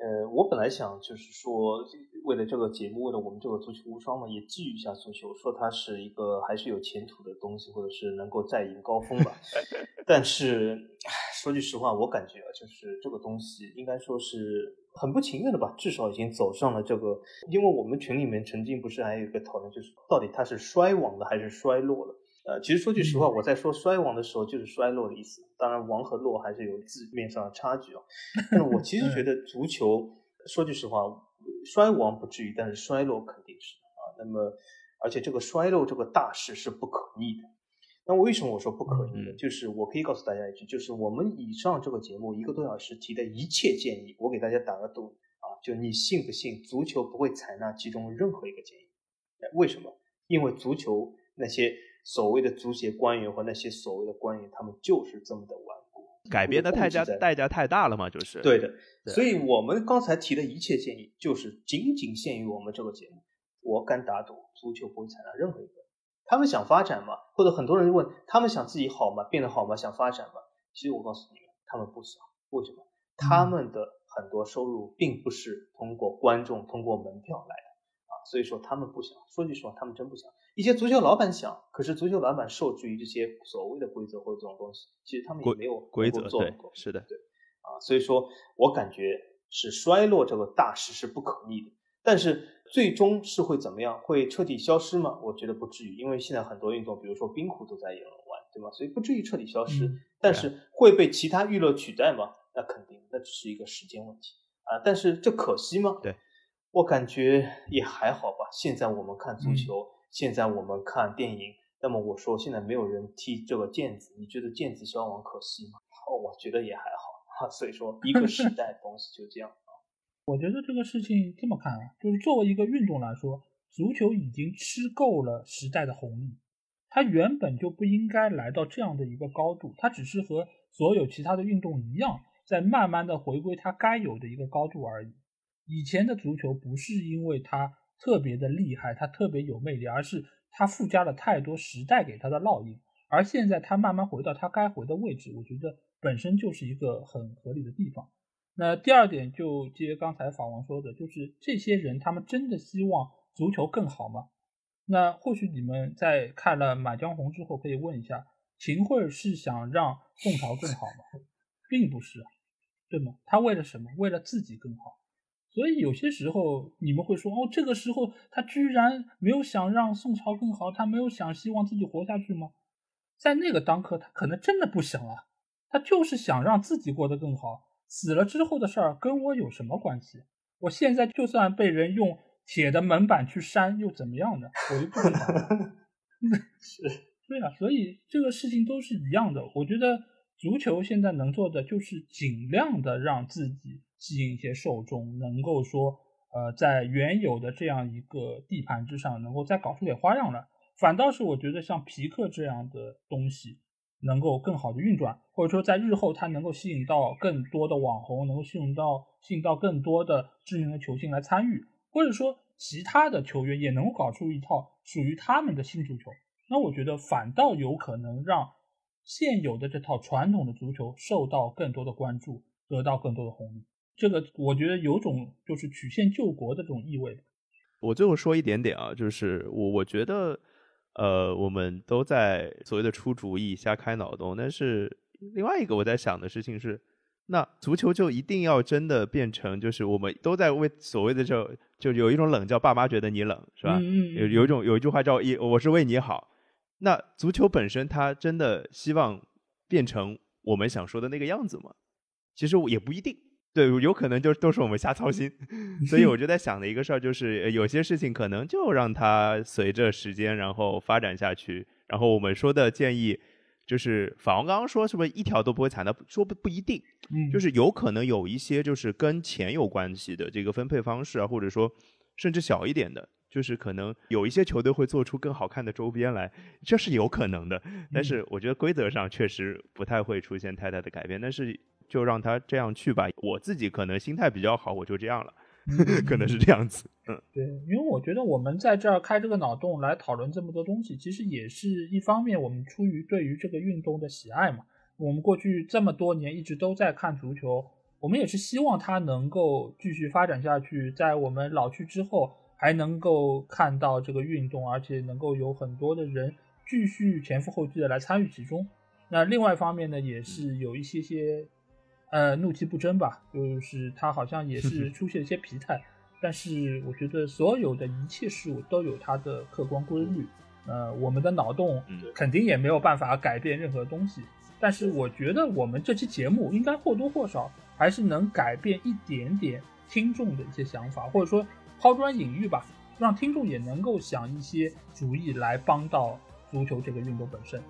呃，我本来想就是说。为了这个节目，为了我们这个足球无双嘛，也寄予一下足球，说它是一个还是有前途的东西，或者是能够再迎高峰吧。但是说句实话，我感觉啊，就是这个东西应该说是很不情愿的吧，至少已经走上了这个。因为我们群里面曾经不是还有一个讨论，就是到底它是衰亡的还是衰落了？呃，其实说句实话，我在说衰亡的时候就是衰落的意思。当然，亡和落还是有字面上的差距啊。但是我其实觉得足球，说句实话。衰亡不至于，但是衰落肯定是啊。那么，而且这个衰落这个大势是不可逆的。那为什么我说不可逆呢？就是我可以告诉大家一句，就是我们以上这个节目一个多小时提的一切建议，我给大家打个赌啊，就你信不信足球不会采纳其中任何一个建议？为什么？因为足球那些所谓的足协官员和那些所谓的官员，他们就是这么的顽固，
改变的代价代价太大了嘛，就是
对的。所以我们刚才提的一切建议，就是仅仅限于我们这个节目。我敢打赌，足球不会采纳任何一个。他们想发展吗？或者很多人问，他们想自己好吗？变得好吗？想发展吗？其实我告诉你们，他们不想。为什么？他们的很多收入并不是通过观众、通过门票来的啊。所以说他们不想。说句实话，他们真不想。一些足球老板想，可是足球老板受制于这些所谓的规则或者这种东西，其实他们也没有
规则
做
过。是的，
对。啊，所以说我感觉是衰落这个大势是不可逆的，但是最终是会怎么样？会彻底消失吗？我觉得不至于，因为现在很多运动，比如说冰壶都在有人玩，对吗？所以不至于彻底消失。但是会被其他娱乐取代吗？那肯定，那只是一个时间问题啊。但是这可惜吗？
对，
我感觉也还好吧。现在我们看足球，现在我们看电影，那么我说现在没有人踢这个毽子，你觉得毽子消亡可惜吗？哦，我觉得也还好。哈 所以说，一个时 代的东西就这样啊。
我觉得这个事情这么看啊，就是作为一个运动来说，足球已经吃够了时代的红利，它原本就不应该来到这样的一个高度，它只是和所有其他的运动一样，在慢慢的回归它该有的一个高度而已。以前的足球不是因为它特别的厉害，它特别有魅力，而是它附加了太多时代给它的烙印，而现在它慢慢回到它该回的位置，我觉得。本身就是一个很合理的地方。那第二点，就接刚才法王说的，就是这些人他们真的希望足球更好吗？那或许你们在看了《满江红》之后，可以问一下，秦桧是想让宋朝更好吗？并不是，对吗？他为了什么？为了自己更好。所以有些时候你们会说，哦，这个时候他居然没有想让宋朝更好，他没有想希望自己活下去吗？在那个当刻，他可能真的不想啊。他就是想让自己过得更好，死了之后的事儿跟我有什么关系？我现在就算被人用铁的门板去扇，又怎么样呢？我又不知道。
是，
对啊，所以这个事情都是一样的。我觉得足球现在能做的就是尽量的让自己吸引一些受众，能够说，呃，在原有的这样一个地盘之上，能够再搞出点花样来。反倒是我觉得像皮克这样的东西。能够更好的运转，或者说在日后它能够吸引到更多的网红，能够吸引到吸引到更多的知名的球星来参与，或者说其他的球员也能够搞出一套属于他们的新足球，那我觉得反倒有可能让现有的这套传统的足球受到更多的关注，得到更多的红利。这个我觉得有种就是曲线救国的这种意味。
我最后说一点点啊，就是我我觉得，呃，我们都在所谓的出主意、瞎开脑洞，但是另外一个我在想的事情是，那足球就一定要真的变成，就是我们都在为所谓的就就有一种冷叫爸妈觉得你冷，是吧？
嗯嗯
有有一种有一句话叫“一我是为你好”，那足球本身它真的希望变成我们想说的那个样子吗？其实也不一定。对，有可能就都是我们瞎操心，所以我就在想的一个事儿就是，有些事情可能就让它随着时间然后发展下去。然后我们说的建议就是，法王刚刚说是不是一条都不会踩的？说不不一定，就是有可能有一些就是跟钱有关系的这个分配方式啊，或者说甚至小一点的，就是可能有一些球队会做出更好看的周边来，这是有可能的。但是我觉得规则上确实不太会出现太大的改变，但是。就让他这样去吧，我自己可能心态比较好，我就这样了 可能是这样子。嗯，
对，因为我觉得我们在这儿开这个脑洞来讨论这么多东西，其实也是一方面，我们出于对于这个运动的喜爱嘛。我们过去这么多年一直都在看足球，我们也是希望它能够继续发展下去，在我们老去之后还能够看到这个运动，而且能够有很多的人继续前赴后继的来参与其中。那另外一方面呢，也是有一些些。呃，怒气不争吧，就是他好像也是出现一些疲态，但是我觉得所有的一切事物都有它的客观规律。呃，我们的脑洞肯定也没有办法改变任何东西，但是我觉得我们这期节目应该或多或少还是能改变一点点听众的一些想法，或者说抛砖引玉吧，让听众也能够想一些主意来帮到足球这个运动本身。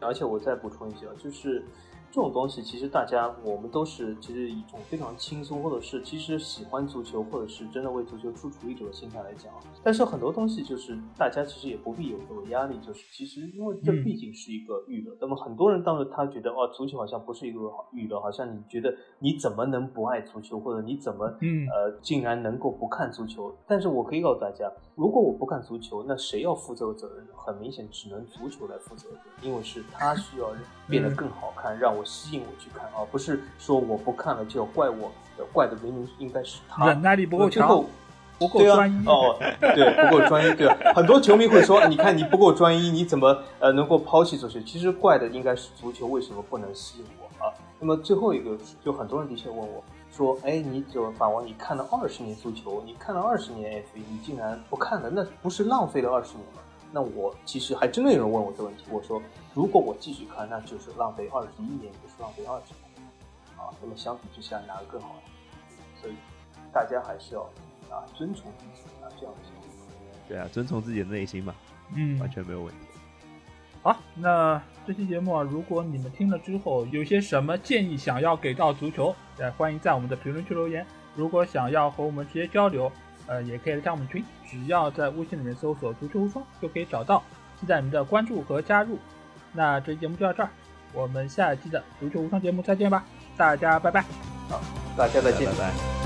而且我再补充一下，就是。这种东西其实大家我们都是其实一种非常轻松，或者是其实喜欢足球，或者是真的为足球出主意者的心态来讲。但是很多东西就是大家其实也不必有这种压力，就是其实因为这毕竟是一个娱乐。那么很多人当时他觉得哦，足球好像不是一个娱乐，好像你觉得你怎么能不爱足球，或者你怎么呃竟然能够不看足球？但是我可以告诉大家，如果我不看足球，那谁要负这个责任？很明显，只能足球来负责任，因为是他需要变得更好看，让我吸引我去看，而不是说我不看了就要怪我，怪的明明应该是他。
忍耐力不够强，不够
专一。哦，对，不够专一。对，很多球迷会说，你看你不够专一，你怎么呃能够抛弃足球？其实怪的应该是足球为什么不能吸引我啊？那么最后一个，就很多人的确问我说，哎，你怎么法王？你看了二十年足球，你看了二十年 F 一，你竟然不看了，那不是浪费了二十年吗？那我其实还真的有人问我这个问题，我说如果我继续看，那就是浪费二十一年，也是浪费二十年啊。那么相比之下，哪个更好？所以大家还是要啊遵从自己啊这样的想法。
对啊，遵从自己的内心嘛，嗯，完全没有问题。
好，那这期节目啊，如果你们听了之后有些什么建议想要给到足球，呃，欢迎在我们的评论区留言。如果想要和我们直接交流。呃，也可以加我们群，只要在微信里面搜索“足球无双”就可以找到，期待你们的关注和加入。那这期节目就到这儿，我们下一期的足球无双节目再见吧，大家拜拜。
好，大家再见，
拜拜。